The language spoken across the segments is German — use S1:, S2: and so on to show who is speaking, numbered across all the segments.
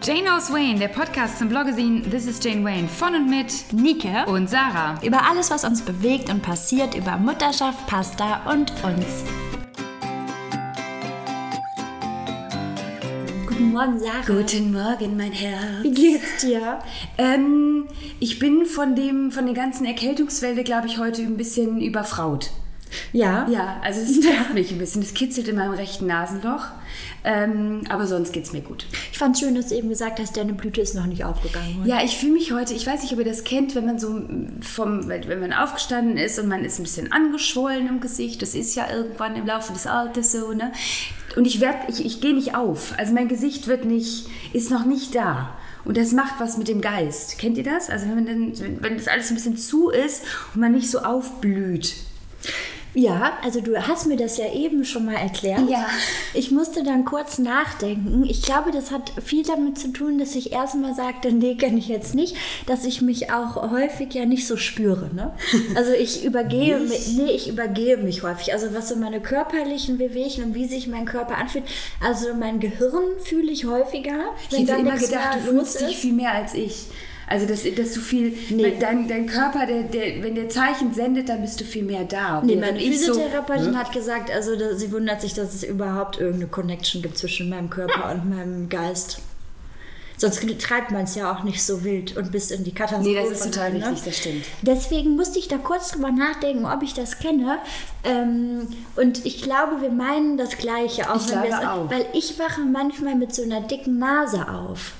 S1: Jane Knows Wayne, der Podcast zum Bloggesin This is Jane Wayne von und mit
S2: Nike
S1: und Sarah.
S2: über alles, was uns bewegt und passiert, über Mutterschaft, Pasta und uns. Guten Morgen, Sarah.
S3: Guten Morgen, mein Herz.
S2: Wie geht's dir?
S3: Ähm, ich bin von, dem, von der ganzen Erkältungswelle, glaube ich, heute ein bisschen überfraut.
S2: Ja.
S3: Ja, also es trifft mich ein bisschen. Es kitzelt in meinem rechten Nasenloch. Ähm, aber sonst geht es mir gut.
S2: Ich fand schön, dass du eben gesagt hast, deine Blüte ist noch nicht aufgegangen.
S3: Ja, ich fühle mich heute, ich weiß nicht, ob ihr das kennt, wenn man so vom, wenn man aufgestanden ist und man ist ein bisschen angeschwollen im Gesicht. Das ist ja irgendwann im Laufe des Alters so, ne? Und ich werde, ich, ich gehe nicht auf. Also mein Gesicht wird nicht, ist noch nicht da. Und das macht was mit dem Geist. Kennt ihr das? Also wenn, man dann, wenn das alles ein bisschen zu ist und man nicht so aufblüht.
S2: Ja, also du hast mir das ja eben schon mal erklärt.
S3: Ja.
S2: Ich musste dann kurz nachdenken. Ich glaube, das hat viel damit zu tun, dass ich erstmal sagte, nee, kenne ich jetzt nicht, dass ich mich auch häufig ja nicht so spüre. Ne? Also ich übergehe mich, nee, ich übergehe mich häufig. Also was so meine körperlichen Bewegungen und wie sich mein Körper anfühlt. Also mein Gehirn fühle ich häufiger.
S3: Ich hätte immer gedacht, du fühlst dich viel mehr als ich. Also, dass, dass du viel,
S2: Nee.
S3: dein, dein Körper, der, der, wenn der Zeichen sendet, dann bist du viel mehr da.
S2: Nee, meine
S3: ich so-
S2: Physiotherapeutin hat gesagt, also da, sie wundert sich, dass es überhaupt irgendeine Connection gibt zwischen meinem Körper und meinem Geist. Sonst treibt man es ja auch nicht so wild und bis in die Katastrophe.
S3: Nee, das ist total
S2: ne?
S3: richtig, das stimmt.
S2: Deswegen musste ich da kurz drüber nachdenken, ob ich das kenne. Ähm, und ich glaube, wir meinen das Gleiche. Auch
S3: Ich glaube auch.
S2: Weil ich wache manchmal mit so einer dicken Nase auf.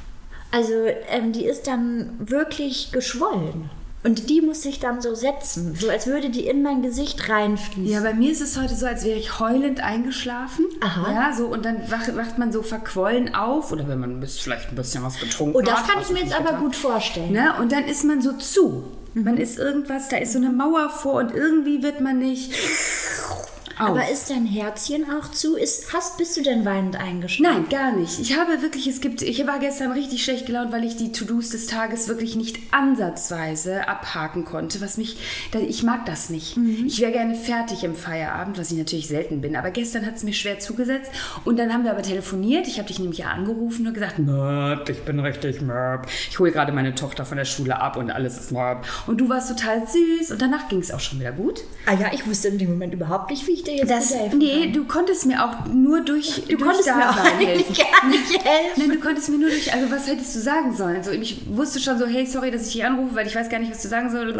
S2: Also ähm, die ist dann wirklich geschwollen. Und die muss sich dann so setzen, so als würde die in mein Gesicht reinfließen.
S3: Ja, bei mir ist es heute so, als wäre ich heulend eingeschlafen.
S2: Aha.
S3: Ja, so und dann wacht, wacht man so verquollen auf oder wenn man vielleicht ein bisschen was getrunken
S2: Oh, das
S3: hat.
S2: kann ich mir jetzt aber
S3: getan.
S2: gut vorstellen.
S3: Ne? Und dann ist man so zu. Man ist irgendwas, da ist so eine Mauer vor und irgendwie wird man nicht auf.
S2: Aber ist dein Herzchen auch zu? Ist, hast, bist du denn weinend eingeschlafen?
S3: Nein, gar nicht. Ich habe wirklich, es gibt, ich war gestern richtig schlecht gelaunt, weil ich die To-Dos des Tages wirklich nicht ansatzweise abhaken konnte, was mich, ich mag das nicht.
S2: Mhm.
S3: Ich wäre gerne fertig im Feierabend, was ich natürlich selten bin, aber gestern hat es mir schwer zugesetzt und dann haben wir aber telefoniert. Ich habe dich nämlich ja angerufen und gesagt, Möp, ich bin richtig Möp. Ich hole gerade meine Tochter von der Schule ab und alles ist Möp. Und du warst total süß und danach ging es auch schon wieder gut.
S2: Ah ja, ich wusste in dem Moment überhaupt nicht, wie ich dir jetzt
S3: Das,
S2: helfen
S3: nee,
S2: kann.
S3: du konntest mir auch nur durch,
S2: Du
S3: durch
S2: konntest mir auch eigentlich gar nicht helfen.
S3: Nein, du konntest mir nur durch, also was hättest du sagen sollen? So, ich wusste schon so, hey, sorry, dass ich dich anrufe, weil ich weiß gar nicht, was du sagen soll,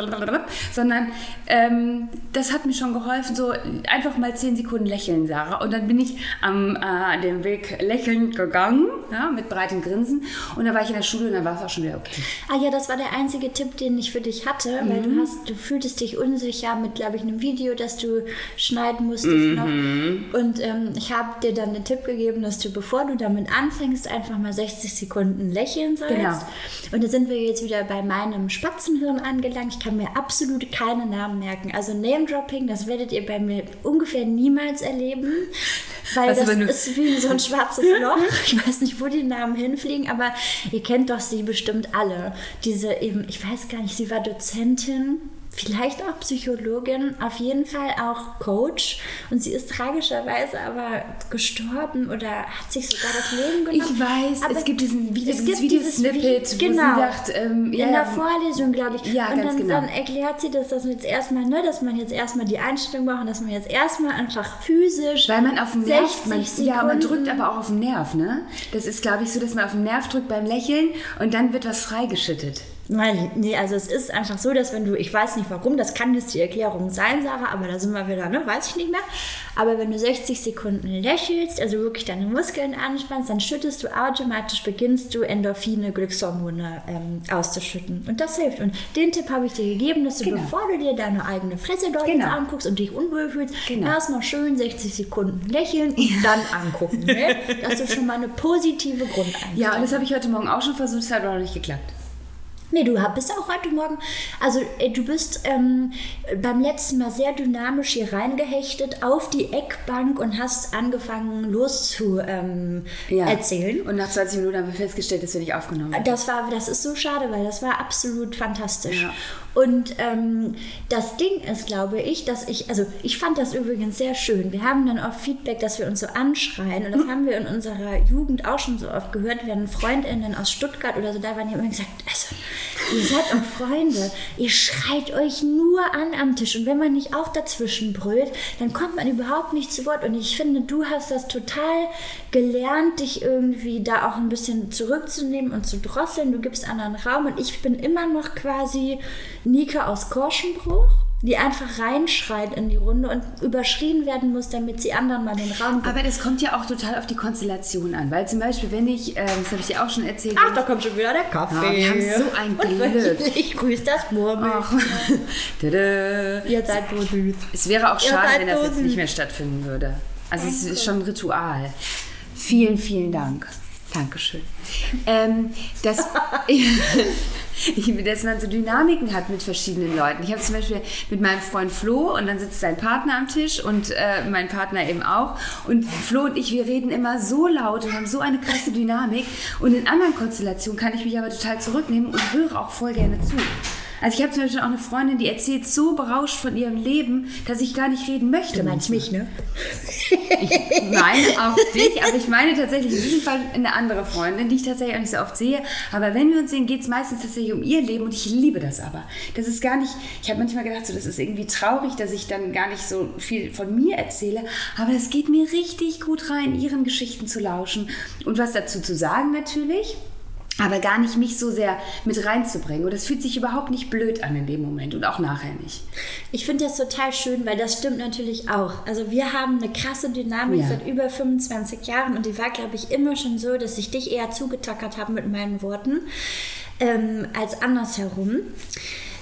S3: sondern ähm, das hat mir schon geholfen, so einfach mal zehn Sekunden lächeln, Sarah. Und dann bin ich am äh, an dem Weg lächelnd gegangen, ja, mit breitem Grinsen. Und dann war ich in der Schule und dann war es auch schon wieder okay.
S2: Ah ja, das war der einzige Tipp, den ich für dich hatte, weil
S3: Mhm.
S2: du hast, du fühltest dich unsicher mit, glaube ich, einem Video, das du schneiden musstest
S3: Mhm.
S2: noch. Und ähm, ich habe dir dann den Tipp gegeben, dass du, bevor du damit anfängst, einfach mal 60 Sekunden lächeln sollst.
S3: Genau.
S2: Und da sind wir jetzt wieder bei meinem Spatzenhirn angelangt. Ich kann mir absolut keine Namen merken. Also Name-Dropping, das werdet ihr bei mir ungefähr niemals erleben, weil
S3: Was
S2: das
S3: aber nur-
S2: ist wie so ein schwarzes Loch. Ich weiß nicht, wo die Namen hinfliegen, aber ihr kennt doch sie bestimmt alle. Diese eben, ich weiß gar nicht, sie war Dozentin, vielleicht auch Psychologin, auf jeden Fall auch Coach. Und sie ist tragischerweise aber gestorben oder hat sich sogar das Leben genommen.
S3: Ich weiß,
S2: Aber
S3: es gibt diesen Video-
S2: es gibt dieses
S3: Video-Snippet, wo sie
S2: genau,
S3: sagt, ähm, ja,
S2: in der Vorlesung, glaube ich.
S3: Ja,
S2: und
S3: ganz
S2: dann,
S3: genau.
S2: dann erklärt sie, dass das jetzt erstmal, ne, dass man jetzt erstmal die Einstellung braucht und dass man jetzt erstmal einfach physisch
S3: Weil man auf den Nerv,
S2: 60
S3: man, ja, man drückt aber auch auf den Nerv, ne? Das ist, glaube ich, so, dass man auf den Nerv drückt beim Lächeln und dann wird was freigeschüttet.
S2: Nein, nee, also es ist einfach so, dass wenn du, ich weiß nicht warum, das kann jetzt die Erklärung sein, Sarah, aber da sind wir wieder, ne, weiß ich nicht mehr. Aber wenn du 60 Sekunden lächelst, also wirklich deine Muskeln anspannst, dann schüttest du automatisch, beginnst du Endorphine, Glückshormone ähm, auszuschütten. Und das hilft. Und den Tipp habe ich dir gegeben, dass du,
S3: Genau.
S2: bevor du dir deine eigene Fresse dort
S3: Genau.
S2: anguckst und dich unwohl fühlst,
S3: Genau.
S2: erstmal schön 60 Sekunden lächeln und dann angucken. Ne? Das ist schon mal eine positive Grundeinstellung.
S3: Ja, und das habe ich heute Morgen auch schon versucht, es hat aber noch nicht geklappt.
S2: Nee, du bist auch heute Morgen, also äh, du bist ähm, beim letzten Mal sehr dynamisch hier reingehechtet auf die Eckbank und hast angefangen loszu ähm, erzählen.
S3: Und nach 20 Minuten haben wir festgestellt, dass wir nicht aufgenommen haben.
S2: Das war, das ist so schade, weil das war absolut fantastisch.
S3: Ja.
S2: Und ähm, das Ding ist, glaube ich, dass ich, also ich fand das übrigens sehr schön. Wir haben dann oft Feedback, dass wir uns so anschreien. Und das haben wir in unserer Jugend auch schon so oft gehört. Wir hatten Freundinnen aus Stuttgart oder so, da waren die immer gesagt, also ihr seid auch Freunde, ihr schreit euch nur an am Tisch. Und wenn man nicht auch dazwischen brüllt, dann kommt man überhaupt nicht zu Wort. Und ich finde, du hast das total gelernt, dich irgendwie da auch ein bisschen zurückzunehmen und zu drosseln. Du gibst anderen Raum und ich bin immer noch quasi Nika aus Korschenbruch, die einfach reinschreit in die Runde und überschrien werden muss, damit sie anderen mal den Raum gibt.
S3: Aber das kommt ja auch total auf die Konstellation an. Weil zum Beispiel, wenn ich, ähm, das habe ich dir auch schon erzählt,
S2: Ach, da kommt schon wieder der Kaffee.
S3: Ja, wir haben so ein Glück.
S2: Ich grüße das Murmel.
S3: Ach. Tada.
S2: Ihr seid so süß.
S3: Es wäre auch schade, wenn das jetzt nicht mehr stattfinden würde. Also es ist schon ein Ritual. Vielen, vielen Dank. Dankeschön. Ähm, dass, dass man so Dynamiken hat mit verschiedenen Leuten. Ich habe zum Beispiel mit meinem Freund Flo und dann sitzt sein Partner am Tisch und äh, mein Partner eben auch. Und Flo und ich, wir reden immer so laut und haben so eine krasse Dynamik. Und in anderen Konstellationen kann ich mich aber total zurücknehmen und höre auch voll gerne zu. Also ich habe zum Beispiel auch eine Freundin, die erzählt so berauscht von ihrem Leben, dass ich gar nicht reden möchte.
S2: Du meinst mich, ne?
S3: Ich meine auch dich, aber ich meine tatsächlich in diesem Fall eine andere Freundin, die ich tatsächlich auch nicht so oft sehe. Aber wenn wir uns sehen, geht es meistens tatsächlich um ihr Leben und ich liebe das aber. Das ist gar nicht, ich habe manchmal gedacht, so, das ist irgendwie traurig, dass ich dann gar nicht so viel von mir erzähle, aber das geht mir richtig gut rein, ihren Geschichten zu lauschen und was dazu zu sagen natürlich. Aber gar nicht mich so sehr mit reinzubringen. Und das fühlt sich überhaupt nicht blöd an in dem Moment und auch nachher nicht.
S2: Ich finde das total schön, weil das stimmt natürlich auch. Also wir haben eine krasse Dynamik
S3: Ja.
S2: seit über 25 Jahren und die war, glaube ich, immer schon so, dass ich dich eher zugetackert habe mit meinen Worten ähm, als andersherum.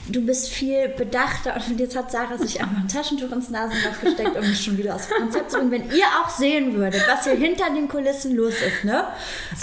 S2: Du bist viel bedachter und jetzt hat Sarah sich einfach ein Taschentuch ins Nasenloch gesteckt, um mich schon wieder aus dem Konzept zu bringen. Wenn ihr auch sehen würdet, was hier hinter den Kulissen los ist, ne?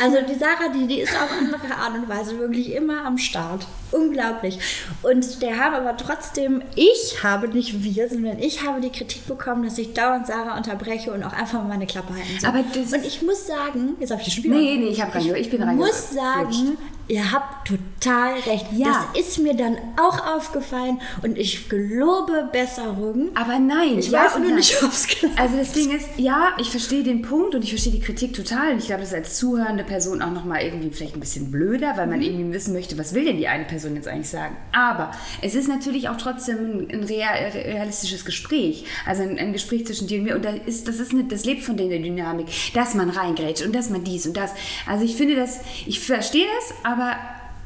S2: Also die Sarah, die, die ist auf andere Art und Weise wirklich immer am Start. Unglaublich. Und der habe aber trotzdem, ich habe nicht wir, sondern ich habe die Kritik bekommen, dass ich dauernd Sarah unterbreche und auch einfach mal meine Klappe halten soll.
S3: Aber das
S2: und ich muss sagen, jetzt habe ich schon wieder.
S3: Nee, nee, ich habe reingehört. Ich bin
S2: Ich
S3: reingehört.
S2: muss sagen, ihr habt total recht.
S3: Ja.
S2: Das ist mir dann auch aufgefallen und ich gelobe Besserung.
S3: Aber nein,
S2: Ich
S3: ja
S2: weiß nur
S3: nein.
S2: nicht, ob's klappt.
S3: Also das Ding ist, ja, ich verstehe den Punkt und ich verstehe die Kritik total. Und ich glaube, das ist als zuhörende Person auch nochmal irgendwie vielleicht ein bisschen blöder, weil man
S2: Mhm.
S3: irgendwie wissen möchte, was will denn die eine Person jetzt eigentlich sagen. Aber es ist natürlich auch trotzdem ein, ein real, realistisches Gespräch. Also ein, ein Gespräch zwischen dir und mir. Und da ist, das, ist eine, das lebt von der Dynamik, dass man reingrätscht und dass man dies und das. Also ich finde das, ich verstehe das, aber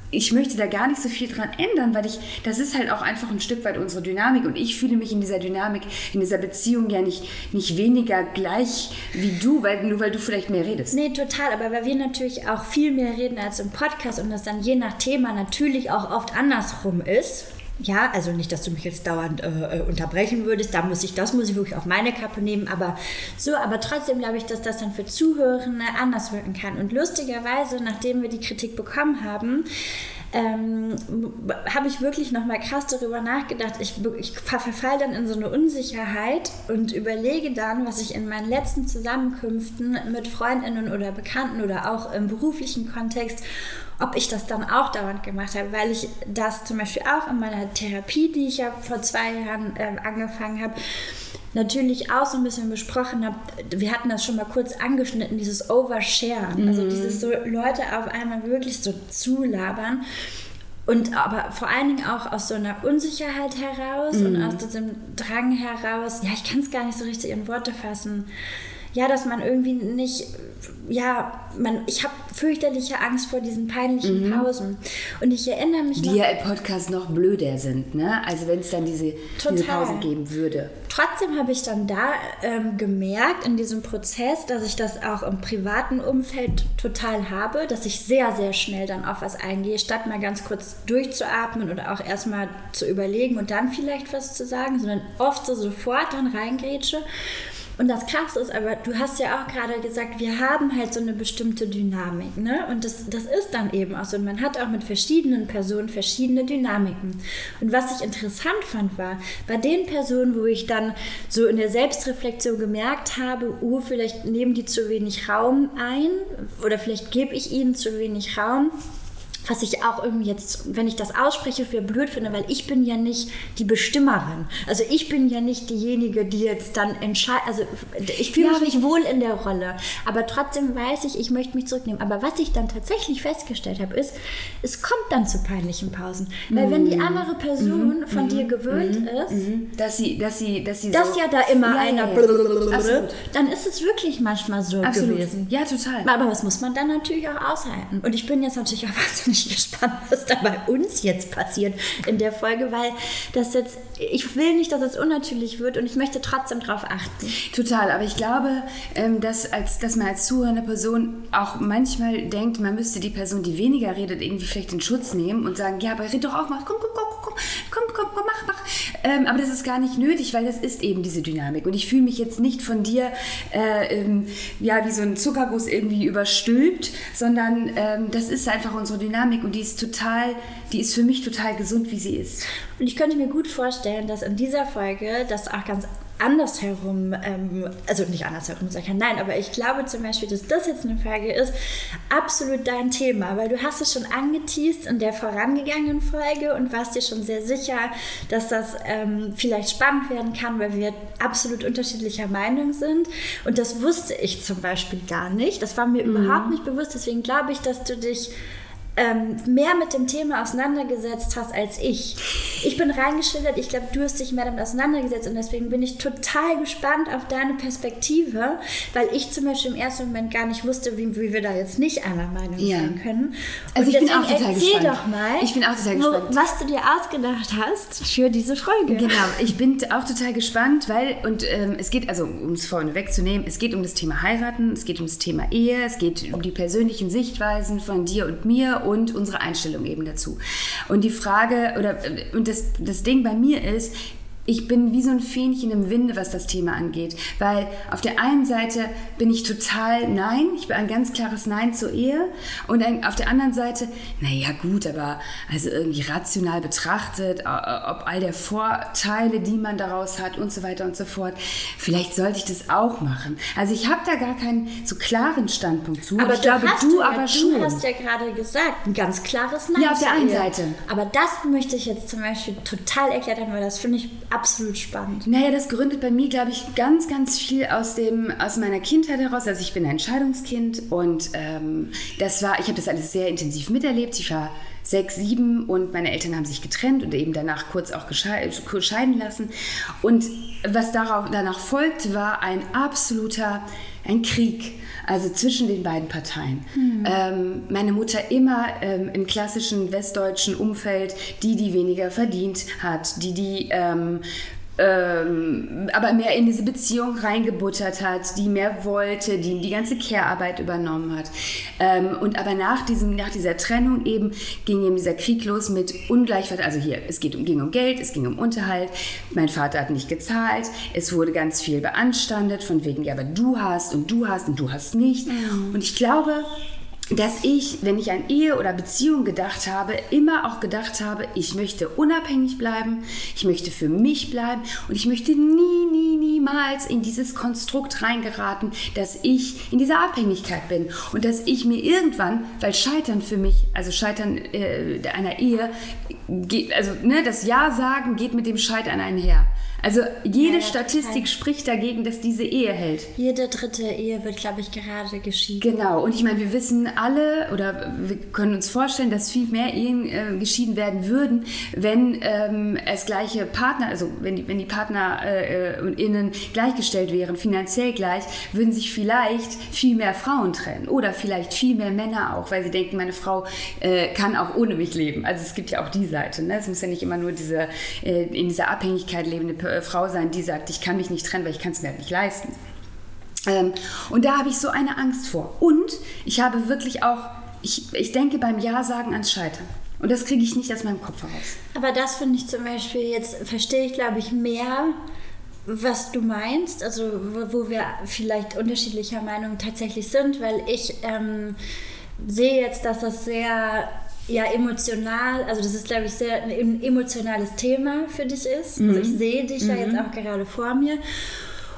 S3: ich möchte da gar nicht so viel dran ändern, weil ich, das ist halt auch einfach ein Stück weit unsere Dynamik und ich fühle mich in dieser Dynamik, in dieser Beziehung ja nicht, nicht weniger gleich wie du, weil, nur weil du vielleicht mehr redest.
S2: Nee, total. Aber weil wir natürlich auch viel mehr reden als im Podcast und das dann je nach Thema natürlich auch oft andersrum ist. Ja, also nicht, dass du mich jetzt dauernd äh, äh, unterbrechen würdest. Da muss ich, das muss ich wirklich auf meine Kappe nehmen. Aber so, aber trotzdem glaube ich, dass das dann für Zuhörende anders wirken kann. Und lustigerweise, nachdem wir die Kritik bekommen haben, ähm, habe ich wirklich nochmal krass darüber nachgedacht. Ich, ich verfall dann in so eine Unsicherheit und überlege dann, was ich in meinen letzten Zusammenkünften mit Freundinnen oder Bekannten oder auch im beruflichen Kontext, ob ich das dann auch dauernd gemacht habe, weil ich das zum Beispiel auch in meiner Therapie, die ich ja vor zwei Jahren ähm, angefangen habe, natürlich auch so ein bisschen besprochen habe. Wir hatten das schon mal kurz angeschnitten, dieses Oversharen, also dieses so Leute auf einmal wirklich so zulabern. Und aber vor allen Dingen auch aus so einer Unsicherheit heraus und aus diesem Drang heraus, ja, ich kann es gar nicht so richtig in Worte fassen. Ja, dass man irgendwie nicht, ja, man, ich habe fürchterliche Angst vor diesen peinlichen Pausen. Und ich erinnere mich
S3: Die
S2: noch,
S3: ja im Podcast noch blöder sind, ne? Also wenn es dann diese, diese
S2: Total.
S3: Pause geben würde.
S2: Trotzdem habe ich dann da ähm, gemerkt in diesem Prozess, dass ich das auch im privaten Umfeld total habe, dass ich sehr, sehr schnell dann auf was eingehe, statt mal ganz kurz durchzuatmen oder auch erstmal zu überlegen und dann vielleicht was zu sagen, sondern oft so sofort dann reingrätsche. Und das Krasse ist aber, du hast ja auch gerade gesagt, wir haben halt so eine bestimmte Dynamik. Ne? Und das, das ist dann eben auch so. Und man hat auch mit verschiedenen Personen verschiedene Dynamiken. Und was ich interessant fand, war, bei den Personen, wo ich dann so in der Selbstreflexion gemerkt habe, oh, vielleicht nehmen die zu wenig Raum ein oder vielleicht gebe ich ihnen zu wenig Raum was ich auch irgendwie jetzt, wenn ich das ausspreche, für blöd finde, weil ich bin ja nicht die Bestimmerin. Also ich bin ja nicht diejenige, die jetzt dann entscheidet. Also ich fühle ja, mich nicht wohl in der Rolle, aber trotzdem weiß ich, ich möchte mich zurücknehmen. Aber was ich dann tatsächlich festgestellt habe, ist, es kommt dann zu peinlichen Pausen. Weil wenn die mm. andere Person mm. von mm. dir gewöhnt mm. ist,
S3: mm. dass sie, dass sie, dass sie
S2: dass
S3: so
S2: ja da immer ja, einer, ja, dann ist es wirklich manchmal so Absolut. gewesen.
S3: Ja, total.
S2: Aber was muss man dann natürlich auch aushalten? Und ich bin jetzt natürlich auch wahnsinnig ich gespannt, was da bei uns jetzt passiert in der Folge, weil das jetzt, ich will nicht, dass es unnatürlich wird und ich möchte trotzdem darauf achten.
S3: Total, aber ich glaube, ähm, dass, als, dass man als zuhörende Person auch manchmal denkt, man müsste die Person, die weniger redet, irgendwie vielleicht in Schutz nehmen und sagen, ja, aber red doch auch mal, komm, komm, komm, komm, komm, komm, komm, mach, mach. Ähm, aber das ist gar nicht nötig, weil das ist eben diese Dynamik. Und ich fühle mich jetzt nicht von dir äh, ähm, ja, wie so ein Zuckerguss irgendwie überstülpt, sondern ähm, das ist einfach unsere Dynamik und die ist total, die ist für mich total gesund, wie sie ist.
S2: Und ich könnte mir gut vorstellen, dass in dieser Folge das auch ganz andersherum, ähm, also nicht andersherum sagen, nein, aber ich glaube zum Beispiel, dass das jetzt eine Frage ist, absolut dein Thema, weil du hast es schon angeteased in der vorangegangenen Folge und warst dir schon sehr sicher, dass das ähm, vielleicht spannend werden kann, weil wir absolut unterschiedlicher Meinung sind und das wusste ich zum Beispiel gar nicht, das war mir mhm. überhaupt nicht bewusst, deswegen glaube ich, dass du dich ähm, mehr mit dem Thema auseinandergesetzt hast als ich. Ich bin reingeschildert, ich glaube, du hast dich mehr damit auseinandergesetzt und deswegen bin ich total gespannt auf deine Perspektive, weil ich zum Beispiel im ersten Moment gar nicht wusste, wie, wie wir da jetzt nicht einer Meinung ja. sein können.
S3: Also und ich bin auch total
S2: erzähl
S3: gespannt.
S2: doch mal,
S3: ich bin auch total gespannt.
S2: Wo, was du dir ausgedacht hast für diese Folge.
S3: Genau, ich bin auch total gespannt, weil, und ähm, es geht, also um es vorne wegzunehmen, es geht um das Thema Heiraten, es geht um das Thema Ehe, es geht um die persönlichen Sichtweisen von dir und mir und unsere Einstellung eben dazu. Und die Frage, oder und das, das Ding bei mir ist, ich bin wie so ein Fähnchen im Winde, was das Thema angeht. Weil auf der einen Seite bin ich total Nein, ich bin ein ganz klares Nein zur Ehe. Und auf der anderen Seite, naja gut, aber also irgendwie rational betrachtet, ob all der Vorteile, die man daraus hat und so weiter und so fort, vielleicht sollte ich das auch machen. Also ich habe da gar keinen so klaren Standpunkt zu.
S2: Aber ich glaube, du, du aber ja, schon. Du hast ja gerade gesagt, ein ganz klares Nein.
S3: Ja, auf der einen Seite.
S2: Aber das möchte ich jetzt zum Beispiel total erklärt haben, weil das finde ich absolut spannend.
S3: Naja, das gründet bei mir, glaube ich, ganz, ganz viel aus, dem, aus meiner Kindheit heraus. Also ich bin ein Entscheidungskind und ähm, das war, ich habe das alles sehr intensiv miterlebt. Ich war sechs, sieben und meine Eltern haben sich getrennt und eben danach kurz auch scheiden lassen. Und was darauf, danach folgt, war ein absoluter ein Krieg, also zwischen den beiden Parteien. Mhm. Ähm, meine Mutter immer ähm, im klassischen westdeutschen Umfeld, die, die weniger verdient hat, die, die ähm, ähm, aber mehr in diese Beziehung reingebuttert hat, die mehr wollte, die die ganze Care-Arbeit übernommen hat. Ähm, und aber nach, diesem, nach dieser Trennung eben ging eben dieser Krieg los mit Ungleichheit. Also hier, es geht um, ging um Geld, es ging um Unterhalt. Mein Vater hat nicht gezahlt. Es wurde ganz viel beanstandet von wegen, ja, aber du hast und du hast und du hast nicht. Mhm. Und ich glaube, dass ich, wenn ich an Ehe oder Beziehung gedacht habe, immer auch gedacht habe, ich möchte unabhängig bleiben, ich möchte für mich bleiben und ich möchte nie, nie, niemals in dieses Konstrukt reingeraten, dass ich in dieser Abhängigkeit bin und dass ich mir irgendwann, weil Scheitern für mich, also Scheitern äh, einer Ehe, geht, also ne, das Ja sagen geht mit dem Scheitern einher. Also jede ja, Statistik total. spricht dagegen, dass diese Ehe hält.
S2: Jede dritte Ehe wird, glaube ich, gerade geschieden.
S3: Genau. Und ich meine, wir wissen alle oder wir können uns vorstellen, dass viel mehr Ehen äh, geschieden werden würden, wenn ähm, es gleiche Partner, also wenn die, wenn die Partner äh, und Innen gleichgestellt wären, finanziell gleich, würden sich vielleicht viel mehr Frauen trennen oder vielleicht viel mehr Männer auch, weil sie denken, meine Frau äh, kann auch ohne mich leben. Also es gibt ja auch die Seite. Ne? Es muss ja nicht immer nur diese äh, in dieser Abhängigkeit lebende äh, Frau sein, die sagt, ich kann mich nicht trennen, weil ich kann es mir halt nicht leisten. Ähm, und da habe ich so eine Angst vor. Und ich habe wirklich auch, ich, ich denke beim Ja sagen ans Scheitern. Und das kriege ich nicht aus meinem Kopf heraus.
S2: Aber das finde ich zum Beispiel, jetzt verstehe ich, glaube ich, mehr, was du meinst, also wo, wo wir vielleicht unterschiedlicher Meinung tatsächlich sind, weil ich ähm, sehe jetzt, dass das sehr ja emotional, also das ist glaube ich sehr ein emotionales Thema für dich ist. Also ich sehe dich ja jetzt auch gerade vor mir.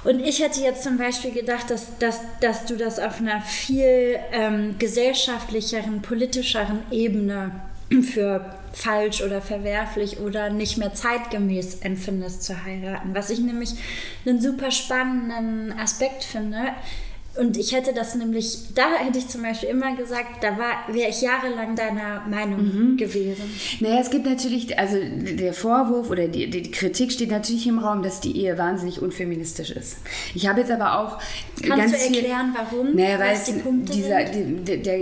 S2: Und ich hätte jetzt zum Beispiel gedacht, dass, dass, dass du das auf einer viel ähm, gesellschaftlicheren, politischeren Ebene für falsch oder verwerflich oder nicht mehr zeitgemäß empfindest zu heiraten. Was ich nämlich einen super spannenden Aspekt finde. Und ich hätte das nämlich, da hätte ich zum Beispiel immer gesagt, da wäre ich jahrelang deiner Meinung gewesen.
S3: Naja, es gibt natürlich, also der Vorwurf oder die, die Kritik steht natürlich im Raum, dass die Ehe wahnsinnig unfeministisch ist. Ich habe jetzt aber auch
S2: Kannst
S3: ganz
S2: du erklären, warum?
S3: Naja, weil
S2: die
S3: dieser, der, der,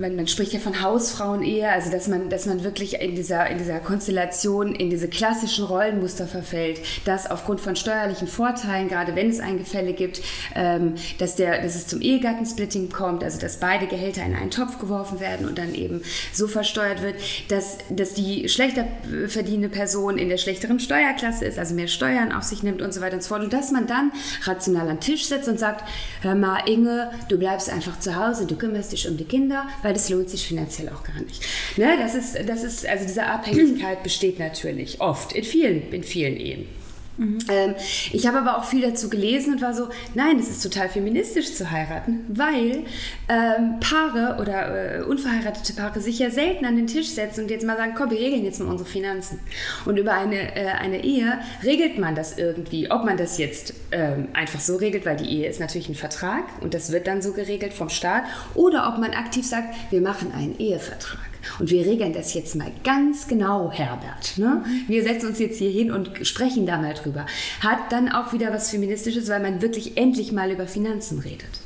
S3: man, man spricht ja von Hausfrauen-Ehe, also dass man, dass man wirklich in dieser, in dieser Konstellation, in diese klassischen Rollenmuster verfällt, dass aufgrund von steuerlichen Vorteilen, gerade wenn es ein Gefälle gibt, ähm, dass, der, dass es zum Ehegattensplitting kommt, also dass beide Gehälter in einen Topf geworfen werden und dann eben so versteuert wird, dass, dass die schlechter verdienende Person in der schlechteren Steuerklasse ist, also mehr Steuern auf sich nimmt und so weiter und so fort. Und dass man dann rational am Tisch sitzt und sagt, hör mal Inge, du bleibst einfach zu Hause, du kümmerst dich um die Kinder, weil das lohnt sich finanziell auch gar nicht. Ne? Das, ist, das ist, also diese Abhängigkeit besteht natürlich oft in vielen, in vielen Ehen. Ähm, ich habe aber auch viel dazu gelesen und war so, nein, es ist total feministisch zu heiraten, weil ähm, Paare oder äh, unverheiratete Paare sich ja selten an den Tisch setzen und jetzt mal sagen, komm, wir regeln jetzt mal unsere Finanzen. Und über eine, äh, eine Ehe regelt man das irgendwie. Ob man das jetzt ähm, einfach so regelt, weil die Ehe ist natürlich ein Vertrag und das wird dann so geregelt vom Staat, oder ob man aktiv sagt, wir machen einen Ehevertrag. Und wir regeln das jetzt mal ganz genau, Herbert. Ne? Wir setzen uns jetzt hier hin und sprechen da mal drüber. Hat dann auch wieder was Feministisches, weil man wirklich endlich mal über Finanzen redet.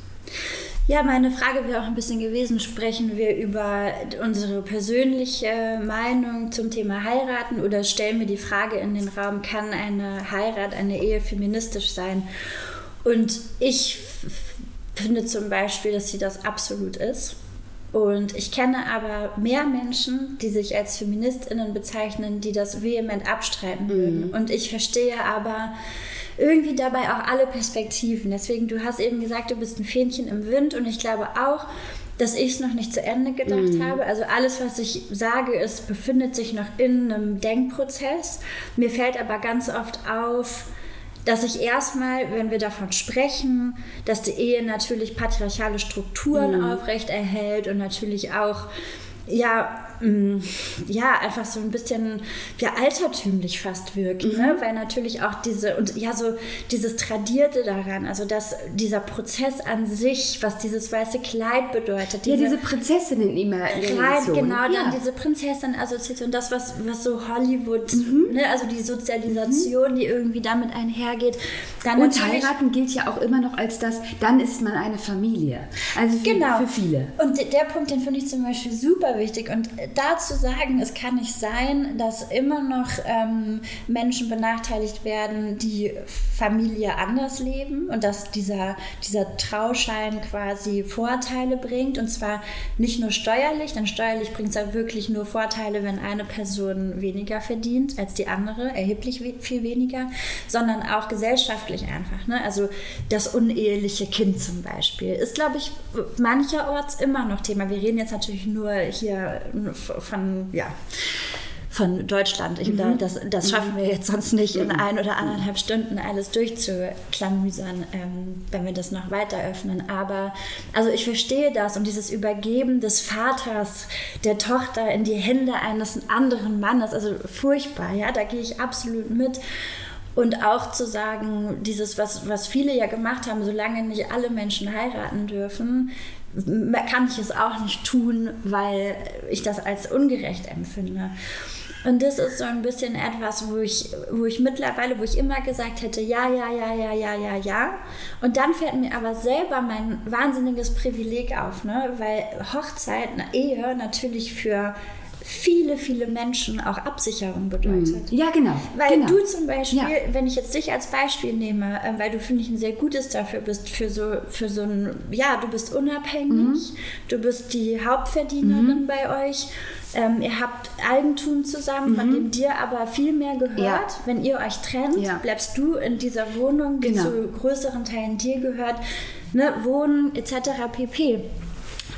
S2: Ja, meine Frage wäre auch ein bisschen gewesen, sprechen wir über unsere persönliche Meinung zum Thema heiraten oder stellen wir die Frage in den Raum, kann eine Heirat, eine Ehe feministisch sein? Und ich finde zum Beispiel, dass sie das absolut ist. Und ich kenne aber mehr Menschen, die sich als Feministinnen bezeichnen, die das vehement abstreiten würden. Und ich verstehe aber irgendwie dabei auch alle Perspektiven. Deswegen, du hast eben gesagt, du bist ein Fähnchen im Wind und ich glaube auch, dass ich es noch nicht zu Ende gedacht habe. Also alles, was ich sage, ist, befindet sich noch in einem Denkprozess. Mir fällt aber ganz oft auf, dass ich erstmal, wenn wir davon sprechen, dass die Ehe natürlich patriarchale Strukturen aufrechterhält und natürlich auch ja, ja, einfach so ein bisschen ja, altertümlich fast wirkt, ne? weil natürlich auch diese und ja, so dieses Tradierte daran, also dass dieser Prozess an sich, was dieses weiße Kleid bedeutet,
S3: Ja, diese Prinzessinnen immer.
S2: Rein, genau,
S3: ja.
S2: dann diese Prinzessin-Assoziation, das, was, was so Hollywood,
S3: Mhm.
S2: ne, also die Sozialisation, die irgendwie damit einhergeht. Dann
S3: Und heiraten gilt ja auch immer noch als das, dann ist man eine Familie. Also für,
S2: Genau.
S3: für viele.
S2: Und der- der Punkt, den finde ich zum Beispiel super wichtig. Und dazu sagen, es kann nicht sein, dass immer noch ähm, Menschen benachteiligt werden, die Familie anders leben und dass dieser, dieser Trauschein quasi Vorteile bringt. Und zwar nicht nur steuerlich, denn steuerlich bringt es ja wirklich nur Vorteile, wenn eine Person weniger verdient als die andere, erheblich viel weniger, sondern auch gesellschaftlich einfach. Ne? Also das uneheliche Kind zum Beispiel ist, glaube ich, mancherorts immer noch Thema. Wir reden jetzt natürlich nur hier von, ja, von Deutschland. Ich, da, das, das schaffen wir jetzt sonst nicht in ein oder anderthalb Stunden alles durchzuklamüsern, ähm, wenn wir das noch weiter öffnen. Aber also ich verstehe das und dieses Übergeben des Vaters der Tochter in die Hände eines anderen Mannes, also furchtbar, ja, da gehe ich absolut mit. Und auch zu sagen, dieses, was, was viele ja gemacht haben, solange nicht alle Menschen heiraten dürfen, kann ich es auch nicht tun, weil ich das als ungerecht empfinde. Und das ist so ein bisschen etwas, wo ich, wo ich mittlerweile, wo ich immer gesagt hätte, ja, ja, ja, ja, ja, ja, ja. Und dann fällt mir aber selber mein wahnsinniges Privileg auf, ne? weil Hochzeit, eine Ehe natürlich für viele, viele Menschen auch Absicherung bedeutet.
S3: Ja, genau.
S2: Weil
S3: genau.
S2: du zum Beispiel,
S3: Ja.
S2: wenn ich jetzt dich als Beispiel nehme, ähm, weil du, finde ich, ein sehr gutes dafür bist, für so, für so ein, ja, du bist unabhängig,
S3: Mhm.
S2: du bist die Hauptverdienerin bei euch, ähm, ihr habt Eigentum zusammen, von dem dir aber viel mehr gehört.
S3: Mhm. Ja.
S2: Wenn ihr euch trennt,
S3: Ja.
S2: bleibst du in dieser Wohnung, die
S3: Genau.
S2: zu größeren Teilen dir gehört, ne, Wohnen etc. pp.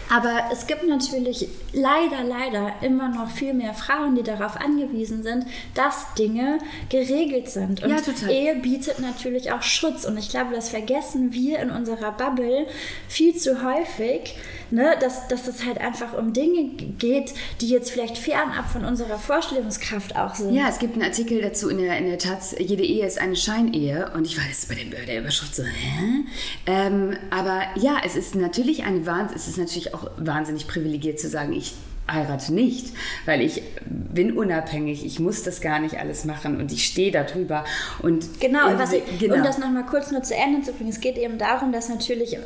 S2: Aber es gibt natürlich leider, leider immer noch viel mehr Frauen, die darauf angewiesen sind, dass Dinge geregelt sind. Und
S3: Ja.
S2: Ehe bietet natürlich auch Schutz. Und ich glaube, das vergessen wir in unserer Bubble viel zu häufig, ne? dass, dass es halt einfach um Dinge geht, die jetzt vielleicht fernab von unserer Vorstellungskraft auch sind.
S3: Ja, es gibt einen Artikel dazu in der, in der Taz, jede Ehe ist eine Scheinehe. Und ich war jetzt bei bei der Überschrift so, hä? Ähm, aber ja, es ist natürlich eine Wahnsinn, es ist natürlich auch wahnsinnig privilegiert zu sagen, ich heirate nicht, weil ich bin unabhängig, ich muss das gar nicht alles machen und ich stehe da drüber. Und
S2: Genau,
S3: in
S2: was ich,
S3: genau.
S2: um das nochmal kurz nur zu Ende zu bringen, es geht eben darum, dass natürlich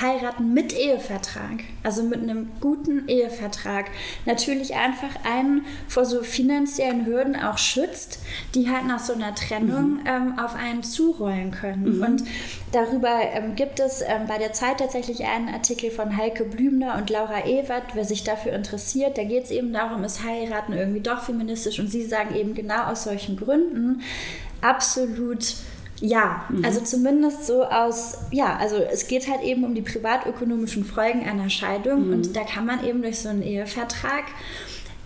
S2: heiraten mit Ehevertrag, also mit einem guten Ehevertrag, natürlich einfach einen vor so finanziellen Hürden auch schützt, die halt nach so einer Trennung
S3: Mhm.
S2: ähm, auf einen zurollen können. Und darüber ähm, gibt es ähm, bei der Zeit tatsächlich einen Artikel von Heike Blümner und Laura Ewert, wer sich dafür interessiert, da geht es eben darum, ist heiraten irgendwie doch feministisch und sie sagen eben genau aus solchen Gründen absolut ja, also zumindest so aus, ja, also es geht halt eben um die privatökonomischen Folgen einer Scheidung und da kann man eben durch so einen Ehevertrag,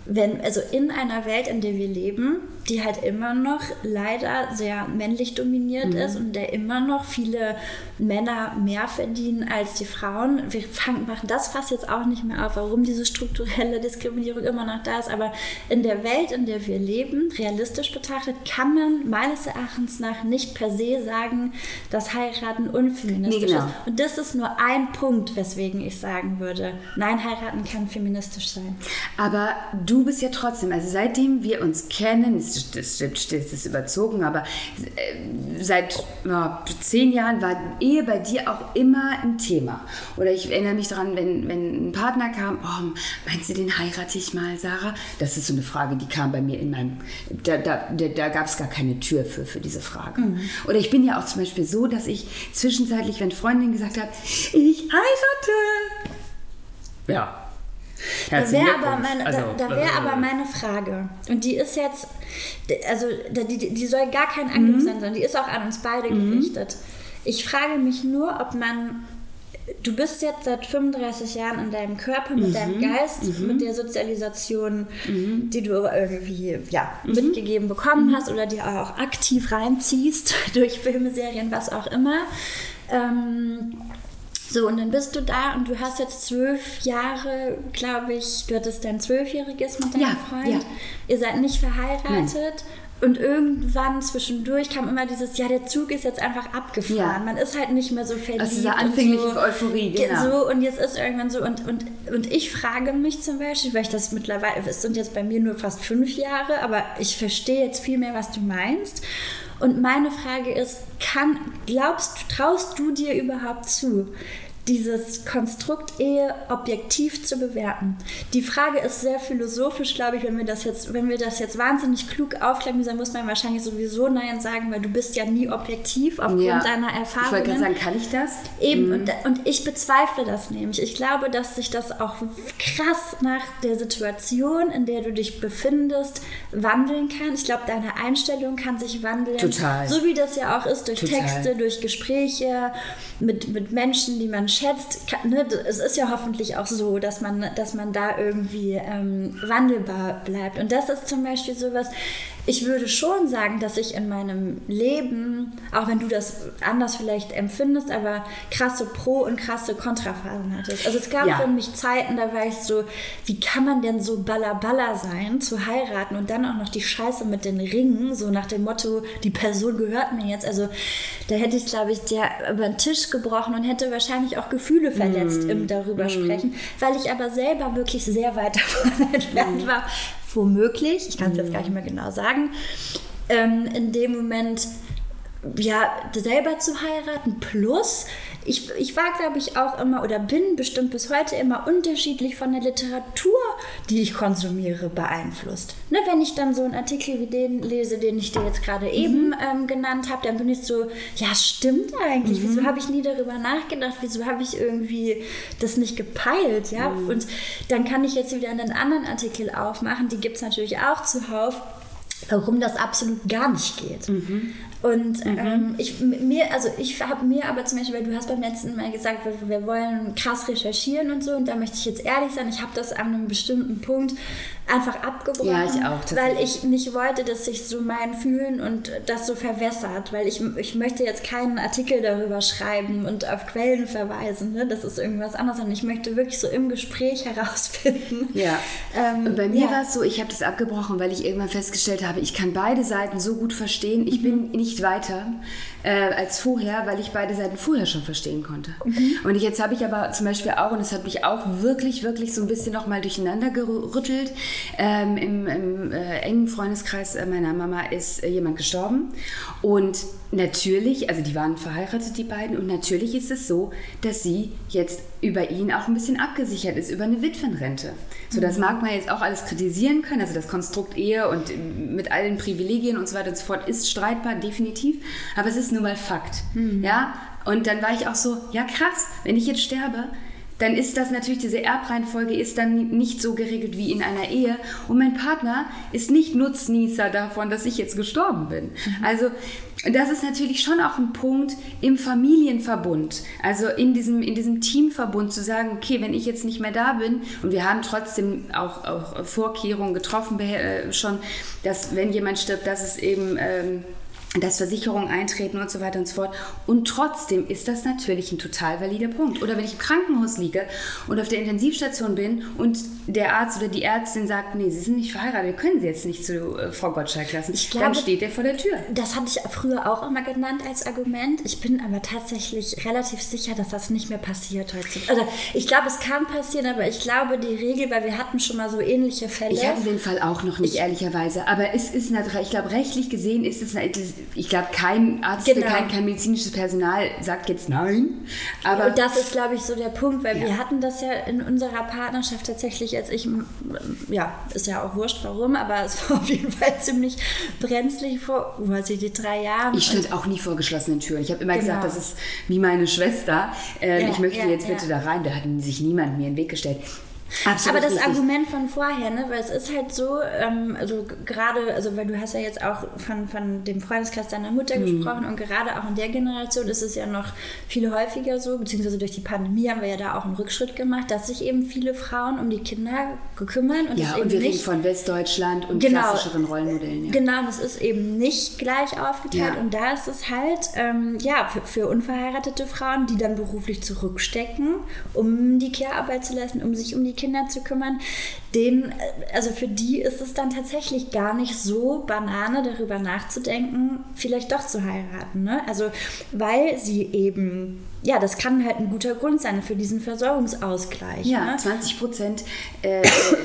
S2: wenn, also in einer Welt, in der wir leben, die halt immer noch leider sehr männlich dominiert ist und der immer noch viele Männer mehr verdienen als die Frauen. Wir fangen, machen das fast jetzt auch nicht mehr auf, warum diese strukturelle Diskriminierung immer noch da ist. Aber in der Welt, in der wir leben, realistisch betrachtet, kann man meines Erachtens nach nicht per se sagen, dass heiraten unfeministisch
S3: Nee, genau.
S2: ist. Und das ist nur ein Punkt, weswegen ich sagen würde, nein, heiraten kann feministisch sein.
S3: Aber du bist ja trotzdem, also seitdem wir uns kennen, das, das stimmt, das ist überzogen, aber äh, seit ja, zehn Jahren war Ehe bei dir auch immer ein Thema. Oder ich erinnere mich daran, wenn, wenn ein Partner kam, oh, meinst du, den heirate ich mal, Sarah? Das ist so eine Frage, die kam bei mir in meinem, da, da, da, da gab es gar keine Tür für, für diese Frage.
S2: Mhm.
S3: Oder ich bin ja auch zum Beispiel so, dass ich zwischenzeitlich, wenn Freundin gesagt hat, ich heirate, ja.
S2: Da
S3: Herzlichen
S2: wäre aber, meine,
S3: Also,
S2: da, da wär
S3: äh,
S2: aber meine Frage. Und die ist jetzt, also die, die, die soll gar kein Angriff sein, sondern die ist auch an uns beide gerichtet. Ich frage mich nur, ob man, du bist jetzt seit 35 Jahren in deinem Körper, mit deinem Geist, mit der Sozialisation, die du irgendwie ja, mitgegeben bekommen hast oder die auch aktiv reinziehst durch Filme, Serien, was auch immer. Ähm, so, und dann bist du da und du hast jetzt zwölf Jahre, glaube ich, du hattest dein Zwölfjähriges mit deinem
S3: Ja,
S2: Freund.
S3: ja.
S2: Ihr seid nicht verheiratet. Und irgendwann zwischendurch kam immer dieses, ja, der Zug ist jetzt einfach abgefahren.
S3: Ja.
S2: Man ist halt nicht mehr so verliebt.
S3: Aus dieser
S2: und
S3: anfänglichen
S2: so,
S3: Euphorie,
S2: Ge-
S3: genau.
S2: So, und jetzt ist irgendwann so, und, und, und ich frage mich zum Beispiel, weil ich das mittlerweile, es sind jetzt bei mir nur fast fünf Jahre, aber ich verstehe jetzt viel mehr, was du meinst. Und meine Frage ist, kann, glaubst du, traust du dir überhaupt zu, dieses Konstrukt Ehe objektiv zu bewerten. Die Frage ist sehr philosophisch, glaube ich, wenn wir das jetzt, wenn wir das jetzt wahnsinnig klug aufklären, dann muss man wahrscheinlich sowieso Nein sagen, weil du bist ja nie objektiv aufgrund
S3: ja.
S2: deiner
S3: Ich wollte
S2: Erfahrungen.
S3: gerade sagen, kann ich das?
S2: Eben, und, und ich bezweifle das nämlich. Ich glaube, dass sich das auch krass nach der Situation, in der du dich befindest, wandeln kann. Ich glaube, deine Einstellung kann sich wandeln.
S3: Total.
S2: So wie das ja auch ist, durch
S3: Total.
S2: Texte, durch Gespräche mit, mit Menschen, die man schätzt. Ne? Es ist ja hoffentlich auch so, dass man, dass man da irgendwie ähm, wandelbar bleibt. Und das ist zum Beispiel sowas, ich würde schon sagen, dass ich in meinem Leben, auch wenn du das anders vielleicht empfindest, aber krasse Pro- und krasse Kontraphasen hattest. Also es gab
S3: Ja.
S2: für mich Zeiten, da war ich so, wie kann man denn so ballerballer sein, zu heiraten und dann auch noch die Scheiße mit den Ringen, so nach dem Motto, die Person gehört mir jetzt. Also da hätte ich, glaube ich, der über den Tisch gebrochen und hätte wahrscheinlich auch Gefühle verletzt im darüber sprechen, weil ich aber selber wirklich sehr weit davon entfernt war, womöglich, ich kann es jetzt gar nicht mehr genau sagen, ähm, in dem Moment ja, selber zu heiraten, plus ich, ich war, glaube ich, auch immer oder bin bestimmt bis heute immer unterschiedlich von der Literatur, die ich konsumiere, beeinflusst. Ne, wenn ich dann so einen Artikel wie den lese, den ich dir jetzt gerade eben mhm. ähm, genannt habe, dann bin ich so, ja, stimmt eigentlich. Mhm. Wieso habe ich nie darüber nachgedacht? Wieso habe ich irgendwie das nicht gepeilt? Ja? Mhm. Und dann kann ich jetzt wieder einen anderen Artikel aufmachen, die gibt es natürlich auch zuhauf warum das absolut gar nicht geht. Mhm. Und mhm. ähm, ich, mir, also ich habe mir aber zum Beispiel, weil du hast beim letzten Mal gesagt, wir, wir, wollen krass recherchieren und so, und da möchte ich jetzt ehrlich sein, ich habe das an einem bestimmten Punkt einfach abgebrochen,
S3: ja, ich auch,
S2: weil ich nicht wollte, dass sich so mein Fühlen und das so verwässert, weil ich, ich möchte jetzt keinen Artikel darüber schreiben und auf Quellen verweisen, ne? das ist irgendwas anderes, und ich möchte wirklich so im Gespräch herausfinden.
S3: Ja, ähm, bei mir ja. war es so, ich habe das abgebrochen, weil ich irgendwann festgestellt habe, ich kann beide Seiten so gut verstehen, ich mhm. bin nicht weiter äh, als vorher, weil ich beide Seiten vorher schon verstehen konnte. Mhm. Und jetzt habe ich aber zum Beispiel auch, und es hat mich auch wirklich, wirklich so ein bisschen nochmal durcheinander gerüttelt, ähm, im, im äh, engen Freundeskreis meiner Mama ist äh, jemand gestorben. Und natürlich, also die waren verheiratet, die beiden, und natürlich ist es so, dass sie jetzt über ihn auch ein bisschen abgesichert ist, über eine Witwenrente. So, das mag man jetzt auch alles kritisieren können, also das Konstrukt Ehe und mit allen Privilegien und so weiter und so fort ist streitbar, definitiv, aber es ist nun mal Fakt. Mhm. Ja? Und dann war ich auch so, ja krass, wenn ich jetzt sterbe, dann ist das natürlich, diese Erbreihenfolge ist dann nicht so geregelt wie in einer Ehe. Und mein Partner ist nicht Nutznießer davon, dass ich jetzt gestorben bin. Mhm. Also das ist natürlich schon auch ein Punkt im Familienverbund, also in diesem, in diesem Teamverbund zu sagen, okay, wenn ich jetzt nicht mehr da bin und wir haben trotzdem auch, auch Vorkehrungen getroffen äh, schon, dass wenn jemand stirbt, dass es eben... Ähm, dass Versicherungen eintreten und so weiter und so fort. Und trotzdem ist das natürlich ein total valider Punkt. Oder wenn ich im Krankenhaus liege und auf der Intensivstation bin und der Arzt oder die Ärztin sagt, nee, Sie sind nicht verheiratet, wir können Sie jetzt nicht zu äh, Frau Gottschalk lassen, ich glaube, dann steht er vor der Tür.
S2: Das hatte ich früher auch immer genannt als Argument. Ich bin aber tatsächlich relativ sicher, dass das nicht mehr passiert heutzutage. Also ich glaube, es kann passieren, aber ich glaube, die Regel, weil wir hatten schon mal so ähnliche Fälle.
S3: Ich hatte den Fall auch noch nicht, ich, ehrlicherweise. Aber es ist, ich glaube, rechtlich gesehen ist es, ich glaube, kein Arzt, genau. kein, kein medizinisches Personal sagt jetzt nein.
S2: Aber Und das ist, glaube ich, so der Punkt, weil ja. wir hatten das ja in unserer Partnerschaft tatsächlich, als ich, ja, ist ja auch wurscht, warum, aber es war auf jeden Fall ziemlich brenzlig vor, was ich die drei Jahre.
S3: Ich stand auch nie vor geschlossenen Türen. Ich habe immer genau. gesagt, das ist wie meine Schwester. Äh, ja, ich möchte ja, jetzt bitte da rein. Da hat sich niemand mir in den Weg gestellt.
S2: Absolut Aber das richtig. Argument von vorher, ne, weil es ist halt so, ähm, also gerade, also weil du hast ja jetzt auch von, von dem Freundeskreis deiner Mutter mhm. gesprochen und gerade auch in der Generation ist es ja noch viel häufiger so, beziehungsweise durch die Pandemie haben wir ja da auch einen Rückschritt gemacht, dass sich eben viele Frauen um die Kinder gekümmert
S3: und ja, und wir reden von Westdeutschland und genau, klassischeren Rollenmodellen. Ja.
S2: Genau, das ist eben nicht gleich aufgeteilt ja. und da ist es halt, ähm, ja, für, für unverheiratete Frauen, die dann beruflich zurückstecken, um die Care-Arbeit zu leisten, um sich um die Kinder zu kümmern, den, also für die ist es dann tatsächlich gar nicht so Banane, darüber nachzudenken, vielleicht doch zu heiraten. Ne? Also, weil sie eben, ja, das kann halt ein guter Grund sein für diesen Versorgungsausgleich.
S3: Ja, ne? 20 Prozent, äh,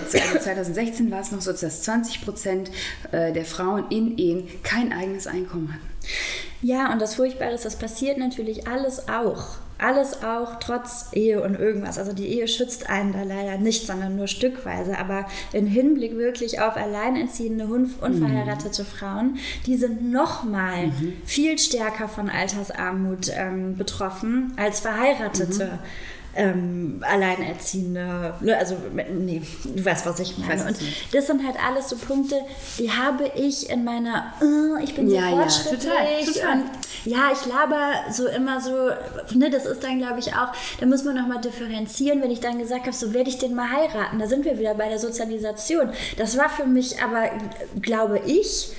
S3: 2016 war es noch so, dass 20 Prozent äh, der Frauen in Ehen kein eigenes Einkommen hatten.
S2: Ja, und das Furchtbare ist, das passiert natürlich alles auch alles auch trotz Ehe und irgendwas. Also die Ehe schützt einen da leider nicht, sondern nur stückweise. Aber im Hinblick wirklich auf alleinerziehende, unverheiratete mhm. Frauen, die sind nochmal mhm. viel stärker von Altersarmut ähm, betroffen als Verheiratete. Mhm ähm, Alleinerziehende, ne, also nee, du weißt, was ich meine. Und das sind halt alles so Punkte, die habe ich in meiner, uh, ich bin so ja, fortschrittlich ja, total, total. und ja, ich laber so immer so, ne, das ist dann glaube ich auch, da muss man nochmal differenzieren, wenn ich dann gesagt habe, so werde ich den mal heiraten, da sind wir wieder bei der Sozialisation. Das war für mich aber, glaube ich,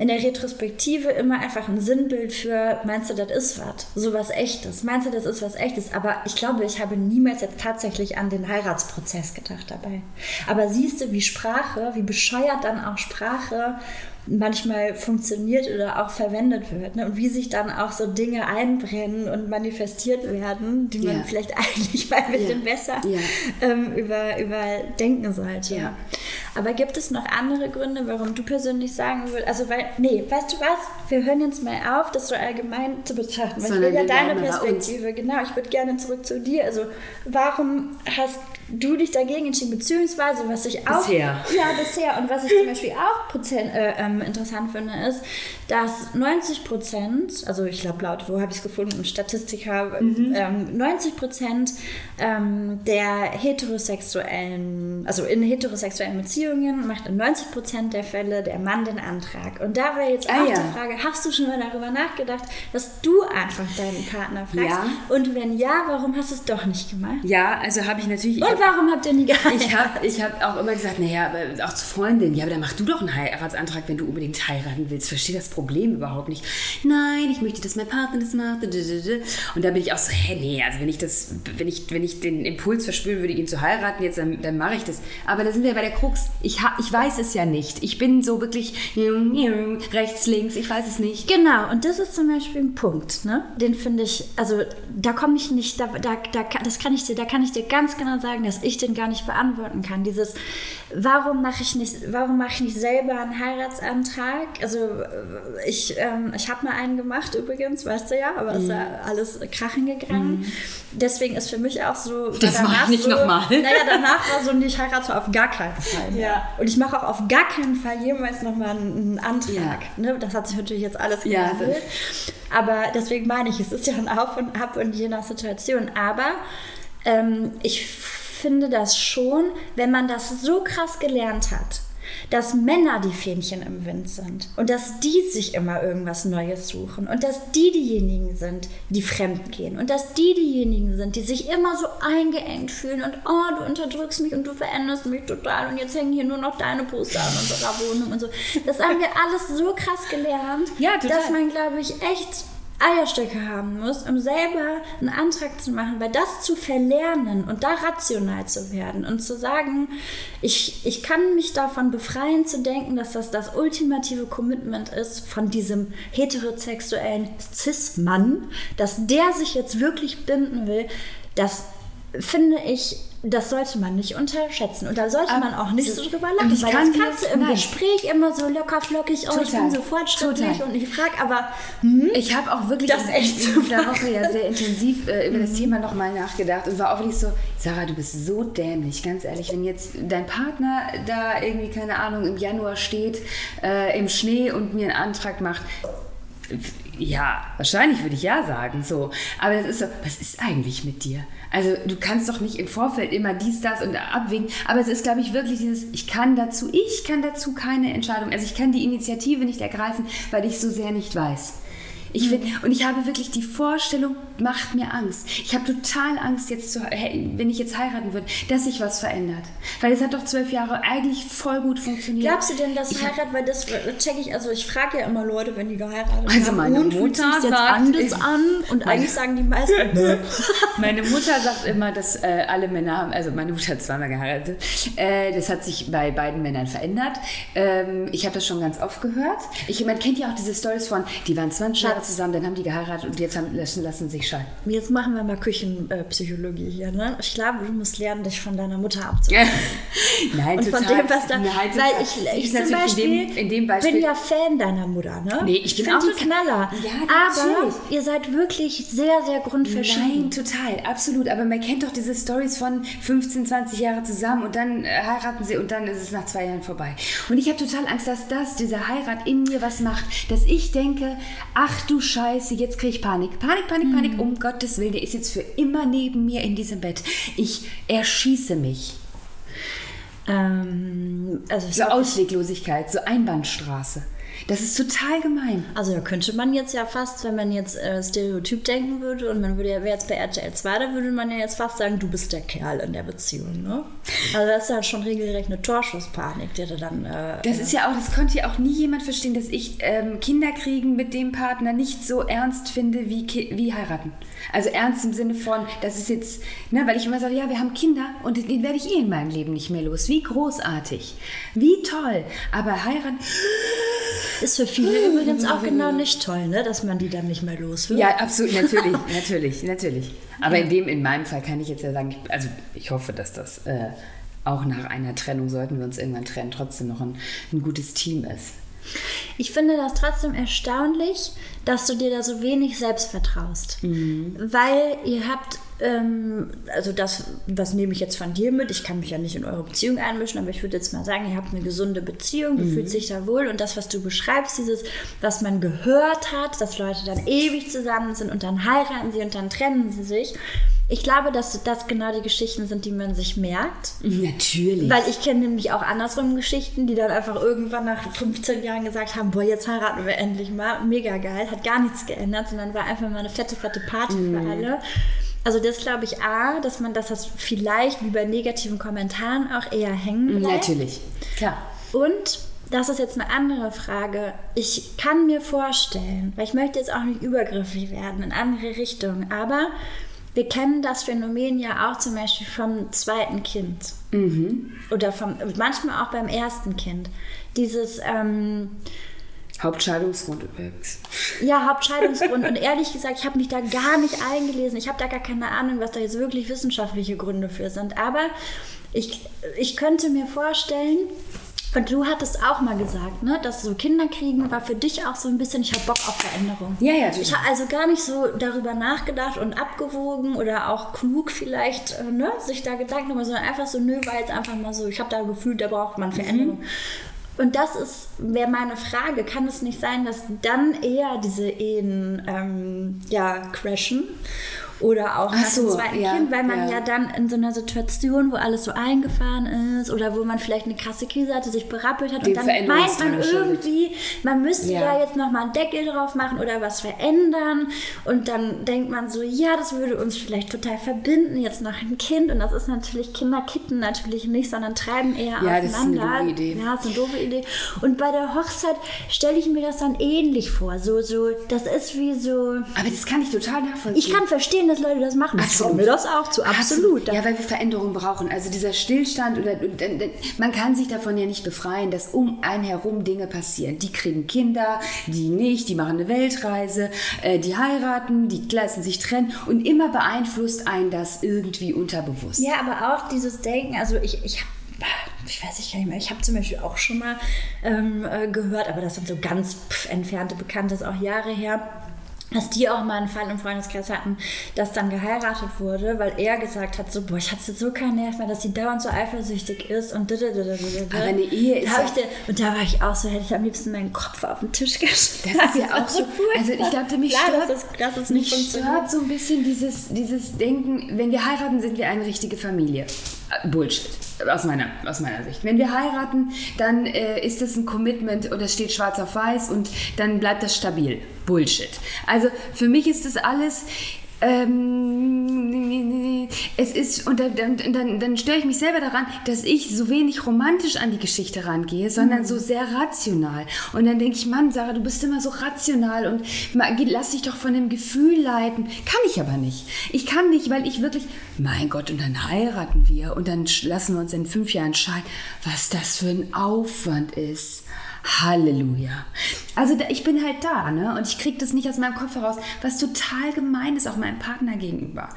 S2: in der Retrospektive immer einfach ein Sinnbild für, meinst du, das ist was? So was Echtes. Meinst du, das ist was Echtes? Aber ich glaube, ich habe niemals jetzt tatsächlich an den Heiratsprozess gedacht dabei. Aber siehst du, wie Sprache, wie bescheuert dann auch Sprache manchmal funktioniert oder auch verwendet wird. Ne? Und wie sich dann auch so Dinge einbrennen und manifestiert werden, die man ja. vielleicht eigentlich mal ein bisschen ja. besser ja. Ähm, über, überdenken sollte. Aber gibt es noch andere Gründe, warum du persönlich sagen würdest, also weil, nee, weißt du was? Wir hören jetzt mal auf, das so allgemein zu betrachten. Weil
S3: Sondern
S2: ich will ja deine. Perspektive, genau. Ich würde gerne zurück zu dir. Also warum hast du dich dagegen entschieden, beziehungsweise was ich auch...
S3: Bisher.
S2: Ja, bisher. Und was ich zum Beispiel auch Prozent, äh, ähm, interessant finde, ist, dass 90 Prozent, also ich glaube laut, wo habe ich es gefunden, Statistiker, ähm, 90 Prozent ähm, der heterosexuellen, also in heterosexuellen Beziehungen macht in 90 Prozent der Fälle der Mann den Antrag. Und da wäre jetzt
S3: Ah,
S2: auch
S3: ja.
S2: die Frage, hast du schon mal darüber nachgedacht, dass du einfach deinen Partner fragst?
S3: Ja.
S2: Und wenn ja, warum hast du es doch nicht gemacht?
S3: Ja, also habe ich natürlich. ich
S2: Und warum habt ihr nie geheiratet?
S3: Ich habe ich hab auch immer gesagt, naja, aber auch zu Freundinnen, ja, aber dann mach du doch einen Heiratsantrag, wenn du unbedingt heiraten willst. Verstehe das Problem überhaupt nicht. Nein, ich möchte, dass mein Partner das macht. Und da bin ich auch so, hä, nee, also wenn ich das, wenn ich, wenn ich den Impuls verspüren würde, ihn zu heiraten, jetzt, dann, dann mache ich das. Aber da sind wir bei der Krux. Ich, ha, ich weiß es ja nicht. Ich bin so wirklich rechts, links, ich weiß es nicht.
S2: Genau, und das ist zum Beispiel ein Punkt, ne? Den finde ich, also da komme ich nicht, da, da, da, das kann ich dir, da kann ich dir ganz genau sagen, dass ich den gar nicht beantworten kann. Dieses, warum mache ich nicht, warum mache ich nicht selber einen Heiratsantrag? Also ich, ähm, ich habe mal einen gemacht übrigens, weißt du ja, aber es ist ja alles krachen gegangen. Deswegen ist für mich auch so.
S3: Das mach ich nicht
S2: so,
S3: noch mal.
S2: Naja, danach war so, nee, ich heirate auf gar keinen Fall. mehr.
S3: Ja.
S2: Und ich mache auch auf gar keinen Fall jemals nochmal einen, Antrag.
S3: Ja.
S2: Ne? Das hat sich natürlich jetzt alles
S3: Ja.
S2: gewandelt. Aber deswegen meine ich, es ist ja ein Auf und Ab und je nach Situation. Aber ähm, ich finde das schon, wenn man das so krass gelernt hat, dass Männer die Fähnchen im Wind sind und dass die sich immer irgendwas Neues suchen und dass die diejenigen sind, die fremd gehen und dass die diejenigen sind, die sich immer so eingeengt fühlen und oh, du unterdrückst mich und du veränderst mich total und jetzt hängen hier nur noch deine Poster an unserer Wohnung und so. Das haben wir alles so krass gelernt,
S3: Ja,
S2: dass man, glaube ich, echt Eierstöcke haben muss, um selber einen Antrag zu machen, weil das zu verlernen und da rational zu werden und zu sagen, ich, ich kann mich davon befreien zu denken, dass das das ultimative Commitment ist von diesem heterosexuellen Cis-Mann, dass der sich jetzt wirklich binden will, das finde ich, das sollte man nicht unterschätzen. Und da sollte man auch nicht so drüber
S3: und
S2: lachen,
S3: ich
S2: weil
S3: kann
S2: das kannst du im
S3: nein.
S2: Gespräch immer so locker flockig, oh, ich bin so fortschrittlich
S3: Total.
S2: und ich frage aber, hm,
S3: Ich habe auch wirklich
S2: Das
S3: in,
S2: echt
S3: in dieser Woche ja sehr intensiv äh, über das Thema nochmal nachgedacht und war auch wirklich so, Sarah, du bist so dämlich, ganz ehrlich, wenn jetzt dein Partner da irgendwie, keine Ahnung, im Januar steht, äh, im Schnee und mir einen Antrag macht, ja, wahrscheinlich würde ich ja sagen, so. Aber das ist so, was ist eigentlich mit dir? Also du kannst doch nicht im Vorfeld immer dies, das und abwägen. Aber es ist, glaube ich, wirklich dieses, ich kann dazu, ich kann dazu keine Entscheidung. Also ich kann die Initiative nicht ergreifen, weil ich so sehr nicht weiß. Ich find, und ich habe wirklich die Vorstellung, macht mir Angst. Ich habe total Angst, jetzt zu, wenn ich jetzt heiraten würde, dass sich was verändert. Weil es hat doch zwölf Jahre eigentlich voll gut funktioniert.
S2: Glaubst du denn, dass
S3: Ich
S2: Heirat, weil das check ich, also ich frage ja immer Leute, wenn die geheiratet
S3: Also
S2: haben,
S3: meine
S2: und,
S3: Mutter
S2: jetzt
S3: sagt,
S2: anders an? Und eigentlich sagen die meisten, nö.
S3: Meine Mutter sagt immer, dass äh, alle Männer haben, also meine Mutter hat zweimal geheiratet, äh, das hat sich bei beiden Männern verändert. Ähm, ich habe das schon ganz oft gehört. Ich, man kennt ja auch diese Stories von, die waren 20 Jahre zusammen, dann haben die geheiratet und jetzt haben, lassen, lassen sich scheiden.
S2: Jetzt machen wir mal Küchenpsychologie hier, ne? Ich glaube, du musst lernen, dich von deiner Mutter abzuwenden.
S3: Nein,
S2: Und
S3: total.
S2: von dem, was da.
S3: Nein,
S2: weil ich, ich
S3: ist
S2: zum Beispiel
S3: in dem, in dem Beispiel.
S2: bin ja Fan deiner Mutter, ne?
S3: Nee, ich bin
S2: find
S3: auch
S2: die Knaller.
S3: Ja,
S2: Aber
S3: natürlich.
S2: ihr seid wirklich sehr, sehr grundverschieden.
S3: Nein, total, absolut. Aber man kennt doch diese Stories von 15, 20 Jahre zusammen und dann äh, heiraten sie und dann ist es nach zwei Jahren vorbei. Und ich habe total Angst, dass das, diese Heirat in mir was macht, dass ich denke, ach du Scheiße, jetzt kriege ich Panik. Panik, Panik, Panik,
S2: Mhm.
S3: um Gottes Willen, der ist jetzt für immer neben mir in diesem Bett. Ich erschieße mich.
S2: Ähm, also,
S3: So Ausweglosigkeit, so Einbahnstraße. Das ist total gemein.
S2: Also da könnte man jetzt ja fast, wenn man jetzt äh, Stereotyp denken würde und man würde ja, wäre jetzt bei RTL 2, da würde man ja jetzt fast sagen, du bist der Kerl in der Beziehung, ne? Also das ist ja schon regelrecht eine Torschusspanik, die da dann... Äh,
S3: Das ist ja auch, das konnte ja auch nie jemand verstehen, dass ich ähm, Kinder kriegen mit dem Partner nicht so ernst finde wie, Ki wie heiraten. Also ernst im Sinne von, das ist jetzt, ne, weil ich immer sage, ja, wir haben Kinder und den werde ich eh in meinem Leben nicht mehr los. Wie großartig, wie toll. Aber heiraten,
S2: ist für viele übrigens auch genau nicht toll, ne? Dass man die dann nicht mehr los wird.
S3: ja, absolut, natürlich, natürlich, natürlich. Aber in dem, in meinem Fall kann ich jetzt ja sagen, also ich hoffe, dass das äh, auch nach einer Trennung, sollten wir uns irgendwann trennen, trotzdem noch ein, ein gutes Team ist.
S2: Ich finde das trotzdem erstaunlich, dass du dir da so wenig selbst vertraust. Weil ihr habt, ähm, also das, was nehme ich jetzt von dir mit? Ich kann mich ja nicht in eure Beziehung einmischen, aber ich würde jetzt mal sagen, ihr habt eine gesunde Beziehung, du fühlst dich da wohl und das, was du beschreibst, dieses, was man gehört hat, dass Leute dann ewig zusammen sind und dann heiraten sie und dann trennen sie sich. Ich glaube, dass das genau die Geschichten sind, die man sich merkt.
S3: Natürlich.
S2: Weil ich kenne nämlich auch andersrum Geschichten, die dann einfach irgendwann nach 15 Jahren gesagt haben, boah, jetzt heiraten wir endlich mal. Mega geil, hat gar nichts geändert, sondern war einfach mal eine fette, fette Party für alle. Also das glaube ich A, dass man, dass das vielleicht wie bei negativen Kommentaren auch eher hängen bleibt.
S3: Natürlich. Klar.
S2: Und das ist jetzt eine andere Frage. Ich kann mir vorstellen, weil ich möchte jetzt auch nicht übergriffig werden in andere Richtungen, aber wir kennen das Phänomen ja auch zum Beispiel vom zweiten Kind. Oder vom, manchmal auch beim ersten Kind. Dieses, ähm,
S3: Hauptscheidungsgrund übrigens.
S2: ja, Hauptscheidungsgrund. Und ehrlich gesagt, ich habe mich da gar nicht eingelesen. Ich habe da gar keine Ahnung, was da jetzt wirklich wissenschaftliche Gründe für sind. Aber ich, ich könnte mir vorstellen, und du hattest auch mal gesagt, ne, dass so Kinder kriegen war für dich auch so ein bisschen, ich habe Bock auf Veränderung.
S3: Ja, ja,
S2: Ich
S3: total.
S2: habe also gar nicht so darüber nachgedacht und abgewogen oder auch klug vielleicht, äh, ne, sich da Gedanken gemacht, sondern einfach so, nö, war jetzt einfach mal so, ich habe da gefühlt, da braucht man Veränderung. Und das ist, wäre meine Frage, kann es nicht sein, dass dann eher diese Ehen ähm, ja, crashen? Oder auch nach
S3: so,
S2: dem zweiten
S3: ja,
S2: Kind, weil man ja.
S3: ja.
S2: dann in so einer Situation, wo alles so eingefahren ist oder wo man vielleicht eine krasse Krise hatte, sich berappelt hat
S3: Dem
S2: und dann meint man irgendwie, man müsste
S3: Ja.
S2: ja, jetzt nochmal einen Deckel drauf machen oder was verändern und dann denkt man so, ja, das würde uns vielleicht total verbinden, jetzt noch ein Kind und das ist natürlich, Kinder kitten natürlich nicht, sondern treiben eher
S3: Ja, das ist eine
S2: auseinander.
S3: doofe Idee.
S2: Ja, das ist eine doofe Idee. Und bei der Hochzeit stelle ich mir das dann ähnlich vor, so, so, das ist wie so...
S3: Aber das kann ich total nachvollziehen.
S2: Ich kann verstehen, dass Leute das machen. Ich traue mir das auch zu, absolut.
S3: Ja, weil wir Veränderungen brauchen. Also dieser Stillstand oder man kann sich davon ja nicht befreien, dass um einen herum Dinge passieren. Die kriegen Kinder, die nicht, die machen eine Weltreise, äh, die heiraten, die lassen sich trennen und immer beeinflusst einen das irgendwie unterbewusst.
S2: Ja, aber auch dieses Denken, also ich, ich habe ich weiß ich gar nicht mehr. Ich habe zum Beispiel auch schon mal ähm, äh, gehört, aber das sind so ganz pff, entfernte Bekannte, das ist auch Jahre her, dass die auch mal einen Fall im Freundeskreis hatten, dass dann geheiratet wurde, weil er gesagt hat, so, boah, ich hatte so keinen Nerv mehr, dass sie dauernd so eifersüchtig ist und.
S3: Aber eine Ehe ist
S2: da
S3: ja-
S2: ich den, Und da war ich auch so, hätte ich am liebsten meinen Kopf auf den Tisch geschlagen.
S3: Das ist ja auch so. Also ich glaube, mich
S2: Klar,
S3: stört,
S2: dass es nicht
S3: mich stört so ein bisschen dieses, dieses Denken, wenn wir heiraten, sind wir eine richtige Familie. Bullshit. Aus meiner, aus meiner Sicht. Wenn wir heiraten, dann äh, ist das ein Commitment und es steht schwarz auf weiß und dann bleibt das stabil. Bullshit. Also für mich ist das alles. Ähm, es ist, und dann, dann, dann, störe ich mich selber daran, dass ich so wenig romantisch an die Geschichte rangehe, sondern so sehr rational. Und dann denke ich, Mann, Sarah, du bist immer so rational und lass dich doch von dem Gefühl leiten. Kann ich aber nicht. Ich kann nicht, weil ich wirklich, mein Gott, und dann heiraten wir und dann lassen wir uns in fünf Jahren scheiden. Was das für ein Aufwand ist. Halleluja. Also ich bin halt da, ne? Und ich kriege das nicht aus meinem Kopf heraus, was total gemein ist, auch meinem Partner gegenüber.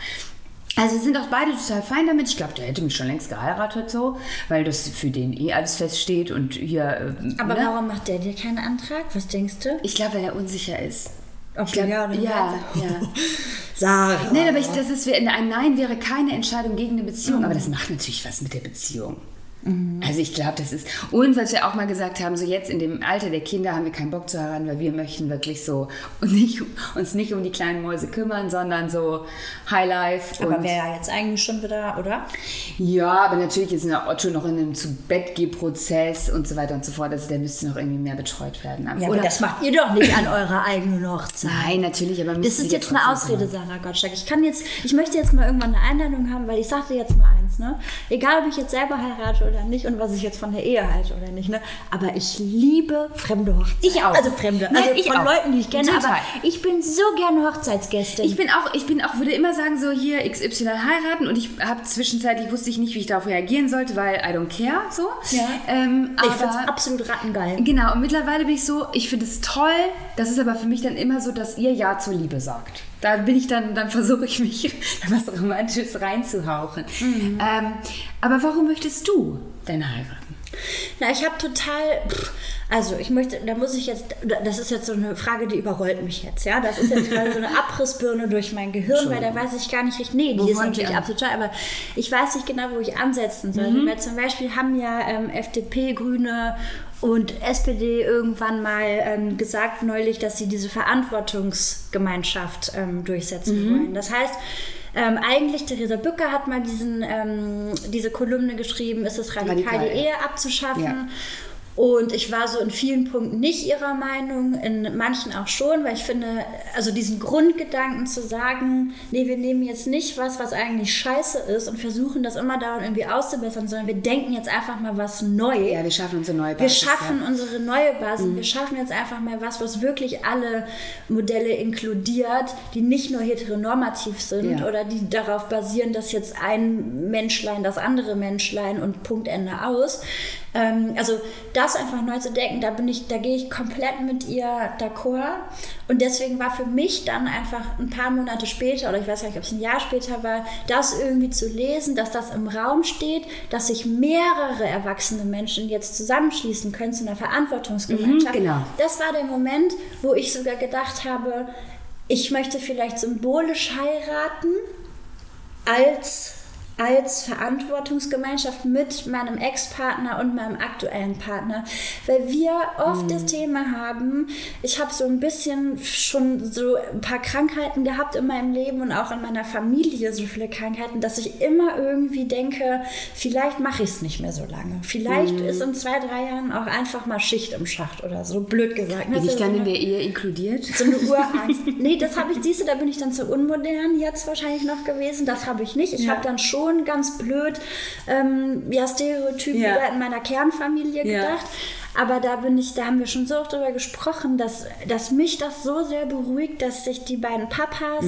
S3: Also sind auch beide total fein damit. Ich glaube, der hätte mich schon längst geheiratet so, weil das für den eh alles feststeht und hier. äh,
S2: Aber
S3: ne?
S2: warum macht der dir keinen Antrag? Was denkst du?
S3: Ich glaube, weil er unsicher ist.
S2: Ob
S3: Ich glaub,
S2: ja
S3: ja,
S2: nein?
S3: ja.
S2: Sarah.
S3: Nein, aber ich, das ist, ein Nein wäre keine Entscheidung gegen eine Beziehung, aber das macht natürlich was mit der Beziehung. Also ich glaube, das ist, und was wir auch mal gesagt haben, so jetzt in dem Alter der Kinder haben wir keinen Bock zu heiraten, weil wir möchten wirklich so und nicht, uns nicht um die kleinen Mäuse kümmern, sondern so Highlife.
S2: Aber wäre ja jetzt eigentlich schon wieder, oder?
S3: ja, aber natürlich ist der Otto noch in einem zu Bett prozess und so weiter und so fort. Also der müsste noch irgendwie mehr betreut werden.
S2: Ja, aber das macht ihr doch nicht an eurer eigenen Hochzeit.
S3: Nein, natürlich, aber
S2: Das ist jetzt eine Ausrede, Sarah Gottschalk. Ich kann jetzt, ich möchte jetzt mal irgendwann eine Einladung haben, weil ich sagte jetzt mal eins, ne? Egal, ob ich jetzt selber heirate oder nicht und was ich jetzt von der Ehe halte oder nicht, ne? Aber ich liebe fremde Hochzeiten.
S3: Ich auch.
S2: Also fremde,
S3: Nein,
S2: also
S3: ich
S2: von
S3: auch.
S2: Leuten, die ich kenne.
S3: Total.
S2: Aber ich bin so gerne Hochzeitsgästin.
S3: Ich bin auch, ich bin auch, würde immer sagen, so hier XY heiraten und ich habe zwischenzeitlich wusste ich nicht, wie ich darauf reagieren sollte, weil I don't care, so.
S2: Ja.
S3: Ähm,
S2: ich finde es absolut rattengeil.
S3: genau, und mittlerweile bin ich so, ich finde es toll, das ist aber für mich dann immer so, dass ihr Ja zur Liebe sagt. Da bin ich dann, dann versuche ich mich was Romantisches reinzuhauchen.
S2: Mhm.
S3: Ähm, aber warum möchtest du denn heiraten?
S2: Na, ich habe total, also ich möchte, da muss ich jetzt, das ist jetzt so eine Frage, die überrollt mich jetzt, ja. Das ist jetzt gerade so eine Abrissbirne durch mein Gehirn, weil da weiß ich gar nicht richtig, nee, die
S3: Wo
S2: ist natürlich absolut toll, aber ich weiß nicht genau, wo ich ansetzen soll.
S3: Mhm.
S2: Weil zum Beispiel haben ja ähm, FDP, Grüne und SPD irgendwann mal ähm, gesagt neulich, dass sie diese Verantwortungsgemeinschaft ähm, durchsetzen
S3: Mhm.
S2: wollen. Das heißt, ähm, eigentlich, Theresa Bücker hat mal diesen, ähm, diese Kolumne geschrieben, ist es radikal,
S3: Radikal,
S2: die. Ehe abzuschaffen.
S3: Ja.
S2: Und ich war so in vielen Punkten nicht ihrer Meinung, in manchen auch schon, weil ich finde, also diesen Grundgedanken zu sagen, nee, wir nehmen jetzt nicht was, was eigentlich scheiße ist und versuchen das immer dauernd irgendwie auszubessern, sondern wir denken jetzt einfach mal was neu.
S3: Ja, wir schaffen unsere neue
S2: Wir
S3: Basis.
S2: schaffen
S3: ja.
S2: unsere neue Basis. Wir schaffen jetzt einfach mal was, was wirklich alle Modelle inkludiert, die nicht nur heteronormativ sind
S3: Ja.
S2: oder die darauf basieren, dass jetzt ein Menschlein das andere Menschlein und Punkt Ende aus. Ähm, also das einfach neu zu denken, da bin ich, da gehe ich komplett mit ihr d'accord. Und deswegen war für mich dann einfach ein paar Monate später, oder ich weiß gar nicht, ob es ein Jahr später war, das irgendwie zu lesen, dass das im Raum steht, dass sich mehrere erwachsene Menschen jetzt zusammenschließen können zu einer Verantwortungsgemeinschaft.
S3: Mhm, genau.
S2: Das war der Moment, wo ich sogar gedacht habe, ich möchte vielleicht symbolisch heiraten als, als Verantwortungsgemeinschaft mit meinem Ex-Partner und meinem aktuellen Partner, weil wir oft das Thema haben, ich habe so ein bisschen schon so ein paar Krankheiten gehabt in meinem Leben und auch in meiner Familie so viele Krankheiten, dass ich immer irgendwie denke, vielleicht mache ich es nicht mehr so lange. Vielleicht ist in zwei, drei Jahren auch einfach mal Schicht im Schacht oder so, blöd gesagt.
S3: Bin
S2: Weißt
S3: ich
S2: so
S3: dann
S2: eine-
S3: in der Ehe inkludiert?
S2: so eine Urangst. nee, das habe ich, siehst du, da bin ich dann zu unmodern jetzt wahrscheinlich noch gewesen. Das habe ich nicht. Ich
S3: Ja.
S2: habe dann schon ganz blöd, ähm, ja, Stereotyp
S3: Ja.
S2: wieder in meiner Kernfamilie
S3: Ja.
S2: gedacht. Aber da bin ich, da haben wir schon so oft drüber gesprochen, dass, dass mich das so sehr beruhigt, dass sich die beiden Papas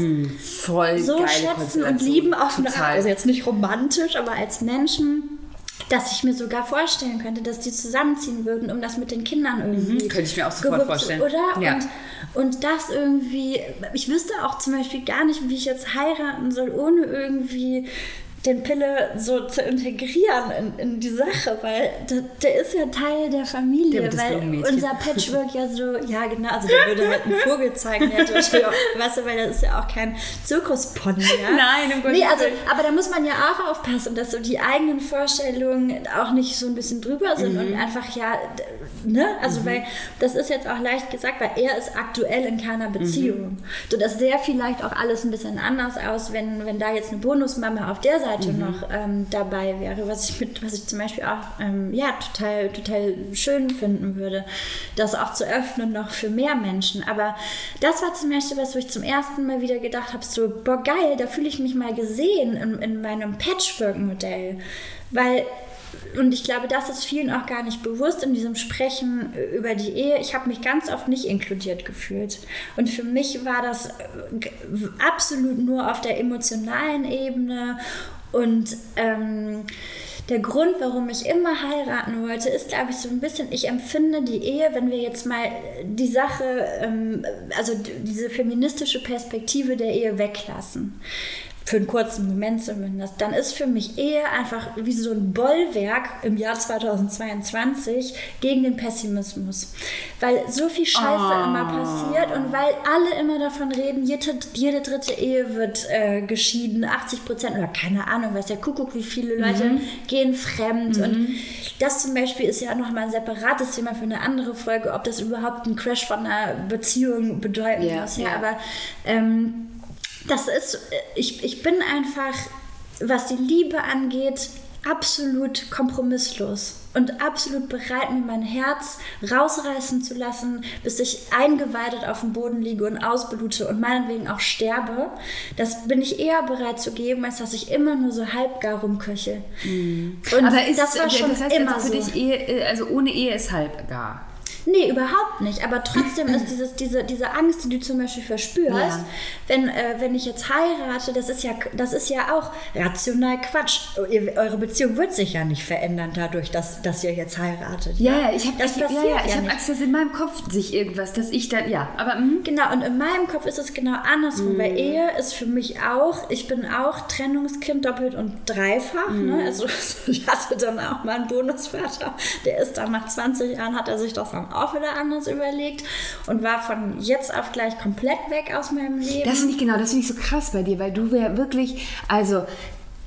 S3: Voll
S2: so schätzen und lieben auf eine Art. Also jetzt nicht romantisch, aber als Menschen, dass ich mir sogar vorstellen könnte, dass die zusammenziehen würden, um das mit den Kindern irgendwie.
S3: Mhm, könnte ich mir auch sofort vorstellen.
S2: Oder?
S3: Ja.
S2: Und, und das irgendwie, ich wüsste auch zum Beispiel gar nicht, wie ich jetzt heiraten soll, ohne irgendwie den Pille so zu integrieren in, in die Sache, weil der, der ist ja Teil der Familie,
S3: Der
S2: weil unser Patchwork ja so, ja genau, also der würde halt einen Vogel zeigen, der hätte wahrscheinlich auch, weißt du, weil das ist ja auch kein Zirkuspony, ja?
S3: Nein, um Gottes
S2: Nee, also, aber da muss man ja auch aufpassen, dass so die eigenen Vorstellungen auch nicht so ein bisschen drüber sind
S3: Mhm.
S2: und einfach ja, ne, also weil das ist jetzt auch leicht gesagt, weil er ist aktuell in keiner Beziehung.
S3: Mhm.
S2: So, das sähe vielleicht auch alles ein bisschen anders aus, wenn, wenn da jetzt eine Bonusmama auf der Seite
S3: Mhm.
S2: noch ähm, dabei wäre, was ich mit, was ich zum Beispiel auch ähm, ja total, total schön finden würde, das auch zu öffnen noch für mehr Menschen. Aber das war zum Beispiel was, wo ich zum ersten Mal wieder gedacht habe, so, boah geil, da fühle ich mich mal gesehen in, in meinem Patchwork-Modell. Weil und ich glaube, das ist vielen auch gar nicht bewusst in diesem Sprechen über die Ehe. Ich habe mich ganz oft nicht inkludiert gefühlt. Und für mich war das äh, absolut nur auf der emotionalen Ebene. Und ähm, der Grund, warum ich immer heiraten wollte, ist, glaube ich, so ein bisschen, ich empfinde die Ehe, wenn wir jetzt mal die Sache, ähm, also diese feministische Perspektive der Ehe weglassen für einen kurzen Moment zumindest, dann ist für mich Ehe einfach wie so ein Bollwerk im Jahr 2022 gegen den Pessimismus. Weil so viel Scheiße
S3: Oh.
S2: immer passiert und weil alle immer davon reden, jede, jede dritte Ehe wird äh, geschieden, 80 Prozent oder keine Ahnung, weiß der Kuckuck, wie viele Leute gehen fremd. Und das zum Beispiel ist ja nochmal ein separates Thema für eine andere Folge, ob das überhaupt einen Crash von einer Beziehung bedeuten
S3: Ja,
S2: muss. Ja,
S3: ja.
S2: aber ähm, das ist, ich, ich bin einfach, was die Liebe angeht, absolut kompromisslos und absolut bereit, mir mein Herz rausreißen zu lassen, bis ich eingeweidet auf dem Boden liege und ausblute und meinetwegen auch sterbe. Das bin ich eher bereit zu geben, als dass ich immer nur so halbgar rumköche. Und
S3: Aber ist,
S2: das war schon
S3: das heißt
S2: immer
S3: also für
S2: so.
S3: dich Ehe, äh, also ohne Ehe ist halb gar.
S2: Nee, überhaupt nicht. Aber trotzdem ist dieses, diese, diese Angst, die du zum Beispiel verspürst,
S3: Ja.
S2: wenn, äh, wenn ich jetzt heirate, das ist, ja, das ist ja auch rational Quatsch. Eure Beziehung wird sich ja nicht verändern dadurch, dass, dass ihr jetzt heiratet.
S3: Ja, ja, ich habe
S2: das
S3: ich, ja,
S2: passiert
S3: ja, ich
S2: ja
S3: hab. Angst, dass in meinem Kopf sich irgendwas, dass ich dann, ja, aber mm,
S2: Genau, und in meinem Kopf ist es genau andersrum, weil Ehe ist für mich auch, ich bin auch Trennungskind doppelt und dreifach. Ne? Also ich hatte dann auch mal einen Bonusvater, der ist dann nach 20 Jahren, hat er sich das dann auch wieder anders überlegt und war von jetzt auf gleich komplett weg aus meinem Leben.
S3: Das finde ich genau, das finde ich so krass bei dir, weil du ja wirklich, also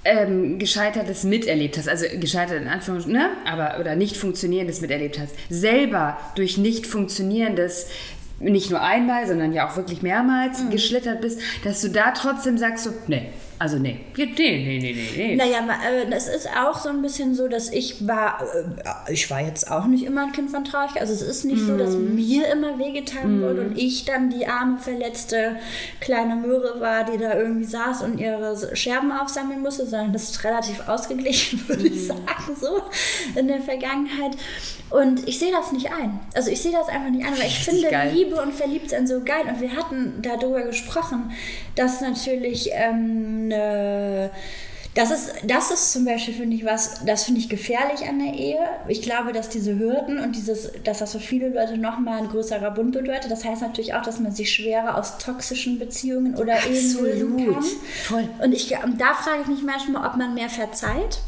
S3: ähm, gescheitertes miterlebt hast, also gescheitert in Anführungsstrichen, ne? aber oder nicht funktionierendes miterlebt hast, selber durch nicht funktionierendes nicht nur einmal, sondern ja auch wirklich mehrmals geschlittert bist, dass du da trotzdem sagst so, nee, also nee, nee, nee, nee, nee, nee.
S2: Naja, ma- äh, es ist auch so ein bisschen so, dass ich war, äh, ich war jetzt auch nicht immer ein Kind von Traurigkeit. Also es ist nicht so, dass mir immer wehgetan wurde und ich dann die arme, verletzte kleine Möhre war, die da irgendwie saß und ihre Scherben aufsammeln musste, sondern das ist relativ ausgeglichen, würde ich sagen, so in der Vergangenheit. Und ich sehe das nicht ein. Also ich sehe das einfach nicht ein, weil ich finde
S3: geil.
S2: Liebe und Verliebtsein so geil. Und wir hatten darüber gesprochen, dass natürlich ähm, eine das ist, das ist zum Beispiel, finde ich, was, das finde ich gefährlich an der Ehe. Ich glaube, dass diese Hürden und dieses, dass das für viele Leute nochmal ein größerer Bund bedeutet. Das heißt natürlich auch, dass man sich schwerer aus toxischen Beziehungen oder Ehen lösen kann.
S3: Voll.
S2: Und ich, und da frage ich mich manchmal, ob man mehr verzeiht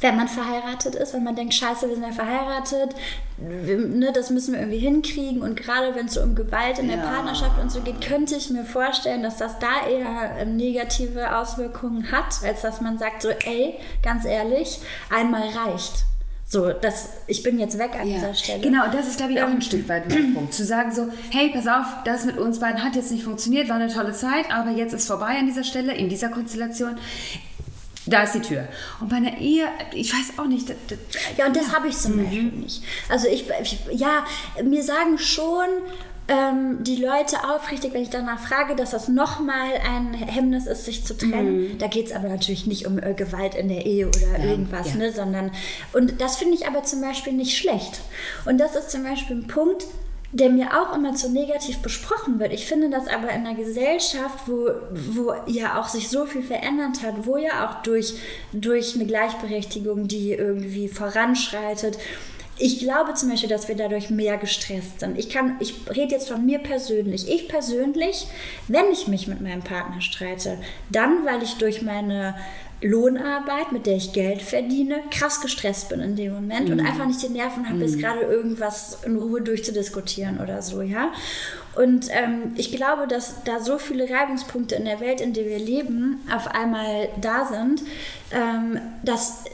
S2: wenn man verheiratet ist, wenn man denkt, scheiße, wir sind ja verheiratet, wir, ne, das müssen wir irgendwie hinkriegen. Und gerade wenn es so um Gewalt in der
S3: Ja.
S2: Partnerschaft und so geht, könnte ich mir vorstellen, dass das da eher ähm, negative Auswirkungen hat, als dass man sagt, so, ey, ganz ehrlich, einmal reicht. So, das, ich bin jetzt weg an dieser Stelle.
S3: Genau, und das ist, glaube ich, auch ein Stück weit mein Punkt. Zu sagen so, hey, pass auf, das mit uns beiden hat jetzt nicht funktioniert, war eine tolle Zeit, aber jetzt ist vorbei an dieser Stelle, in dieser Konstellation. Da ist die Tür. Und bei einer Ehe, ich weiß auch nicht. Das, das,
S2: Ja, und das habe ich zum Beispiel nicht. Also ich, ich, ja, mir sagen schon ähm, die Leute aufrichtig, wenn ich danach frage, dass das nochmal ein Hemmnis ist, sich zu trennen. Da geht es aber natürlich nicht um äh, Gewalt in der Ehe oder irgendwas,
S3: ja.
S2: ne, sondern, und das finde ich aber zum Beispiel nicht schlecht. Und das ist zum Beispiel ein Punkt, der mir auch immer zu negativ besprochen wird. Ich finde das aber in einer Gesellschaft, wo, wo ja auch sich so viel verändert hat, wo ja auch durch, durch eine Gleichberechtigung, die irgendwie voranschreitet, ich glaube zum Beispiel, dass wir dadurch mehr gestresst sind. Ich kann, ich rede jetzt von mir persönlich. Ich persönlich, wenn ich mich mit meinem Partner streite, dann, weil ich durch meine Lohnarbeit, mit der ich Geld verdiene, krass gestresst bin in dem Moment und einfach nicht die Nerven habe, jetzt gerade irgendwas in Ruhe durchzudiskutieren oder so, ja. Und ähm, ich glaube, dass da so viele Reibungspunkte in der Welt, in der wir leben, auf einmal da sind, ähm, dass,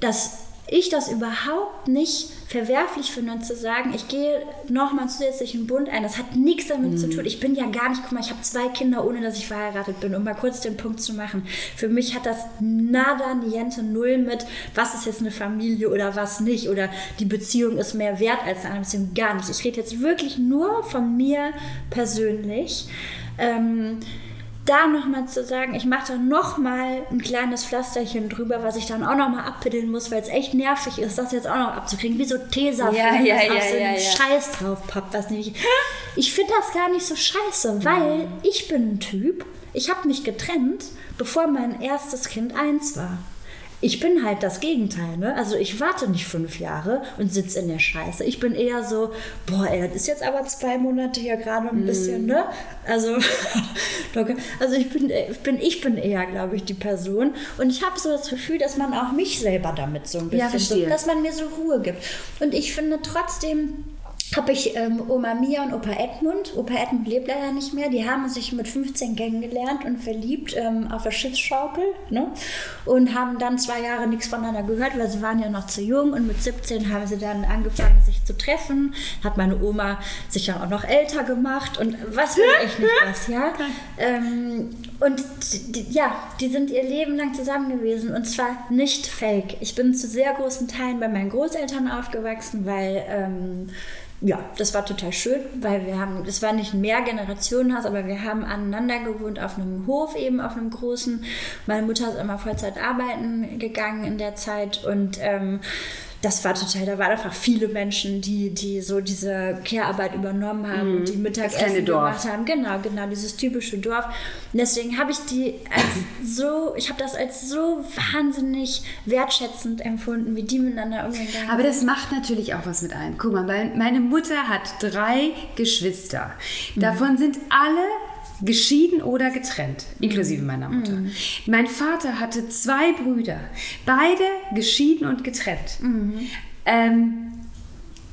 S2: dass ich das überhaupt nicht verwerflich finde, zu sagen, ich gehe nochmal zusätzlich einen Bund ein. Das hat nichts damit zu tun. Ich bin ja gar nicht, guck mal, ich habe zwei Kinder, ohne dass ich verheiratet bin, um mal kurz den Punkt zu machen. Für mich hat das nada, niente, null mit, was ist jetzt eine Familie oder was nicht. Oder die Beziehung ist mehr wert als eine Beziehung. Gar nicht. Ich rede jetzt wirklich nur von mir persönlich. Ähm, da nochmal zu sagen, ich mache da nochmal ein kleines Pflasterchen drüber, was ich dann auch nochmal abpiddeln muss, weil es echt nervig ist, das jetzt auch noch abzukriegen, wie so Tesa,
S3: Ja, ja, ja,
S2: auf so
S3: ja,
S2: einen
S3: ja.
S2: Scheiß drauf pappt, was nicht. Ich finde das gar nicht so scheiße, weil ich bin ein Typ, ich habe mich getrennt, bevor mein erstes Kind eins war. Ich bin halt das Gegenteil, ne? Also ich warte nicht fünf Jahre und sitze in der Scheiße. Ich bin eher so, boah, ey, das ist jetzt aber zwei Monate hier gerade ein bisschen, ne? Also, also ich bin, ich bin, ich bin eher, glaube ich, die Person. Und ich habe so das Gefühl, dass man auch mich selber damit so ein
S3: Ja,
S2: bisschen, so,
S3: verstehe.
S2: dass man mir so Ruhe gibt. Und ich finde trotzdem, habe ich ähm, Oma Mia und Opa Edmund. Opa Edmund lebt leider nicht mehr. Die haben sich mit 15 kennengelernt und verliebt ähm, auf der Schiffsschaukel. Ne? Und haben dann zwei Jahre nichts voneinander gehört, weil sie waren ja noch zu jung. Und mit 17 haben sie dann angefangen, sich zu treffen. Hat meine Oma sich dann auch noch älter gemacht. Und was will ich nicht was, ja? Ähm, und die, die- ja, die sind ihr Leben lang zusammen gewesen. Und zwar nicht fake. Ich bin zu sehr großen Teilen bei meinen Großeltern aufgewachsen, weil... Ja, das war total schön, weil wir haben, es war nicht ein Mehrgenerationenhaus, aber wir haben aneinander gewohnt auf einem Hof, eben auf einem großen. Meine Mutter ist immer Vollzeit arbeiten gegangen in der Zeit und ähm, das war total, da waren einfach viele Menschen, die, die so diese Care-Arbeit übernommen haben und die Mittagessen gemacht haben. Genau, genau, dieses typische Dorf. Und deswegen habe ich die als so, ich habe das als so wahnsinnig wertschätzend empfunden, wie die miteinander umgegangen
S3: Aber das macht natürlich auch was mit einem. Guck mal, mein- meine Mutter hat drei Geschwister. Davon sind alle geschieden oder getrennt, inklusive meiner Mutter. Mein Vater hatte zwei Brüder, beide geschieden und getrennt. Ähm,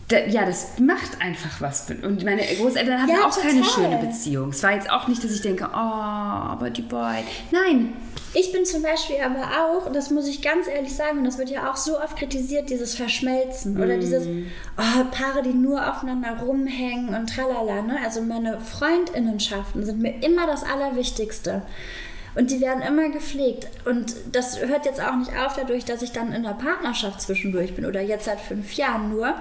S3: da, ja, das macht einfach was. Und meine Großeltern hatten
S2: Ja,
S3: auch keine
S2: total.
S3: schöne Beziehung. Es war jetzt auch nicht, dass ich denke, oh, aber die beiden. Nein,
S2: Ich bin zum Beispiel aber auch, und das muss ich ganz ehrlich sagen, und das wird ja auch so oft kritisiert, dieses Verschmelzen oder dieses oh, Paare, die nur aufeinander rumhängen und tralala. Ne? Also meine Freundinnenschaften sind mir immer das Allerwichtigste. Und die werden immer gepflegt. Und das hört jetzt auch nicht auf dadurch, dass ich dann in der Partnerschaft zwischendurch bin oder jetzt seit fünf Jahren nur.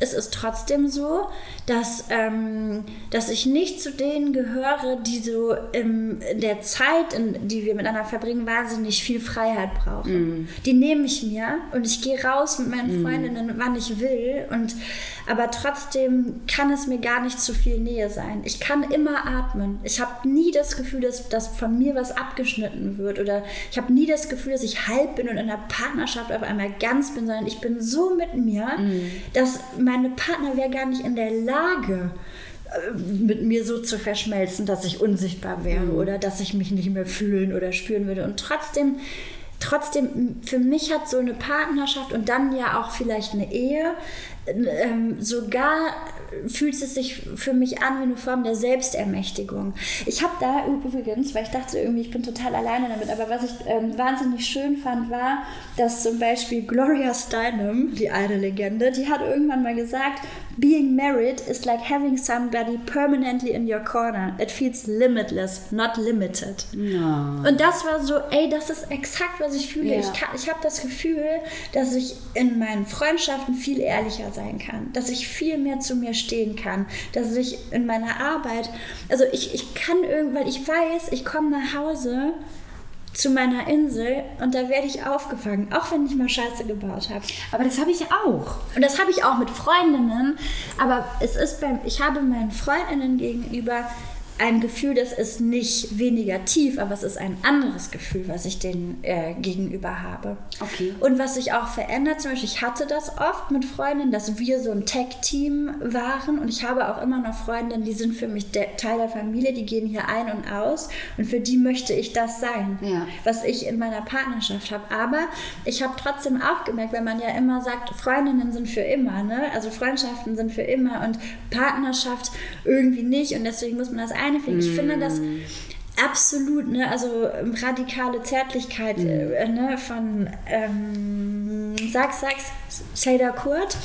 S2: Es ist trotzdem so, dass, ähm, dass ich nicht zu denen gehöre, die so im, in der Zeit, in, die wir miteinander verbringen, wahnsinnig viel Freiheit brauchen. Die nehme ich mir und ich gehe raus mit meinen Freundinnen, wann ich will. Und, aber trotzdem kann es mir gar nicht zu viel Nähe sein. Ich kann immer atmen. Ich habe nie das Gefühl, dass, dass von mir was abgeschnitten wird. Oder ich habe nie das Gefühl, dass ich halb bin und in der Partnerschaft auf einmal ganz bin, sondern ich bin so mit mir, dass meine Partner wäre gar nicht in der Lage, äh, mit mir so zu verschmelzen, dass ich unsichtbar wäre oder dass ich mich nicht mehr fühlen oder spüren würde. Und trotzdem, trotzdem, für mich hat so eine Partnerschaft und dann ja auch vielleicht eine Ehe, ähm, sogar fühlt es sich für mich an wie eine Form der Selbstermächtigung. Ich habe da übrigens, weil ich dachte irgendwie, ich bin total alleine damit, aber was ich ähm, wahnsinnig schön fand, war, dass zum Beispiel Gloria Steinem, die eine Legende, die hat irgendwann mal gesagt, being married is like having somebody permanently in your corner. It feels limitless, not limited. Und das war so, ey, das ist exakt, was ich fühle.
S3: Ja.
S2: Ich, kann- ich habe das Gefühl, dass ich in meinen Freundschaften viel ehrlicher sein kann, dass ich viel mehr zu mir stehen kann, dass ich in meiner Arbeit, also ich, ich kann irgendwann, ich weiß, ich komme nach Hause zu meiner Insel und da werde ich aufgefangen, auch wenn ich mal Scheiße gebaut habe.
S3: aber das habe ich auch.
S2: Und das habe ich auch mit Freundinnen, aber es ist beim, ich habe meinen Freundinnen gegenüber ein Gefühl, das ist nicht weniger tief, aber es ist ein anderes Gefühl, was ich denen äh, gegenüber habe.
S3: Okay.
S2: Und was sich auch verändert, zum Beispiel, ich hatte das oft mit Freundinnen, dass wir so ein Tech-Team waren und ich habe auch immer noch Freundinnen, die sind für mich der, Teil der Familie, die gehen hier ein und aus und für die möchte ich das sein,
S3: Ja.
S2: was ich in meiner Partnerschaft habe. Aber ich habe trotzdem auch gemerkt, wenn man ja immer sagt, Freundinnen sind für immer, ne? also Freundschaften sind für immer und Partnerschaft irgendwie nicht und deswegen muss man das eine pflegen. Ich finde das absolut, ne? also ähm, radikale Zärtlichkeit äh, ne? von ähm, Sag, Sag's, Seda Kurt.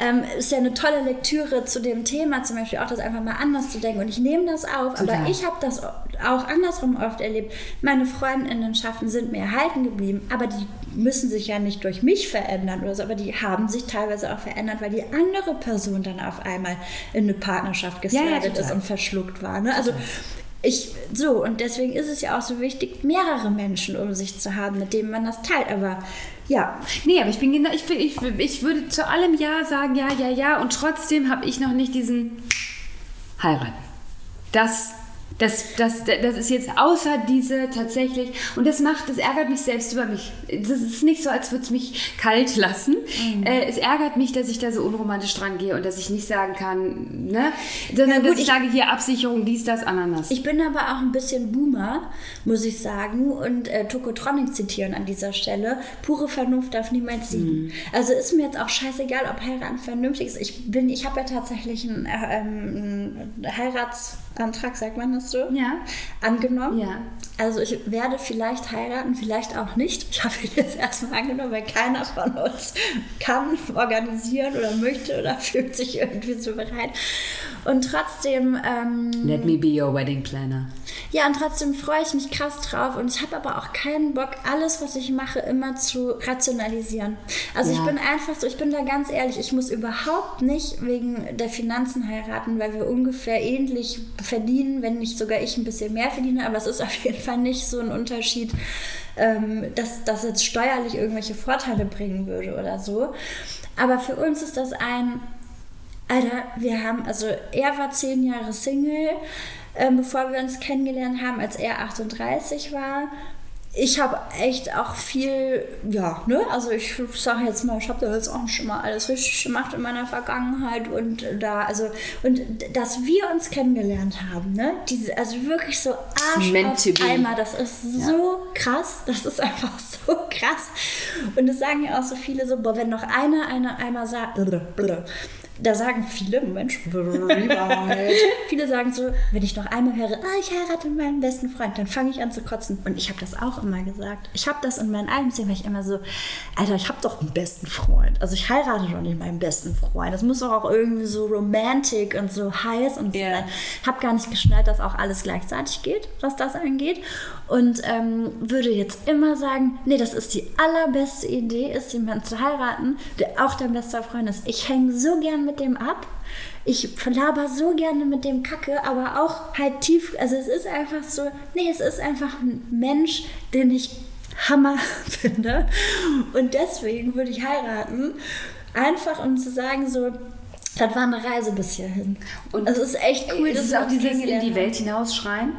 S2: Ähm, ist ja eine tolle Lektüre zu dem Thema, zum Beispiel auch das einfach mal anders zu denken. Und ich nehme das auf,
S3: Total.
S2: aber ich habe das auch andersrum oft erlebt. Meine Freundinnenschaften sind mir erhalten geblieben, aber die müssen sich ja nicht durch mich verändern oder so, aber die haben sich teilweise auch verändert, weil die andere Person dann auf einmal in eine Partnerschaft
S3: Ja, ja,
S2: geslidet
S3: total.
S2: ist und verschluckt war. Ne? Also ich, so, und deswegen ist es ja auch so wichtig, mehrere Menschen um sich zu haben, mit denen man das teilt. Aber ja,
S3: Nee, aber ich bin genau, ich, ich, ich würde zu allem Ja sagen, ja, ja, ja. Und trotzdem habe ich noch nicht diesen heiraten. Das, das, das, das ist jetzt außer diese tatsächlich, und das macht, das ärgert mich selbst über mich. Das ist nicht so, als würde es mich kalt lassen.
S2: Mhm.
S3: Äh, es ärgert mich, dass ich da so unromantisch dran gehe und dass ich nicht sagen kann, ne? Sondern
S2: gut,
S3: dass ich,
S2: ich-
S3: sage, hier Absicherung, dies, das, Ananas.
S2: Ich bin aber auch ein bisschen Boomer, muss ich sagen, und äh, Tokotronic zitieren an dieser Stelle. Pure Vernunft darf niemals siegen. Also ist mir jetzt auch scheißegal, ob heiraten vernünftig ist. Ich bin, ich habe ja tatsächlich einen, äh, ähm, einen Heiratsantrag, sagt man das so?
S3: Ja.
S2: Angenommen.
S3: Ja.
S2: Also ich werde vielleicht heiraten, vielleicht auch nicht. Ich habe ihn jetzt erstmal angenommen, weil keiner von uns kann organisieren oder möchte oder fühlt sich irgendwie so bereit. Und trotzdem. Ähm,
S3: Let me be your wedding planner.
S2: Ja, und trotzdem freue ich mich krass drauf. Und ich habe aber auch keinen Bock, alles, was ich mache, immer zu rationalisieren. Also
S3: Ja.
S2: ich bin einfach so, ich bin da ganz ehrlich, ich muss überhaupt nicht wegen der Finanzen heiraten, weil wir ungefähr ähnlich verdienen, wenn nicht sogar ich ein bisschen mehr verdiene. Aber es ist auf jeden Fall nicht so ein Unterschied, ähm, dass das jetzt steuerlich irgendwelche Vorteile bringen würde oder so. Aber für uns ist das ein Alter, wir haben, also er war zehn Jahre Single, ähm, bevor wir uns kennengelernt haben, als er 38 war. Ich habe echt auch viel, ja, ne, also ich sage jetzt mal, ich habe da jetzt auch schon mal alles richtig gemacht in meiner Vergangenheit und da, also, und dass wir uns kennengelernt haben, ne, diese, also wirklich so Arsch auf. Eimer, das ist so krass, das ist einfach so krass. Und das sagen ja auch so viele so, boah, wenn noch einer, einer einmal sagt, da sagen viele, Mensch, viele sagen so, wenn ich noch einmal höre, ah, ich heirate meinen besten Freund, dann fange ich an zu kotzen. Und ich habe das auch immer gesagt. Ich habe das in meinen Alben gesehen, weil ich immer so, Alter, ich habe doch einen besten Freund. Also ich heirate doch nicht meinen besten Freund. Das muss doch auch irgendwie so romantic und so heiß und so
S3: Ja.
S2: sein. Habe gar nicht geschnallt, dass auch alles gleichzeitig geht, was das angeht. Und ähm, würde jetzt immer sagen, nee, das ist die allerbeste Idee, ist jemanden zu heiraten, der auch dein bester Freund ist. Ich hänge so gern mit dem ab. Ich laber so gerne mit dem Kacke, aber auch halt tief. Also es ist einfach so, nee, es ist einfach ein Mensch, den ich Hammer finde. Und deswegen würde ich heiraten. Einfach um zu sagen, so, das war eine Reise bis hierhin. Und es ist echt cool,
S3: ist
S2: dass
S3: es auch dieses in die. Welt hinausschreien?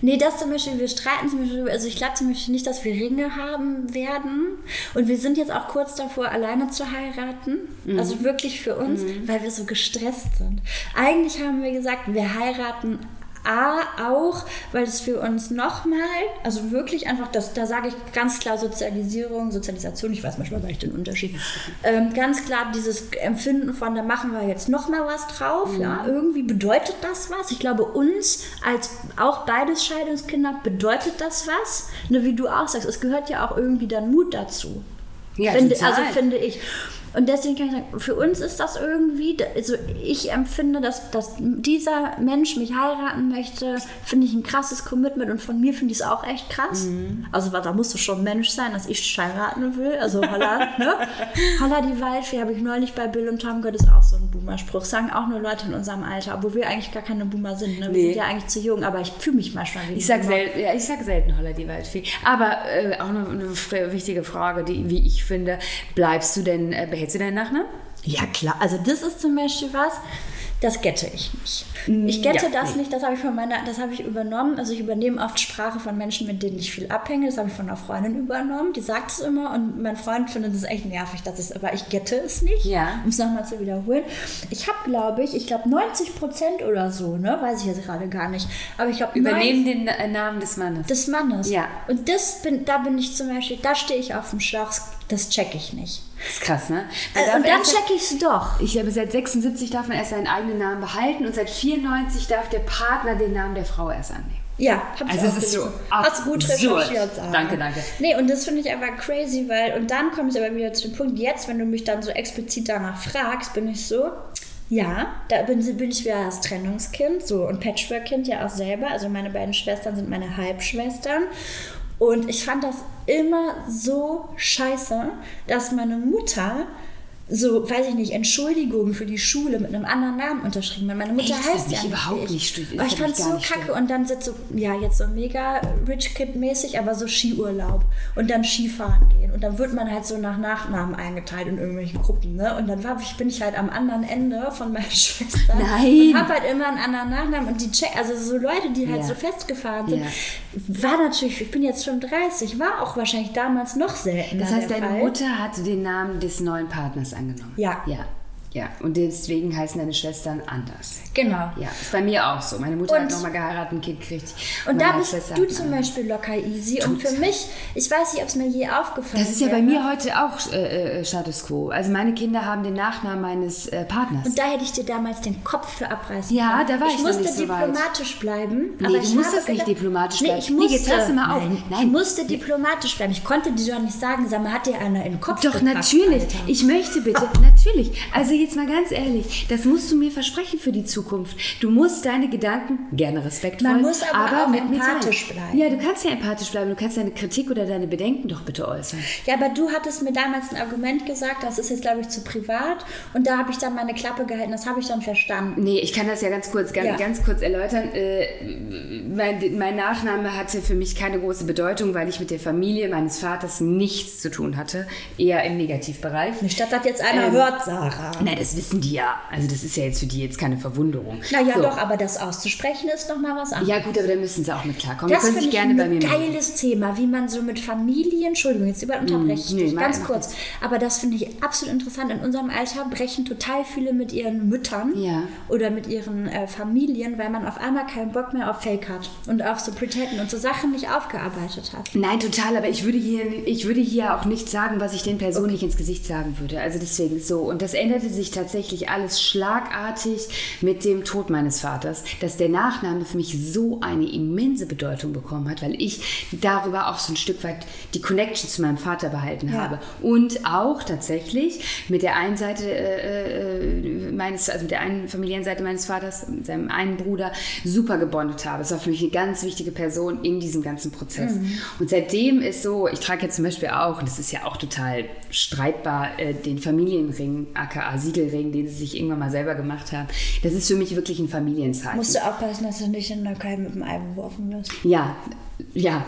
S2: Nee, das zum Beispiel, wir streiten zum Beispiel, also ich glaube zum Beispiel nicht, dass wir Ringe haben werden. Und wir sind jetzt auch kurz davor, alleine zu heiraten. Also wirklich für uns, weil wir so gestresst sind. Eigentlich haben wir gesagt, wir heiraten A auch, weil es für uns nochmal, also wirklich einfach, das, da sage ich ganz klar Sozialisierung, Sozialisation, ich weiß manchmal gar nicht den Unterschied, ähm, ganz klar dieses Empfinden von, da machen wir jetzt nochmal was drauf, ja, irgendwie bedeutet das was. Ich glaube, uns als auch beides Scheidungskinder bedeutet das was, ne, wie du auch sagst, es gehört ja auch irgendwie dann Mut dazu.
S3: Ja,
S2: finde,
S3: total.
S2: also finde ich. Und deswegen kann ich sagen, für uns ist das irgendwie, also ich empfinde, dass, dass dieser Mensch mich heiraten möchte, finde ich ein krasses Commitment und von mir finde ich es auch echt krass.
S3: Mhm.
S2: Also da musst du schon Mensch sein, dass ich heiraten will. Also holla, ne? Holla die Waldfee habe ich neulich bei Bill und Tom gehört, ist auch so ein Boomer-Spruch. Sagen auch nur Leute in unserem Alter, obwohl wir eigentlich gar keine Boomer sind. Ne? Wir
S3: Nee.
S2: sind ja eigentlich zu jung, aber ich fühle mich manchmal wie
S3: Ich sag,
S2: ein
S3: sel ja, ich sag selten Holla die Waldfee. Aber äh, auch eine, eine wichtige Frage, die, wie ich finde, bleibst du denn, äh, behältst du deinen Nachnamen?
S2: Ja, klar. Also das ist zum Beispiel was, das gette ich nicht. Ich gette
S3: Mm, ja,
S2: das
S3: nee.
S2: nicht, das habe ich von meiner, das habe ich übernommen. Also ich übernehme oft Sprache von Menschen, mit denen ich viel abhänge. Das habe ich von einer Freundin übernommen. Die sagt es immer und mein Freund findet es echt nervig, dass ich es, aber ich gette es nicht.
S3: Ja.
S2: Um es nochmal zu wiederholen. Ich habe, glaube ich, ich glaube 90 Prozent oder so, ne, weiß ich jetzt gerade gar nicht. Aber ich glaube
S3: Übernehmen den äh, Namen des Mannes.
S2: des Mannes.
S3: Ja.
S2: Und das bin, da bin ich zum Beispiel, da stehe ich auf dem Schlauch. Das check ich nicht.
S3: Das ist krass, ne?
S2: Äh, und dann check ich es doch.
S3: Ich habe seit 76 darf man erst seinen eigenen Namen behalten und seit 94 darf der Partner den Namen der Frau erst annehmen.
S2: Ja, hab ich
S3: Also
S2: auch
S3: es ist so.
S2: Hast du gut recherchiert.
S3: Danke, danke.
S2: Nee, und das finde ich aber crazy, weil, und dann komme ich aber wieder zu dem Punkt, jetzt, wenn du mich dann so explizit danach fragst, bin ich so, ja, da bin, bin ich wieder das Trennungskind, so, und Patchwork-Kind ja auch selber, also meine beiden Schwestern sind meine Halbschwestern. Und ich fand das immer so scheiße, dass meine Mutter so, weiß ich nicht, Entschuldigungen für die Schule mit einem anderen Namen unterschrieben. Meine Mutter
S3: Echt?
S2: Heißt ja
S3: ich
S2: nicht
S3: überhaupt nicht studi-
S2: Aber ich fand
S3: ich
S2: so kacke und dann sitzt so, ja, jetzt so mega Rich Kid mäßig, aber so Skiurlaub und dann Skifahren gehen und dann wird man halt so nach Nachnamen eingeteilt in irgendwelchen Gruppen, ne? Und dann war ich, bin ich halt am anderen Ende von meinen Schwestern
S3: Nein.
S2: und hab halt immer einen anderen Nachnamen und die check, also so Leute, die halt
S3: Ja.
S2: so festgefahren sind,
S3: Ja.
S2: war natürlich, ich bin jetzt 35, war auch wahrscheinlich damals noch seltener
S3: Das heißt, deine
S2: Fall.
S3: Mutter hat den Namen des neuen Partners angenommen.
S2: Ja.
S3: Ja. Ja. Und deswegen heißen deine Schwestern anders.
S2: Genau.
S3: Ja, ist bei mir auch so. Meine Mutter
S2: Und-
S3: hat nochmal geheiratet, ein Kind gekriegt.
S2: Und da bist du zum. Beispiel locker easy. Und für mich, ich weiß nicht, ob es mir je aufgefallen
S3: Das ist ja bei
S2: wäre.
S3: mir heute auch äh, äh, Status quo. Also meine Kinder haben den Nachnamen meines äh, Partners.
S2: Und da hätte ich dir damals den Kopf für abreißen
S3: Ja,
S2: können.
S3: da war ich noch
S2: musste
S3: nicht so weit.
S2: diplomatisch bleiben.
S3: Nee,
S2: aber
S3: du
S2: ich
S3: musstest nicht diplomatisch
S2: nee,
S3: bleiben.
S2: Ich
S3: Nee,
S2: musste,
S3: jetzt hörst du mal auf.
S2: Nein,
S3: Nein.
S2: Ich musste diplomatisch bleiben. Ich konnte dir doch nicht sagen, sag mal, hat dir einer in den Kopf
S3: Doch,
S2: gepackt,
S3: natürlich.
S2: Alter?
S3: Ich möchte bitte, natürlich. Also jetzt mal ganz ehrlich, das musst du mir versprechen für die Zukunft. Du musst deine Gedanken gerne respektvoll,
S2: Man muss aber auch
S3: mit mir
S2: empathisch
S3: teilen.
S2: bleiben.
S3: Ja, du kannst ja empathisch bleiben. Du kannst deine Kritik oder deine Bedenken doch bitte äußern.
S2: Ja, aber du hattest mir damals ein Argument gesagt, das ist jetzt, glaube ich, zu privat. Und da habe ich dann meine Klappe gehalten. Das habe ich dann verstanden.
S3: Nee, ich kann das ja ganz kurz, ganz,
S2: Ja.
S3: ganz kurz erläutern. Äh, mein, mein Nachname hatte für mich keine große Bedeutung, weil ich mit der Familie meines Vaters nichts zu tun hatte. Eher im Negativbereich.
S2: Nicht, dass das jetzt einer
S3: Ähm,
S2: hört, Sarah.
S3: Nein, das wissen die ja. Also das ist ja jetzt für die jetzt keine Verwunderung.
S2: Na ja,
S3: So.
S2: doch, aber das auszusprechen ist noch mal was anderes.
S3: Ja gut, aber da müssen sie auch mit klarkommen.
S2: Das finde ich
S3: gerne bei
S2: ein
S3: mir melden.
S2: geiles Thema, wie man so mit Familien, Entschuldigung, jetzt über unterbreche ich
S3: Mm, nee,
S2: ganz kurz, aber das finde ich absolut interessant. In unserem Alter brechen total viele mit ihren Müttern
S3: Ja.
S2: oder mit ihren äh, Familien, weil man auf einmal keinen Bock mehr auf Fake hat und auf so Pretenden und so Sachen nicht aufgearbeitet hat.
S3: Nein, total, aber ich würde hier, ich würde hier auch nicht sagen, was ich den Personen nicht ins Gesicht sagen würde. Also deswegen so. Und das änderte sich tatsächlich alles schlagartig mit dem Tod meines Vaters, dass der Nachname für mich so eine immense Bedeutung bekommen hat, weil ich darüber auch so ein Stück weit die Connection zu meinem Vater behalten
S2: Ja.
S3: habe. Und auch tatsächlich mit der einen Seite äh, äh, meines, also mit der einen Familienseite meines Vaters, mit seinem einen Bruder, super gebondet habe. Es war für mich eine ganz wichtige Person in diesem ganzen Prozess. Und seitdem ist so, ich trage jetzt zum Beispiel auch, und das ist ja auch total streitbar, äh, den Familienring, aka Siegelring, den sie sich irgendwann mal selber gemacht haben. Das ist für mich wirklich ein Familienzeichen.
S2: Musst du aufpassen, dass du nicht in der Keim mit dem Ei beworfen wirst.
S3: Ja, ja,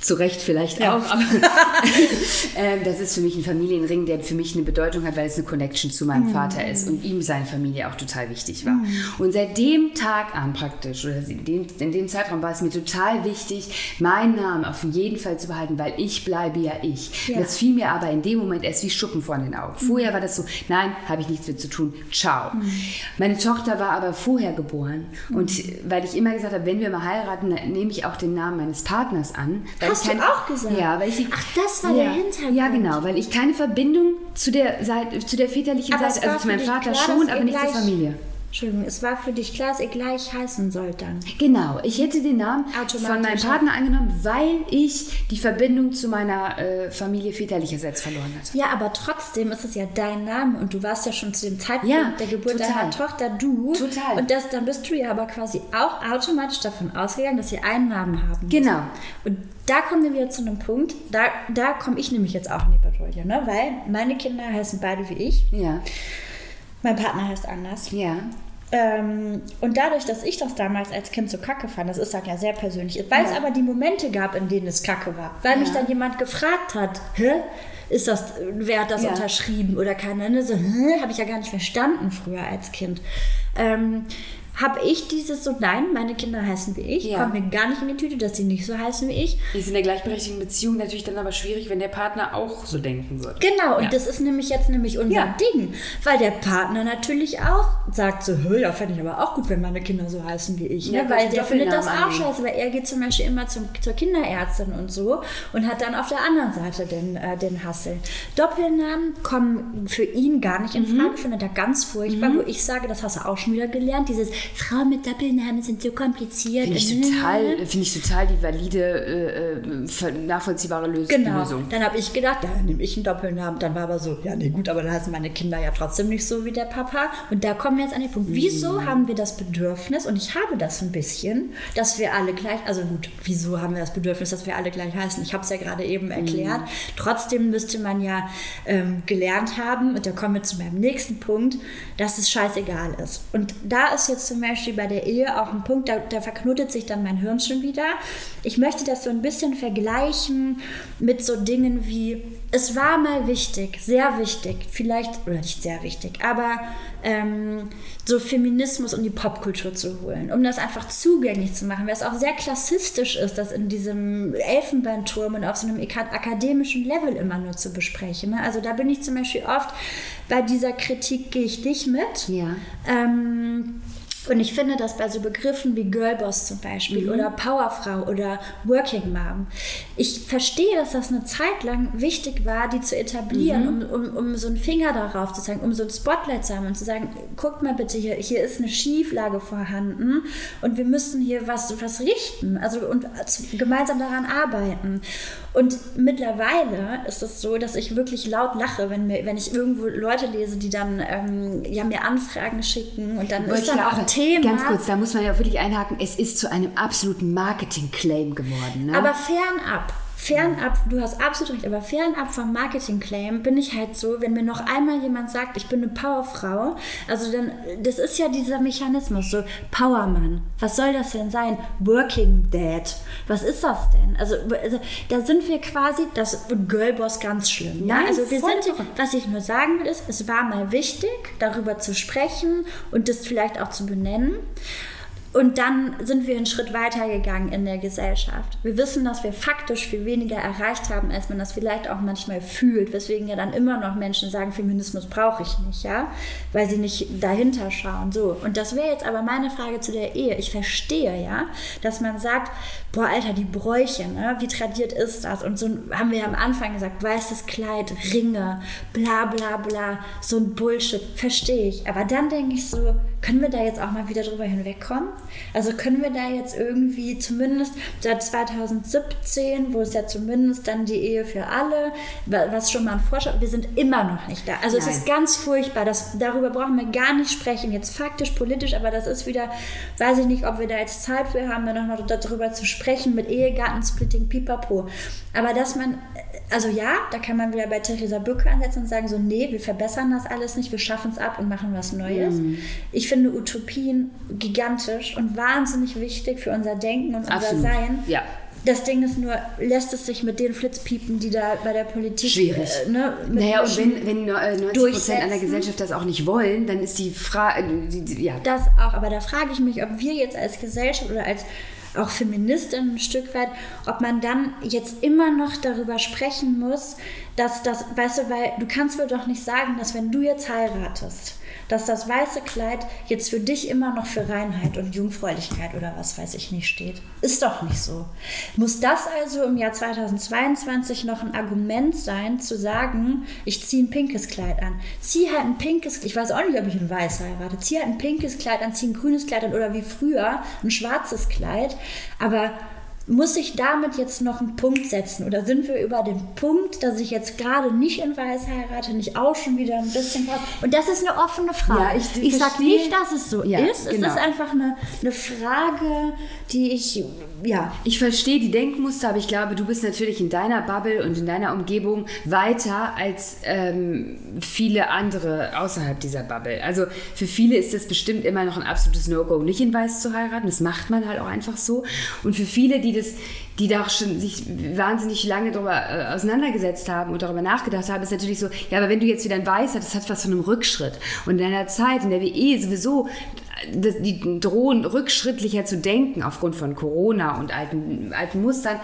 S3: zu Recht vielleicht
S2: Ja.
S3: auch, aber ähm, das ist für mich ein Familienring, der für mich eine Bedeutung hat, weil es eine Connection zu meinem Vater ist und ihm seine Familie auch total wichtig war. Und seit dem Tag an praktisch, oder in dem, in dem Zeitraum war es mir total wichtig, meinen Namen auf jeden Fall zu behalten, weil ich bleibe ja ich.
S2: Ja.
S3: Das fiel mir aber in dem Moment erst wie Schuppen vor den Augen. Vorher war das so, nein, habe ich nichts mit zu tun, ciao. Meine Tochter war aber vorher geboren und weil ich immer gesagt habe, wenn wir mal heiraten, nehme ich auch den Namen meines Partners an.
S2: Hast du auch gesagt?
S3: Ja, weil ich
S2: Ach, das war der Hintergrund.
S3: Ja, genau, weil ich keine Verbindung zu der Seite, zu der väterlichen
S2: Aber
S3: Seite, also zu meinem Vater
S2: klar,
S3: schon, aber nicht zur Familie.
S2: Entschuldigung, es war für dich klar, dass ihr gleich heißen sollt dann.
S3: Genau, ich hätte den Namen von meinem. Partner angenommen, weil ich die Verbindung zu meiner äh, Familie väterlicherseits verloren hatte.
S2: Ja, aber trotzdem ist es ja dein Name und du warst ja schon zu dem Zeitpunkt
S3: Ja,
S2: der Geburt
S3: total.
S2: deiner Tochter du.
S3: Total.
S2: Und das, dann bist du ja aber quasi auch automatisch davon ausgegangen, dass ihr einen Namen haben.
S3: Genau.
S2: Und da kommen wir wieder zu einem Punkt, da, da komme ich nämlich jetzt auch in die Patrouille, ne? weil meine Kinder heißen beide wie ich.
S3: Ja,
S2: Mein Partner heißt anders.
S3: ja.
S2: Ähm, und dadurch, dass ich das damals als Kind so kacke fand, das ist dann ja sehr persönlich, weil es aber die Momente gab, in denen es kacke war, weil mich dann jemand gefragt hat, hä? Ist das, wer hat das
S3: Ja.
S2: unterschrieben oder keiner? Ne? So? Habe ich ja gar nicht verstanden früher als Kind. Ähm, habe ich dieses so, nein, meine Kinder heißen wie ich,
S3: Ja.
S2: kommt mir gar nicht in die Tüte, dass sie nicht so heißen wie ich.
S3: Ist in der gleichberechtigten Beziehung natürlich dann aber schwierig, wenn der Partner auch so denken würde.
S2: Genau, und
S3: Ja.
S2: das ist nämlich jetzt nämlich unser
S3: Ja.
S2: Ding, weil der Partner natürlich auch sagt so, "Hö, ja, fände ich aber auch gut, wenn meine Kinder so heißen wie ich,
S3: Ja,
S2: ne? Weil der findet das auch scheiße, weil er geht zum Beispiel immer zum, zur Kinderärztin und so und hat dann auf der anderen Seite den, äh, den Hassel. Doppelnamen kommen für ihn gar nicht in
S3: Mhm.
S2: Frage, findet er ganz furchtbar, wo ich sage, das hast du auch schon wieder gelernt, dieses Frauen mit Doppelnamen sind so kompliziert.
S3: Finde ich, total, finde ich total die valide, äh, äh, nachvollziehbare
S2: Genau.
S3: Lösung.
S2: Dann habe ich gedacht, ja, dann nehme ich einen Doppelnamen. Dann war aber so, ja, nee, gut, aber dann heißen meine Kinder ja trotzdem nicht so wie der Papa. Und da kommen wir jetzt an den Punkt. Wieso haben wir das Bedürfnis, und ich habe das ein bisschen, dass wir alle gleich, also gut, wieso haben wir das Bedürfnis, dass wir alle gleich heißen? Ich habe es ja gerade eben erklärt. Trotzdem müsste man ja ähm, gelernt haben, und da kommen wir zu meinem nächsten Punkt, dass es scheißegal ist. Und da ist jetzt zum Beispiel bei der Ehe auch ein Punkt, da, da verknotet sich dann mein Hirn schon wieder. Ich möchte das so ein bisschen vergleichen mit so Dingen wie, es war mal wichtig, sehr wichtig, vielleicht, oder nicht sehr wichtig, aber ähm, so Feminismus und die Popkultur zu holen, um das einfach zugänglich zu machen, weil es auch sehr klassistisch ist, das in diesem Elfenbeinturm und auf so einem aka- akademischen Level immer nur zu besprechen. Ne? Also da bin ich zum Beispiel oft bei dieser Kritik, gehe ich dich mit.
S3: Ja.
S2: Ähm, Und ich finde, dass bei so Begriffen wie Girlboss zum Beispiel mhm. oder Powerfrau oder Working Mom, ich verstehe, dass das eine Zeit lang wichtig war, die zu etablieren, mhm. um, um, um so einen Finger darauf zu zeigen, um so ein Spotlight zu haben und zu sagen, guckt mal bitte, hier, hier ist eine Schieflage vorhanden und wir müssen hier was, was richten also, und gemeinsam daran arbeiten. Und mittlerweile ist es so, dass ich wirklich laut lache, wenn, mir, wenn ich irgendwo Leute lese, die dann ähm, ja, mir Anfragen schicken und dann
S3: Wollte
S2: ist dann auch
S3: ein Thema. Ganz kurz, da muss man ja wirklich einhaken, es ist zu einem absoluten Marketing-Claim geworden. Ne?
S2: Aber fernab fernab, du hast absolut recht, aber fernab vom Marketing-Claim bin ich halt so, wenn mir noch einmal jemand sagt, ich bin eine Powerfrau, also dann, das ist ja dieser Mechanismus, so Powermann, was soll das denn sein? Working Dad, was ist das denn? Also, also da sind wir quasi, das Girlboss ganz schlimm. Ja? Nein, also wir sind, was ich nur sagen will, ist, es war mal wichtig, darüber zu sprechen und das vielleicht auch zu benennen. Und dann sind wir einen Schritt weiter gegangen in der Gesellschaft. Wir wissen, dass wir faktisch viel weniger erreicht haben, als man das vielleicht auch manchmal fühlt, weswegen ja dann immer noch Menschen sagen, Feminismus brauche ich nicht, ja, weil sie nicht dahinter schauen. So. Und das wäre jetzt aber meine Frage zu der Ehe. Ich verstehe ja, dass man sagt, boah, Alter, die Bräuche, ne? wie tradiert ist das? Und so haben wir am Anfang gesagt, weißes Kleid, Ringe, bla bla bla, so ein Bullshit, verstehe ich. Aber dann denke ich so, können wir da jetzt auch mal wieder drüber hinwegkommen? Also können wir da jetzt irgendwie zumindest seit 2017, wo es ja zumindest dann die Ehe für alle, was schon mal ein Vorschlag, wir sind immer noch nicht da. Also Nein. es ist ganz furchtbar, das, darüber brauchen wir gar nicht sprechen, jetzt faktisch, politisch, aber das ist wieder, weiß ich nicht, ob wir da jetzt Zeit für haben, noch darüber zu sprechen mit Ehegattensplitting, pipapo. Aber dass man also ja, da kann man wieder bei Theresa Bücke ansetzen und sagen so, nee, wir verbessern das alles nicht, wir schaffen es ab und machen was Neues. Mhm. Ich finde Utopien gigantisch und wahnsinnig wichtig für unser Denken und
S3: Absolut.
S2: unser Sein.
S3: Ja.
S2: Das Ding ist nur, lässt es sich mit den Flitzpiepen, die da bei der Politik.
S3: Schwierig. Äh, ne, naja, und wenn, wenn 90 Prozent einer Gesellschaft das auch nicht wollen, dann ist die Frage. Ja.
S2: Das auch, aber da frage ich mich, ob wir jetzt als Gesellschaft oder als auch Feministin ein Stück weit, ob man dann jetzt immer noch darüber sprechen muss, dass das, weißt du, weil du kannst mir doch nicht sagen, dass wenn du jetzt heiratest, dass das weiße Kleid jetzt für dich immer noch für Reinheit und Jungfräulichkeit oder was weiß ich nicht steht. Ist doch nicht so. Muss das also im Jahr 2022 noch ein Argument sein, zu sagen, ich ziehe ein pinkes Kleid an. Zieh halt ein pinkes, Kleid, ich weiß auch nicht, ob ich ein weiß heirate, zieh halt ein pinkes Kleid an, zieh ein grünes Kleid an oder wie früher ein schwarzes Kleid. Aber muss ich damit jetzt noch einen Punkt setzen? Oder sind wir über den Punkt, dass ich jetzt gerade nicht in Weiß heirate, nicht auch schon wieder ein bisschen was? Und das ist eine offene Frage. Ja, ich ich sage nicht, dass es so ja, ist. Genau. Es ist einfach eine, eine Frage, die ich, ja.
S3: Ich verstehe die Denkmuster, aber ich glaube, du bist natürlich in deiner Bubble und in deiner Umgebung weiter als ähm, viele andere außerhalb dieser Bubble. Also für viele ist das bestimmt immer noch ein absolutes No-Go, nicht in Weiß zu heiraten. Das macht man halt auch einfach so. Und für viele, die das, die da auch schon sich wahnsinnig lange darüber äh, auseinandergesetzt haben und darüber nachgedacht haben, ist natürlich so, ja, aber wenn du jetzt wieder ein Weiß hast, das hat was von einem Rückschritt. Und in einer Zeit, in der wir eh sowieso die drohen rückschrittlicher zu denken aufgrund von Corona und alten, alten Mustern,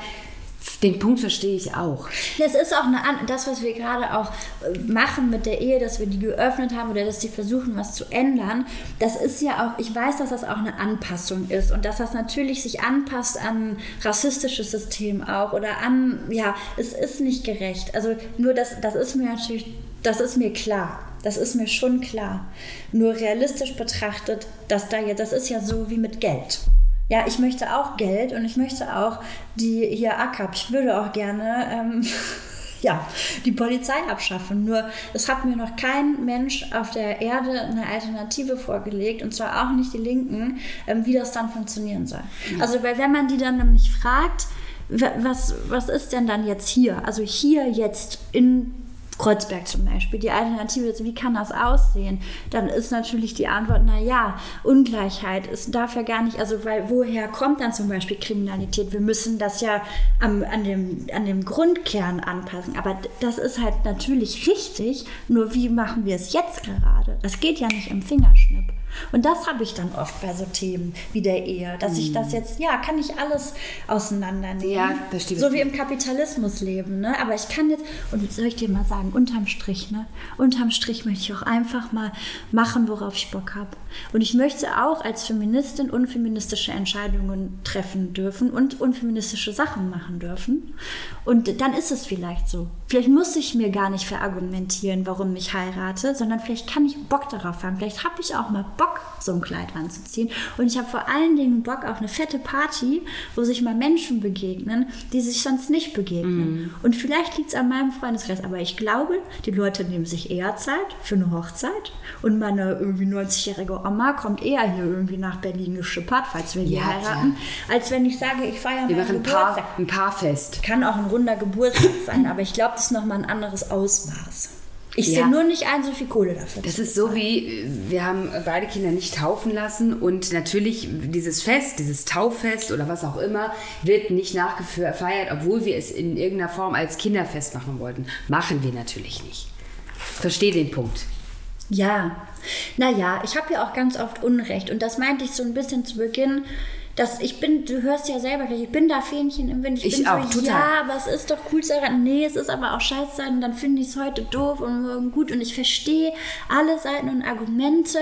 S3: den Punkt verstehe ich auch.
S2: Es ist auch eine, das, was wir gerade auch äh, machen mit der Ehe, dass wir die geöffnet haben oder dass die versuchen, was zu ändern. Das ist ja auch, ich weiß, dass das auch eine Anpassung ist und dass das natürlich sich anpasst an rassistisches System auch oder an, ja, es ist nicht gerecht. Also nur das, das ist mir natürlich, das ist mir klar. Das ist mir schon klar. Nur realistisch betrachtet, dass da ja, das ist ja so wie mit Geld ja, ich möchte auch Geld und ich möchte auch die hier ACAP. Ich würde auch gerne ähm, ja, die Polizei abschaffen. Nur es hat mir noch kein Mensch auf der Erde eine Alternative vorgelegt und zwar auch nicht die Linken, ähm, wie das dann funktionieren soll. Also, weil wenn man die dann nämlich fragt, was, was ist denn dann jetzt hier? Also hier jetzt in Kreuzberg zum Beispiel, die Alternative wie kann das aussehen? Dann ist natürlich die Antwort, na ja, Ungleichheit ist darf ja gar nicht, also weil woher kommt dann zum Beispiel Kriminalität? Wir müssen das ja am, an, dem, an dem Grundkern anpassen. Aber das ist halt natürlich richtig, nur wie machen wir es jetzt gerade? Das geht ja nicht im Fingerschnipp. Und das habe ich dann oft bei so Themen wie der Ehe, dass ich das jetzt, ja, kann ich alles auseinandernehmen.
S3: Ja, verstehe
S2: So wie im Kapitalismus leben, ne? Aber ich kann jetzt, und soll ich dir mal sagen, unterm Strich, ne? Unterm Strich möchte ich auch einfach mal machen, worauf ich Bock habe. Und ich möchte auch als Feministin unfeministische Entscheidungen treffen dürfen und unfeministische Sachen machen dürfen. Und dann ist es vielleicht so. Vielleicht muss ich mir gar nicht verargumentieren, warum ich heirate, sondern vielleicht kann ich Bock darauf haben. Vielleicht habe ich auch mal Bock, so ein Kleid anzuziehen. Und ich habe vor allen Dingen Bock auf eine fette Party, wo sich mal Menschen begegnen, die sich sonst nicht begegnen. Und vielleicht liegt es an meinem Freundeskreis, aber ich glaube, die Leute nehmen sich eher Zeit für eine Hochzeit und meine irgendwie 90-jährige Oma kommt eher hier irgendwie nach Berlin geschippert, falls wir hier
S3: Ja,
S2: heiraten, als wenn ich sage, ich feiere
S3: Wir machen ein
S2: Geburtstag.
S3: Paar, ein Paarfest.
S2: Kann auch ein runder Geburtstag sein, aber ich glaube, das ist nochmal ein anderes Ausmaß. Ich
S3: Ja.
S2: sehe nur nicht ein, so viel Kohle dafür
S3: Das ist so wie, wir haben beide Kinder nicht taufen lassen und natürlich dieses Fest, dieses Tauffest oder was auch immer, wird nicht nachgefeiert, obwohl wir es in irgendeiner Form als Kinderfest machen wollten. Machen wir natürlich nicht. Verstehe den Punkt.
S2: Ja, naja, ich habe ja auch ganz oft Unrecht und das meinte ich so ein bisschen zu Beginn. Dass ich bin, du hörst ja selber, ich bin da Fähnchen im Wind.
S3: Ich
S2: bin
S3: auch,
S2: so,
S3: total.
S2: ja, aber es ist doch cool zu heiraten. Nee, es ist aber auch scheiße sein und dann finde ich es heute doof und morgen gut und ich verstehe alle Seiten und Argumente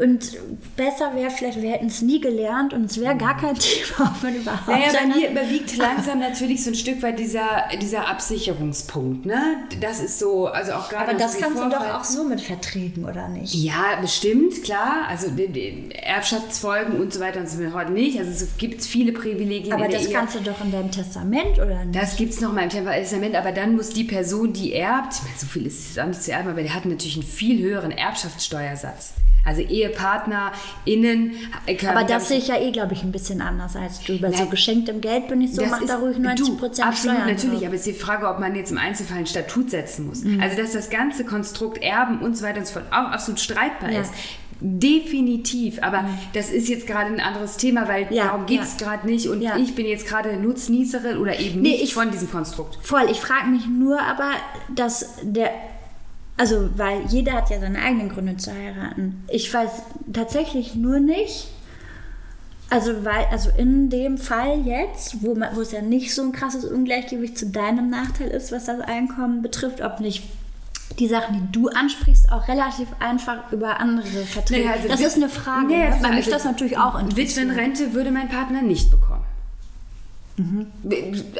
S2: und besser wäre vielleicht, wir hätten es nie gelernt und es wäre gar kein Thema, auch wenn überhaupt
S3: Naja, bei mir überwiegt langsam natürlich so ein Stück weit dieser, dieser Absicherungspunkt. Ne? Das ist so, also auch gerade
S2: Aber das kannst du
S3: Vorfall-
S2: doch auch so mit Verträgen, oder nicht?
S3: Ja, bestimmt, klar. Also Erbschaftsfolgen und so weiter und so fort heute nicht. Also es gibt viele Privilegien
S2: Aber
S3: in
S2: das
S3: Ehe.
S2: kannst du doch in deinem Testament, oder nicht?
S3: Das gibt es noch mal im Testament, aber dann muss die Person, die erbt, ich meine, so viel ist es auch nicht zu erben, aber der hat natürlich einen viel höheren Erbschaftssteuersatz. Also EhepartnerInnen äh, können,
S2: Aber
S3: glaub
S2: das sehe ich ja eh, glaube ich, ein bisschen anders als du. Bei so geschenktem Geld bin ich so, mach da ruhig 90
S3: du,
S2: Prozent
S3: absolut
S2: Steuern
S3: natürlich,
S2: drauf.
S3: aber es ist die Frage, ob man jetzt im Einzelfall ein Statut setzen muss.
S2: Mhm.
S3: Also dass das ganze Konstrukt Erben und so weiter und so fort auch absolut streitbar
S2: Ja.
S3: Ist. Definitiv, aber das ist jetzt gerade ein anderes Thema, weil
S2: Ja,
S3: darum geht es
S2: ja.
S3: gerade nicht und
S2: Ja.
S3: ich bin jetzt gerade Nutznießerin oder eben
S2: Nee,
S3: nicht
S2: ich-
S3: von diesem Konstrukt.
S2: Voll, ich frage mich nur aber, dass der. Also, weil jeder hat ja seine eigenen Gründe zu heiraten. Ich weiß tatsächlich nur nicht. Also, weil, also in dem Fall jetzt, wo, man, wo es ja nicht so ein krasses Ungleichgewicht zu deinem Nachteil ist, was das Einkommen betrifft, ob nicht die Sachen, die du ansprichst, auch relativ einfach über andere Verträge.
S3: Naja, also
S2: das ist eine Frage, ne?
S3: klar,
S2: weil mich
S3: also
S2: das natürlich auch interessiert.
S3: Witwenrente würde mein Partner nicht bekommen.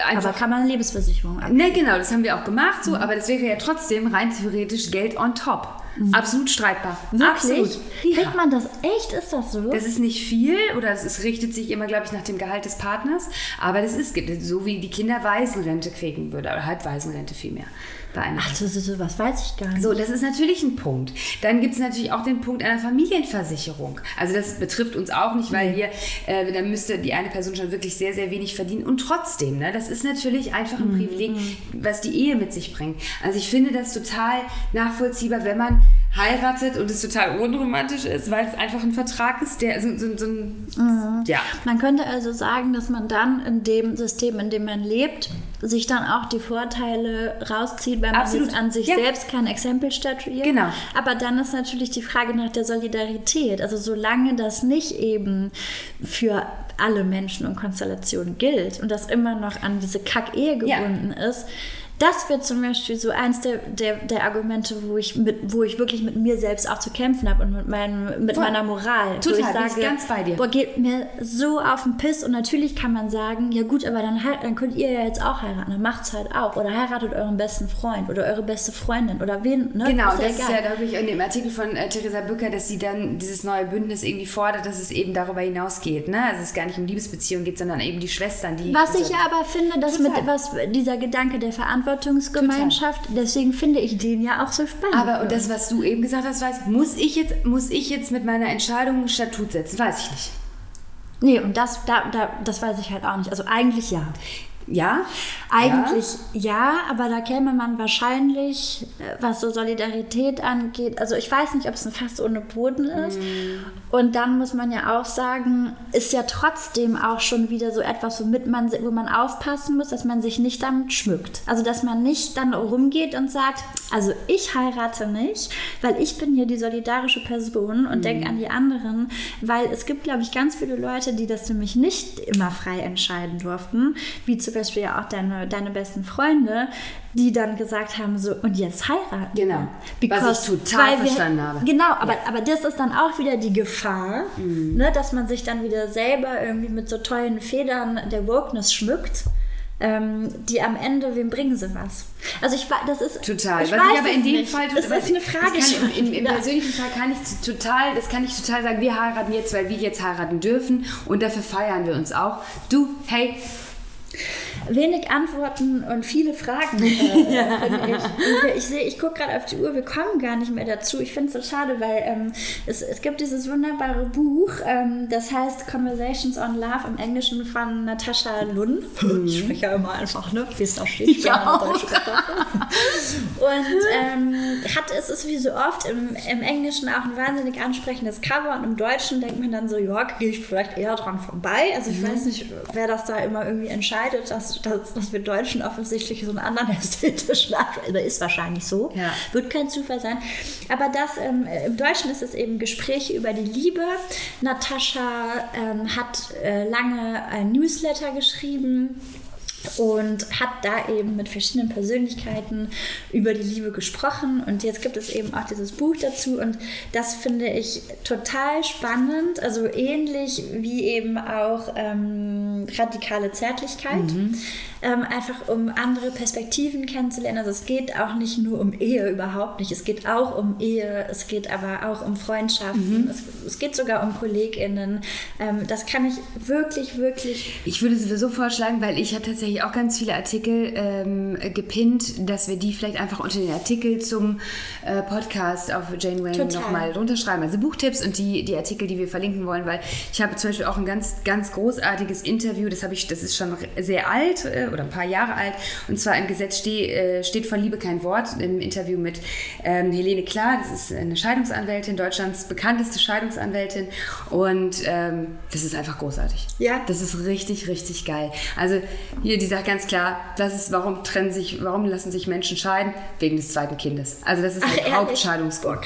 S3: Einfach,
S2: Aber kann man eine Lebensversicherung ab?
S3: ne, genau, das haben wir auch gemacht,
S2: Mhm.
S3: so, aber das wäre ja trotzdem rein theoretisch Geld on top. Absolut streitbar.
S2: Wirklich?
S3: Absolut.
S2: Kriegt
S3: Ja.
S2: man das echt? Ist das so?
S3: Das ist nicht viel oder es richtet sich immer, glaube ich, nach dem Gehalt des Partners. Aber das ist so, wie die Kinder Waisenrente kriegen würde, oder halt Waisenrente vielmehr. Bei einer
S2: Ach, so, so, so was weiß ich gar nicht.
S3: so, das ist natürlich ein Punkt. Dann gibt es natürlich auch den Punkt einer Familienversicherung. Also das betrifft uns auch nicht, weil wir, äh, dann müsste die eine Person schon wirklich sehr, sehr wenig verdienen. Und trotzdem, ne, das ist natürlich einfach ein Privileg, was die Ehe mit sich bringt. Also ich finde das total nachvollziehbar, wenn man heiratet und es total unromantisch ist, weil es einfach ein Vertrag ist, der so, so, so ein, ja.
S2: Man könnte also sagen, dass man dann in dem System, in dem man lebt, sich dann auch die Vorteile rauszieht, weil man
S3: Absolut.
S2: jetzt an sich
S3: Ja.
S2: selbst kein Exempel statuiert.
S3: Genau.
S2: Aber dann ist natürlich die Frage nach der Solidarität. Also solange das nicht eben für alle Menschen und Konstellationen gilt und das immer noch an diese Kack-Ehe
S3: Ja.
S2: gebunden ist, das wird zum Beispiel so eins der, der, der Argumente, wo ich, mit, wo ich wirklich mit mir selbst auch zu kämpfen habe und mit, meinem, mit
S3: Voll.
S2: meiner Moral.
S3: Total,
S2: ich
S3: bin ich
S2: sage,
S3: ganz bei dir.
S2: Boah, geht mir so auf den Piss und natürlich kann man sagen, ja gut, aber dann, halt, dann könnt ihr ja jetzt auch heiraten, dann macht's halt auch. Oder heiratet euren besten Freund oder eure beste Freundin oder wen, ne?
S3: Genau,
S2: ist ja
S3: das ist
S2: egal.
S3: ja, glaube ich, in dem Artikel von äh, Theresa Bücker, dass sie dann dieses neue Bündnis irgendwie fordert, dass es eben darüber hinausgeht. Ne? Also es gar nicht um Liebesbeziehungen geht, sondern eben die Schwestern, die.
S2: Was ich aber finde, dass
S3: Total.
S2: mit was dieser Gedanke der Verantwortungsgemeinschaft, deswegen finde ich den ja auch so spannend.
S3: aber und das, was du eben gesagt hast, weiß, muss ich jetzt, muss ich jetzt mit meiner Entscheidung ein Statut setzen? Weiß ich nicht.
S2: nee, und das, da, da, das weiß ich halt auch nicht. Also eigentlich ja.
S3: Ja,
S2: Eigentlich ja? ja, aber da käme man wahrscheinlich, äh, was so Solidarität angeht, also ich weiß nicht, ob es ein Fass ohne Boden ist. Mm. Und dann muss man ja auch sagen, ist ja trotzdem auch schon wieder so etwas, womit man, wo man aufpassen muss, dass man sich nicht damit schmückt. Also dass man nicht dann rumgeht und sagt, also ich heirate nicht, weil ich bin hier die solidarische Person und mm. denke an die anderen, weil es gibt, glaube ich, ganz viele Leute, die das nämlich nicht immer frei entscheiden durften, wie zum Beispiel ja auch deine, deine besten Freunde, die dann gesagt haben, so, und jetzt heiraten.
S3: Genau. Because, Was ich total verstanden
S2: wir,
S3: habe.
S2: Genau, aber, ja. aber das ist dann auch wieder die Gefahr, mhm. ne, dass man sich dann wieder selber irgendwie mit so tollen Federn der Wokeness schmückt ähm, die am Ende, wem bringen sie was? Also ich das ist
S3: total.
S2: Ich
S3: was
S2: ich
S3: aber in dem
S2: nicht.
S3: Fall
S2: das ist eine Frage.
S3: Kann, im, im, Im persönlichen Fall kann ich total, das kann ich total sagen. Wir heiraten jetzt, weil wir jetzt heiraten dürfen und dafür feiern wir uns auch. Du, hey,
S2: wenig Antworten und viele Fragen, äh, ja. ich. ich sehe, ich gucke gerade auf die Uhr, wir kommen gar nicht mehr dazu. Ich finde es so schade, weil ähm, es, es gibt dieses wunderbare Buch, ähm, das heißt Conversations on Love im Englischen von Natascha Lund. Mhm. Ich spreche ja immer einfach, ne? wie es da steht. Ich ja auch. Und ähm, hat, es ist wie so oft im, im Englischen auch ein wahnsinnig ansprechendes Cover und im Deutschen denkt man dann so, ja, gehe ich vielleicht eher dran vorbei. Also ich mhm. weiß nicht, wer das da immer irgendwie entscheidet, dass dass, dass wir Deutschen offensichtlich so einen anderen ästhetischen Anspruch, ist wahrscheinlich so, ja. wird kein Zufall sein. Aber das, ähm, im Deutschen ist es eben Gespräche über die Liebe. Natascha ähm, hat äh, lange ein Newsletter geschrieben und hat da eben mit verschiedenen Persönlichkeiten über die Liebe gesprochen und jetzt gibt es eben auch dieses Buch dazu und das finde ich total spannend, also ähnlich wie eben auch ähm, radikale Zärtlichkeit. Mhm ähm, einfach um andere Perspektiven kennenzulernen. Also es geht auch nicht nur um Ehe, überhaupt nicht. Es geht auch um Ehe, es geht aber auch um Freundschaften, mhm. es, es, geht sogar um KollegInnen. Ähm, das kann ich wirklich, wirklich.
S3: Ich würde sowieso vorschlagen, weil ich habe tatsächlich auch ganz viele Artikel ähm, gepinnt, dass wir die vielleicht einfach unter den Artikel zum äh, Podcast auf Jane Wayne nochmal runterschreiben. Also Buchtipps und die, die Artikel, die wir verlinken wollen, weil ich habe zum Beispiel auch ein ganz, ganz großartiges Interview, das habe ich, das ist schon sehr alt, äh, oder ein paar Jahre alt. Und zwar im Gesetz ste äh, steht von Liebe kein Wort im Interview mit ähm, Helene Klar. Das ist eine Scheidungsanwältin, Deutschlands bekannteste Scheidungsanwältin. Und ähm, das ist einfach großartig. Ja. Das ist richtig, richtig geil. Also hier, die sagt ganz klar, das ist, warum trennen sich, warum lassen sich Menschen scheiden? Wegen des zweiten Kindes. Also das ist Ach, der Hauptscheidungsgrund.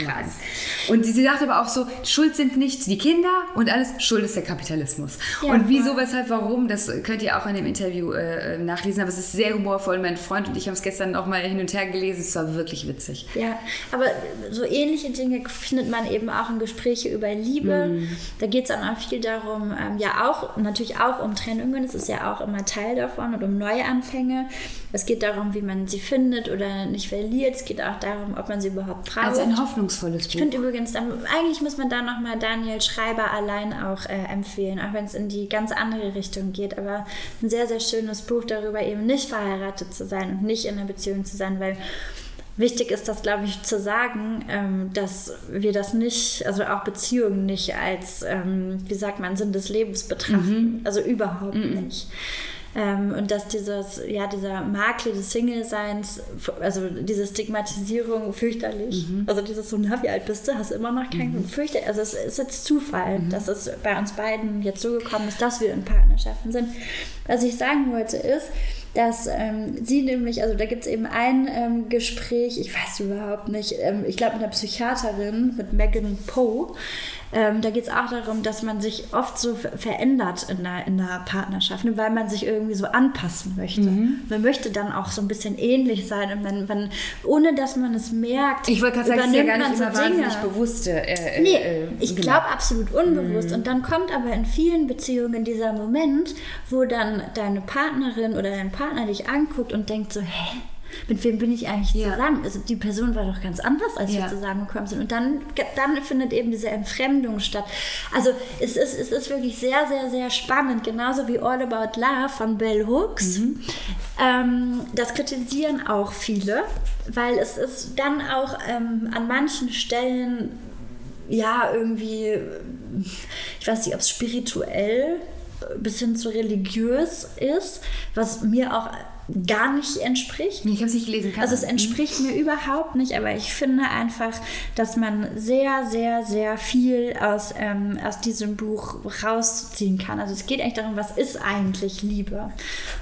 S3: Oh, und sie sagt aber auch so, Schuld sind nicht die Kinder und alles, Schuld ist der Kapitalismus. Ja, und wieso, weshalb, warum, das könnt ihr auch in dem Interview äh, nach nachlesen, aber es ist sehr humorvoll. Mein Freund und ich haben es gestern noch mal hin und her gelesen. Es war wirklich witzig.
S2: Ja, aber so ähnliche Dinge findet man eben auch in Gesprächen über Liebe. Mm. Da geht es dann auch viel darum, ähm, ja auch, natürlich auch um Trennungen. Das ist ja auch immer Teil davon und um Neuanfänge. Es geht darum, wie man sie findet oder nicht verliert. Es geht auch darum, ob man sie überhaupt braucht.
S3: Also ein hoffnungsvolles Buch.
S2: Ich finde übrigens, eigentlich muss man da noch mal Daniel Schreiber allein auch äh, empfehlen, auch wenn es in die ganz andere Richtung geht. Aber ein sehr, sehr schönes Buch darüber, darüber, eben nicht verheiratet zu sein und nicht in einer Beziehung zu sein, weil wichtig ist das, glaube ich, zu sagen, ähm, dass wir das nicht, also auch Beziehungen nicht als, ähm, wie sagt man, Sinn des Lebens betrachten. Mhm. Also überhaupt mhm. nicht. Ähm, und dass dieses, ja, dieser Makel des Single-Seins, also diese Stigmatisierung fürchterlich, mhm. also dieses so, na, wie alt bist du, hast immer noch keinen, mhm. fürchterlich, also es ist jetzt Zufall, mhm. dass es bei uns beiden jetzt so gekommen ist, dass wir in Partnerschaften sind. Was ich sagen wollte ist, dass ähm, sie nämlich, also da gibt es eben ein ähm, Gespräch, ich weiß überhaupt nicht, ähm, ich glaube mit einer Psychiaterin, mit Megan Poe, ähm, da geht es auch darum, dass man sich oft so verändert in einer, in einer Partnerschaft, ne, weil man sich irgendwie so anpassen möchte. Mhm. Man möchte dann auch so ein bisschen ähnlich sein und man, man ohne dass man es merkt.
S3: Ich wollte gerade sagen, es ist ja gar nicht so wahnsinnig bewusste. Äh,
S2: äh, nee, äh, ich genau. glaube absolut unbewusst. Mhm. Und dann kommt aber in vielen Beziehungen dieser Moment, wo dann deine Partnerin oder dein Partner dich anguckt und denkt so, hä? Mit wem bin ich eigentlich ja. zusammen? Also die Person war doch ganz anders, als ja. wir zusammengekommen sind. Und dann, dann findet eben diese Entfremdung statt. Also es ist, es ist wirklich sehr, sehr, sehr spannend. Genauso wie All About Love von Bell Hooks. Mhm. Ähm, das kritisieren auch viele, weil es ist dann auch ähm, an manchen Stellen ja irgendwie, ich weiß nicht, ob es spirituell bis hin zu religiös ist, was mir auch gar nicht entspricht.
S3: Ich habe es nicht gelesen. Kann
S2: Also es entspricht mir überhaupt nicht, aber ich finde einfach, dass man sehr, sehr, sehr viel aus, ähm, aus diesem Buch rausziehen kann. Also es geht eigentlich darum, was ist eigentlich Liebe?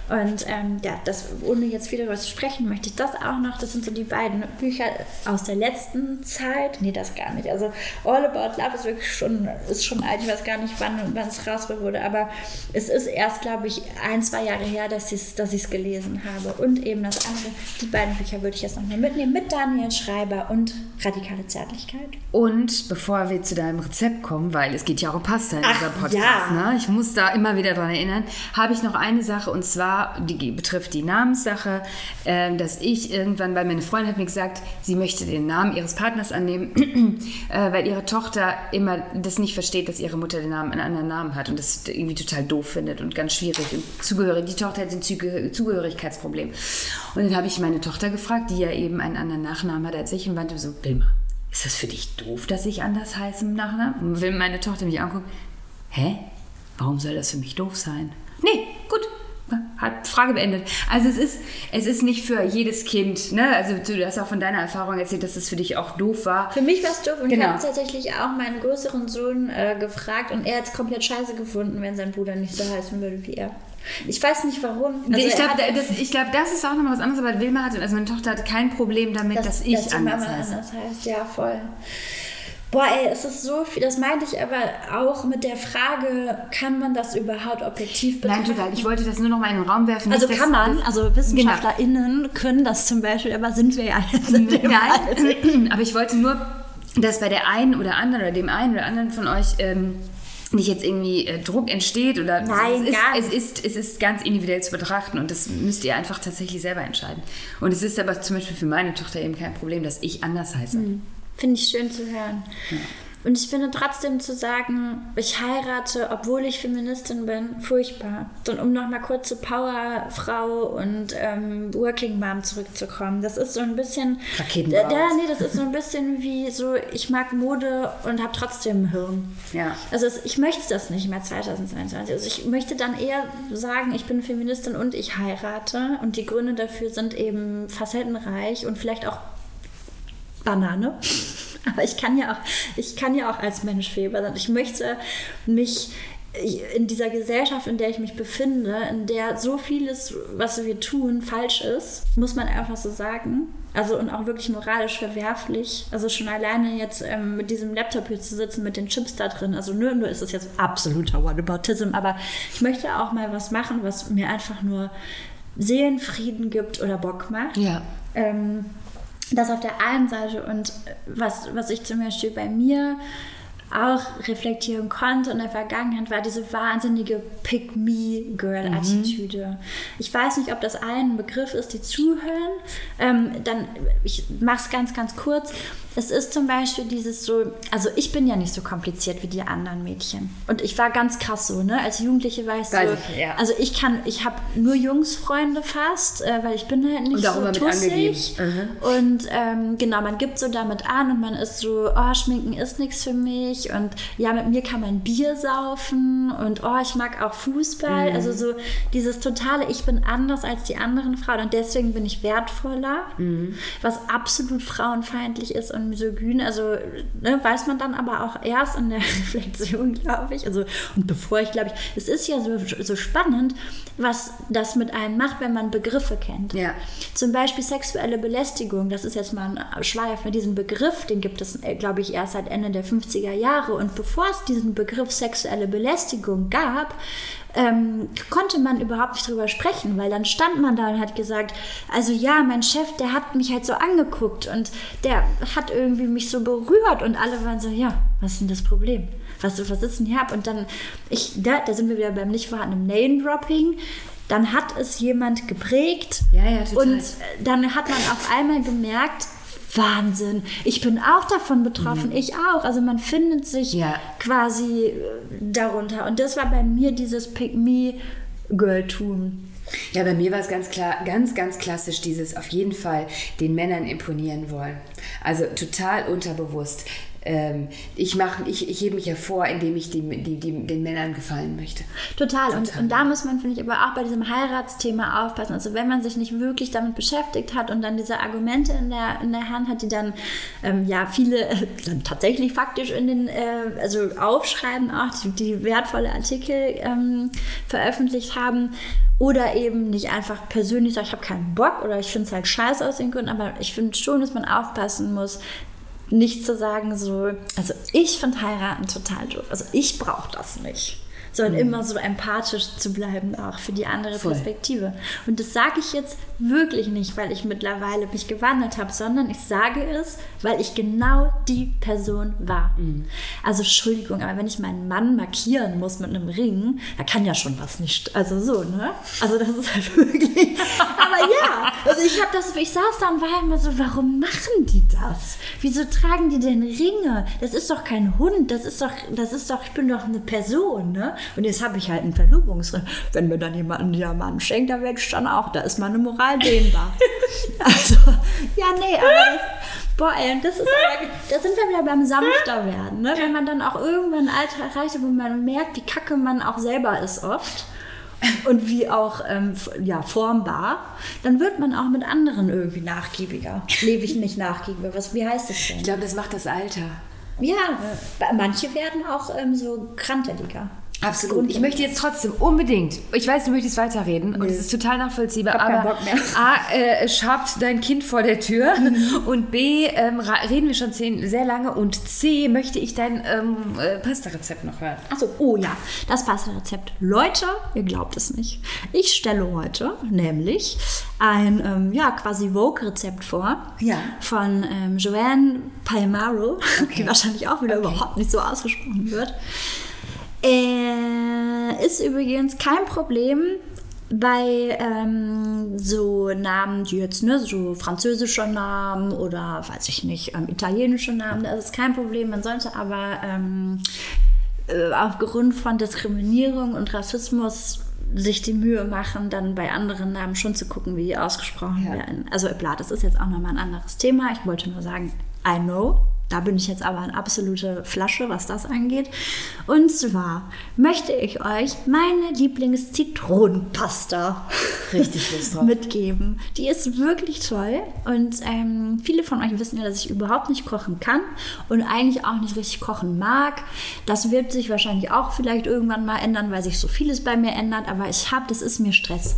S2: Und ähm, ja, das, ohne jetzt wieder darüber zu sprechen, möchte ich das auch noch. Das sind so die beiden Bücher aus der letzten Zeit. Nee, das gar nicht. Also All About Love ist wirklich schon, ist schon alt. Ich weiß gar nicht, wann, wann es rausgebracht wurde, aber es ist erst, glaube ich, ein, zwei Jahre her, dass ich es dass ich's gelesen habe. Und eben das andere, die beiden Bücher würde ich jetzt nochmal mitnehmen mit Daniel Schreiber und Radikale Zärtlichkeit.
S3: Und bevor wir zu deinem Rezept kommen, weil es geht ja auch um Pasta in
S2: Ach,
S3: unserem Podcast,
S2: ja.
S3: ne? ich muss da immer wieder dran erinnern, habe ich noch eine Sache und zwar, die betrifft die Namenssache, äh, dass ich irgendwann, weil meine Freundin hat mir gesagt, sie möchte den Namen ihres Partners annehmen, äh, weil ihre Tochter immer das nicht versteht, dass ihre Mutter den Namen einen anderen Namen hat und das irgendwie total doof findet und ganz schwierig und zugehörig. Die Tochter hat ein Zugehör- Zugehörigkeitsproblem. Und dann habe ich meine Tochter gefragt, die ja eben einen anderen Nachnamen hat als ich und meinte so, Wilma, ist das für dich doof, dass ich anders heiße im Nachnamen? Und will meine Tochter mich angucken, hä? Warum soll das für mich doof sein? Nee, gut. Hat Frage beendet. Also es ist, es ist nicht für jedes Kind, ne? Also du hast auch von deiner Erfahrung erzählt, dass es für dich auch doof war.
S2: Für mich war es doof und
S3: Genau.
S2: ich habe tatsächlich auch meinen größeren Sohn äh, gefragt und er hat es komplett scheiße gefunden, wenn sein Bruder nicht so heißen würde wie er. Ich weiß nicht warum. Also
S3: ich glaube, das, glaub, das ist auch nochmal was anderes, aber Wilma hat, also meine Tochter hat kein Problem damit, dass, ich
S2: dass
S3: anders
S2: anders heißt. Ja, voll. Boah, ey, es ist so viel. Das meinte ich aber auch mit der Frage, kann man das überhaupt objektiv
S3: Nein,
S2: betrachten?
S3: total. Ich wollte das nur noch mal in den Raum werfen.
S2: Also kann
S3: dass-
S2: man, also WissenschaftlerInnen können das zum Beispiel, aber sind wir ja jetzt in dem.
S3: Nein, aber ich wollte nur, dass bei der einen oder anderen oder dem einen oder anderen von euch ähm, nicht jetzt irgendwie äh, Druck entsteht oder
S2: Nein,
S3: es ist, es ist es ist ganz individuell zu betrachten und das müsst ihr einfach tatsächlich selber entscheiden. Und es ist aber zum Beispiel für meine Tochter eben kein Problem, dass ich anders heiße.
S2: Finde ich schön zu hören. Und ich finde trotzdem zu sagen, ich heirate, obwohl ich Feministin bin, furchtbar. Und um nochmal kurz zu Powerfrau und ähm, Working Mom zurückzukommen, das ist so ein bisschen.
S3: Raketenbraut.
S2: Da, da, nee, das ist so ein bisschen wie so, ich mag Mode und habe trotzdem ein Hirn.
S3: Ja.
S2: Also ich möchte das nicht mehr 2022. Also ich möchte dann eher sagen, ich bin Feministin und ich heirate. Und die Gründe dafür sind eben facettenreich und vielleicht auch Banane. Aber ich kann ja auch, ich kann ja auch als Mensch fehlbar sein. Ich möchte mich in dieser Gesellschaft, in der ich mich befinde, in der so vieles, was wir tun, falsch ist, muss man einfach so sagen. Also und auch wirklich moralisch verwerflich. Also schon alleine jetzt ähm, mit diesem Laptop hier zu sitzen, mit den Chips da drin. Also nur, nur ist es jetzt absoluter Whataboutism, aber ich möchte auch mal was machen, was mir einfach nur Seelenfrieden gibt oder Bock macht.
S3: Ja.
S2: Ähm, das auf der einen Seite und was, was ich zum Beispiel bei mir auch reflektieren konnte in der Vergangenheit, war diese wahnsinnige Pick-Me-Girl-Attitüde. Ich weiß nicht, ob das allen ein Begriff ist, die zuhören. Ähm, dann, ich mache es ganz, ganz kurz. Es ist zum Beispiel dieses so, also ich bin ja nicht so kompliziert wie die anderen Mädchen. Und ich war ganz krass so, ne? Als Jugendliche war ich so,
S3: Weiß ich, ja.
S2: also ich kann, ich habe nur Jungsfreunde fast, äh, weil ich bin halt nicht
S3: Und
S2: so tussig. Und ähm, genau, man gibt so damit an und man ist so, oh, Schminken ist nichts für mich und ja, mit mir kann man Bier saufen und oh, ich mag auch Fußball.
S3: Mhm.
S2: Also so dieses totale, ich bin anders als die anderen Frauen und deswegen bin ich wertvoller,
S3: Mhm.
S2: was absolut frauenfeindlich ist und misogyn. Also ne, weiß man dann aber auch erst in der Reflexion, glaube ich. Also und bevor ich, glaube ich, es ist ja so, so spannend, was das mit einem macht, wenn man Begriffe kennt.
S3: Ja.
S2: Zum Beispiel sexuelle Belästigung, das ist jetzt mal ein Schleif. Mit diesem Begriff, den gibt es, äh, glaube ich, erst seit Ende der 50er Jahre. Und bevor es diesen Begriff sexuelle Belästigung gab, ähm, konnte man überhaupt nicht drüber sprechen, weil dann stand man da und hat gesagt, also ja, mein Chef, der hat mich halt so angeguckt und der hat irgendwie mich so berührt und alle waren so, ja, was ist denn das Problem? Was, was ist denn hier ab? Und dann, ich, da, da sind wir wieder beim nicht vorhandenen Name-Dropping. Dann hat es jemand geprägt
S3: Ja, ja, total.
S2: und dann hat man auf einmal gemerkt, Wahnsinn, ich bin auch davon betroffen, ich auch. Also man findet sich
S3: Mhm. Ja.
S2: quasi äh, darunter. Und das war bei mir dieses Pick-Me-Girl-Tum.
S3: Ja, bei mir war es ganz klar, ganz, ganz klassisch dieses auf jeden Fall den Männern imponieren wollen. Also total unterbewusst. Ähm, ich mache, ich, ich hebe mich hervor, indem ich die, die, die, den Männern gefallen möchte.
S2: Total. Und, und da muss man, finde ich, aber auch bei diesem Heiratsthema aufpassen. Also wenn man sich nicht wirklich damit beschäftigt hat und dann diese Argumente in der, in der Hand hat, die dann ähm, ja viele äh, dann tatsächlich faktisch in den, äh, also aufschreiben auch, die, die wertvolle Artikel ähm, veröffentlicht haben, oder eben nicht einfach persönlich sagen, ich habe keinen Bock oder ich finde es halt scheiße aus den Gründen, aber ich finde schon, dass man aufpassen muss, nicht zu sagen so, also ich finde heiraten total doof, also ich brauche das nicht sondern mhm. immer so empathisch zu bleiben, auch für die andere Voll. Perspektive. Und das sage ich jetzt wirklich nicht, weil ich mittlerweile mich gewandelt habe, sondern ich sage es, weil ich genau die Person war. Mhm. Also Entschuldigung, aber wenn ich meinen Mann markieren muss mit einem Ring, da kann ja schon was nicht, also so, ne? Also das ist halt wirklich, aber ja, also ich habe das, ich saß da und war immer so, warum machen die das? Wieso tragen die denn Ringe? Das ist doch kein Hund, das ist doch, das ist doch, ich bin doch eine Person, ne? Und jetzt habe ich halt einen Verlobungsring. Wenn mir dann jemand einen Diamant schenkt, dann werde ich dann auch, da ist meine Moral dehnbar. also, ja, nee, aber das, boah, ey, das ist aber, da sind wir wieder beim sanfter werden, ne? Wenn man dann auch irgendwann ein Alter erreicht, wo man merkt, wie kacke man auch selber ist oft und wie auch ähm, ja, formbar, dann wird man auch mit anderen irgendwie nachgiebiger. Lebe ich nicht nachgiebiger. Was, wie heißt das denn?
S3: Ich glaube, das macht das Alter.
S2: Ja, manche werden auch ähm, so kranteliger.
S3: Absolut. Ich möchte jetzt trotzdem unbedingt, ich weiß, du möchtest weiterreden nee. und es ist total nachvollziehbar, aber A, äh, schabt dein Kind vor der Tür mhm. und B, ähm, reden wir schon zehn, sehr lange und C, möchte ich dein ähm, äh, Pasta-Rezept noch hören.
S2: Achso, oh ja, das Pasta-Rezept. Leute, ihr glaubt es nicht. Ich stelle heute nämlich ein, ähm, ja, quasi Vogue-Rezept vor
S3: ja.
S2: von ähm, Joanne Palmaro, okay. die wahrscheinlich auch wieder okay. überhaupt nicht so ausgesprochen wird. Äh, ist übrigens kein Problem bei ähm, so Namen, die jetzt, ne, so französische Namen oder weiß ich nicht, ähm, italienische Namen, das ist kein Problem. Man sollte aber ähm, äh, aufgrund von Diskriminierung und Rassismus sich die Mühe machen, dann bei anderen Namen schon zu gucken, wie die ausgesprochen ja. werden. Also bla, das ist jetzt auch nochmal ein anderes Thema. Ich wollte nur sagen, I know, da bin ich jetzt aber eine absolute Flasche, was das angeht. Und zwar möchte ich euch meine Lieblings-Zitronenpasta mitgeben. Die ist wirklich toll und ähm, viele von euch wissen ja, dass ich überhaupt nicht kochen kann und eigentlich auch nicht richtig kochen mag. Das wird sich wahrscheinlich auch vielleicht irgendwann mal ändern, weil sich so vieles bei mir ändert, aber ich habe, das ist mir Stress.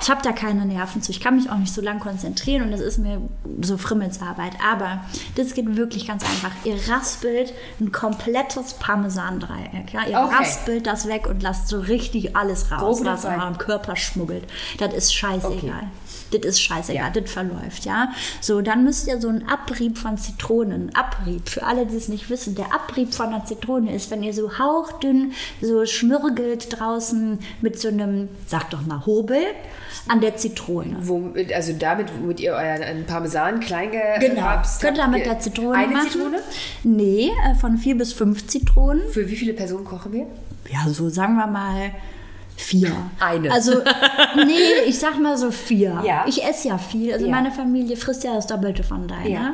S2: Ich habe da keine Nerven zu. Ich kann mich auch nicht so lange konzentrieren und das ist mir so Frimmelsarbeit. Aber das geht wirklich ganz einfach. Ihr raspelt ein komplettes Parmesan-Dreieck. Ja? Ihr okay. raspelt das weg und lasst so richtig alles raus, was in eurem Körper schmuggelt. Das ist scheißegal. Okay. Das ist scheißegal, ja. das verläuft, ja. So, dann müsst ihr so einen Abrieb von Zitronen, Abrieb, für alle, die es nicht wissen, der Abrieb von einer Zitrone ist, wenn ihr so hauchdünn so schmürgelt draußen mit so einem, sag doch mal, Hobel, an der Zitrone.
S3: Wo, also damit, womit ihr euren Parmesan klein
S2: genau. habt. Könnt ihr mit der Zitrone
S3: Eine
S2: machen.
S3: Zitrone?
S2: Nee, äh, von vier bis fünf Zitronen.
S3: Für wie viele Personen kochen wir?
S2: Ja, so sagen wir mal vier.
S3: Eine.
S2: Also, nee, ich sag mal so vier.
S3: Ja.
S2: Ich esse ja viel. Also, ja. meine Familie frisst ja das Doppelte von deiner. Ja.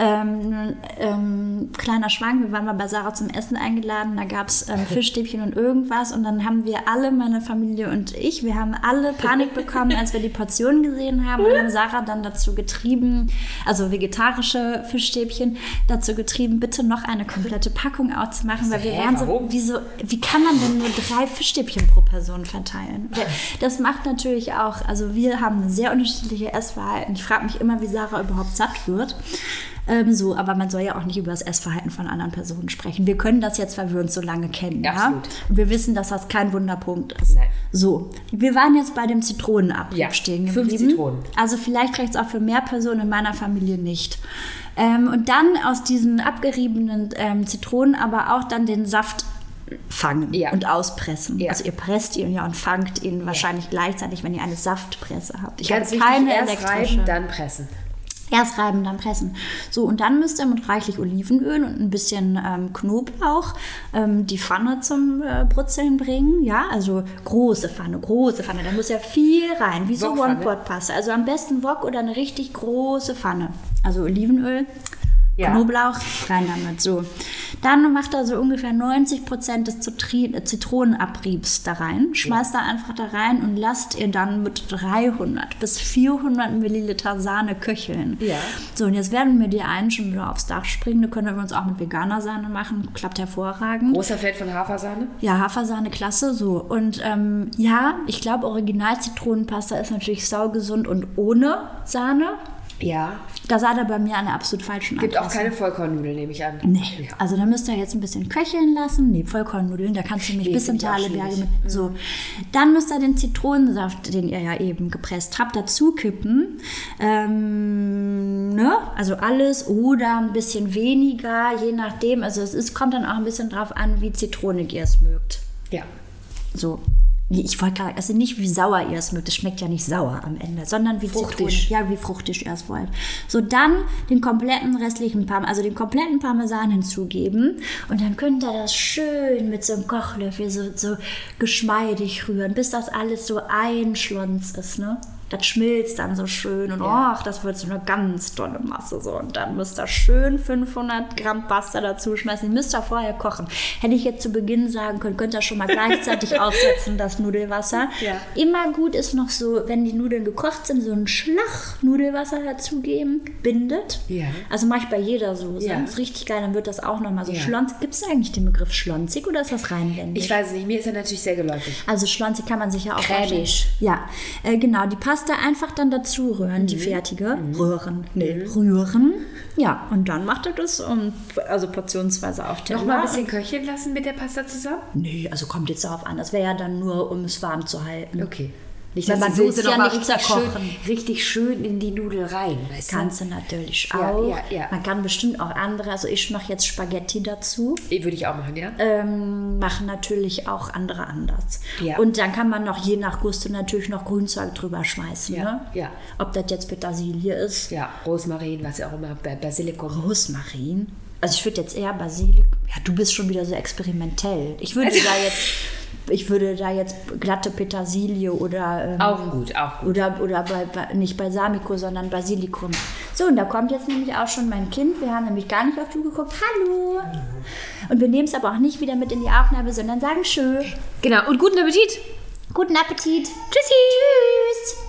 S2: Ähm, ähm, kleiner Schwank, wir waren mal bei Sarah zum Essen eingeladen, da gab es ähm, Fischstäbchen und irgendwas und dann haben wir alle, meine Familie und ich, wir haben alle Panik bekommen, als wir die Portionen gesehen haben und haben Sarah dann dazu getrieben, also vegetarische Fischstäbchen, dazu getrieben, bitte noch eine komplette Packung aufzumachen, weil wir wären so, wie, so, wie kann man denn nur drei Fischstäbchen pro Person verteilen? Das macht natürlich auch, also wir haben eine sehr unterschiedliche Essverhalten. Ich frage mich immer, wie Sarah überhaupt satt wird. Ähm, so, aber man soll ja auch nicht über das Essverhalten von anderen Personen sprechen. Wir können das jetzt, weil wir uns so lange kennen. Ja, ja? Und wir wissen, dass das kein Wunderpunkt ist. Nein. So, wir waren jetzt bei dem Zitronenabrieb ja, stehen geblieben.
S3: Fünf Zitronen.
S2: Also vielleicht reicht es auch für mehr Personen in meiner Familie nicht. Ähm, und dann aus diesen abgeriebenen ähm, Zitronen aber auch dann den Saft fangen ja. und auspressen. Ja. Also ihr presst ihn ja und fangt ihn wahrscheinlich gleichzeitig, wenn ihr eine Saftpresse habt.
S3: Ich Ganz habe keine wichtig, erst elektrische. reiben, dann pressen.
S2: Erst reiben, dann pressen. So, und dann müsst ihr mit reichlich Olivenöl und ein bisschen ähm, Knoblauch ähm, die Pfanne zum äh, Brutzeln bringen. Ja, also große Pfanne, große Pfanne. Da muss ja viel rein, wie so One-Pot-Pasta. Also am besten Wok oder eine richtig große Pfanne. Also Olivenöl,
S3: Ja.
S2: Knoblauch, rein damit. So. Dann macht er so ungefähr 90% des Zitri- äh, Zitronenabriebs da rein. Schmeißt da einfach da rein und lasst ihr dann mit 300 bis 400 Milliliter Sahne köcheln.
S3: Ja.
S2: So, und jetzt werden wir die einen schon wieder aufs Dach springen. Da können wir uns auch mit veganer Sahne machen. Klappt hervorragend.
S3: Großer Fan von Hafersahne?
S2: Ja, Hafersahne, klasse, so. Und ähm, ja, ich glaube, Original-Zitronenpasta ist natürlich saugesund und ohne Sahne.
S3: Ja.
S2: Da seid ihr bei mir an der absolut falschen
S3: Gibt auch keine Vollkornnudeln, nehme ich an.
S2: Nee,
S3: Ja.
S2: also da müsst ihr jetzt ein bisschen köcheln lassen. Nee, Vollkornnudeln, da kannst du mich bis in Taleberge mit. So. Dann müsst ihr den Zitronensaft, den ihr ja eben gepresst habt, dazu kippen. Ähm, ne? Also alles oder ein bisschen weniger, je nachdem. Also es ist, kommt dann auch ein bisschen drauf an, wie zitronig ihr es mögt.
S3: Ja.
S2: So. Ich wollte gerade, also nicht wie sauer ihr es mögt, es schmeckt ja nicht sauer am Ende, sondern wie
S3: Fruchtig.
S2: Zitronen. Ja, wie fruchtig ihr es wollt. So, dann den kompletten restlichen Parmesan, also den kompletten Parmesan hinzugeben und dann könnt ihr das schön mit so einem Kochlöffel so, so geschmeidig rühren, bis das alles so ein Schlons ist, ne? Das schmilzt dann so schön und ach, das wird so eine ganz tolle Masse so. Und dann müsst ihr schön 500 Gramm Pasta dazu schmeißen. Müsst ihr vorher kochen. Hätte ich jetzt zu Beginn sagen können, könnt ihr schon mal gleichzeitig aufsetzen, das Nudelwasser.
S3: Ja.
S2: Immer gut ist noch so, wenn die Nudeln gekocht sind, so einen Schlag Nudelwasser dazugeben, bindet.
S3: Ja.
S2: Also mache ich bei jeder Soße.
S3: Ja.
S2: Das ist richtig geil, dann wird das auch nochmal so
S3: Ja.
S2: schlonzig. Gibt es eigentlich den Begriff schlonzig oder ist das rheinländisch?
S3: Ich weiß es nicht, mir ist er natürlich sehr geläufig.
S2: Also schlonzig kann man sich ja auch
S3: Cremig.
S2: Ja, äh, genau. Die Pasta einfach dann dazu rühren,
S3: Mhm.
S2: die fertige. Rühren. Nee, rühren. Ja, und dann macht ihr das und also portionsweise auf Teller.
S3: Noch mal ein bisschen köcheln lassen mit der Pasta zusammen?
S2: Nee, also kommt jetzt darauf an. Das wäre ja dann nur, um es warm zu halten.
S3: Okay.
S2: Nicht,
S3: die
S2: man will es ja nicht
S3: schön, richtig schön in die Nudel rein, weißt
S2: Kannst du natürlich
S3: Ja,
S2: auch.
S3: ja, ja.
S2: Man kann bestimmt auch andere, also ich mache jetzt Spaghetti dazu.
S3: Würde ich auch machen, ja?
S2: ähm, machen natürlich auch andere anders. Und dann kann man noch je nach Gusto natürlich noch Grünzeug drüber schmeißen. Ne?
S3: ja.
S2: Ob das jetzt Petersilie ist,
S3: Ja, Rosmarin, was auch immer, Ba- Basilikum.
S2: Rosmarin. Also ich würde jetzt eher Basilikum. Ja, du bist schon wieder so experimentell. Ich würde
S3: Also
S2: da jetzt, ich würde da jetzt glatte Petersilie oder ähm,
S3: Auch gut, auch gut.
S2: oder, oder bei, nicht Balsamico, sondern Basilikum. So, und da kommt jetzt nämlich auch schon mein Kind. Wir haben nämlich gar nicht auf du geguckt. Hallo! Und wir nehmen es aber auch nicht wieder mit in die Aufnahme, sondern sagen schön.
S3: Genau, und guten Appetit!
S2: Guten Appetit. Tschüssi. Tschüss.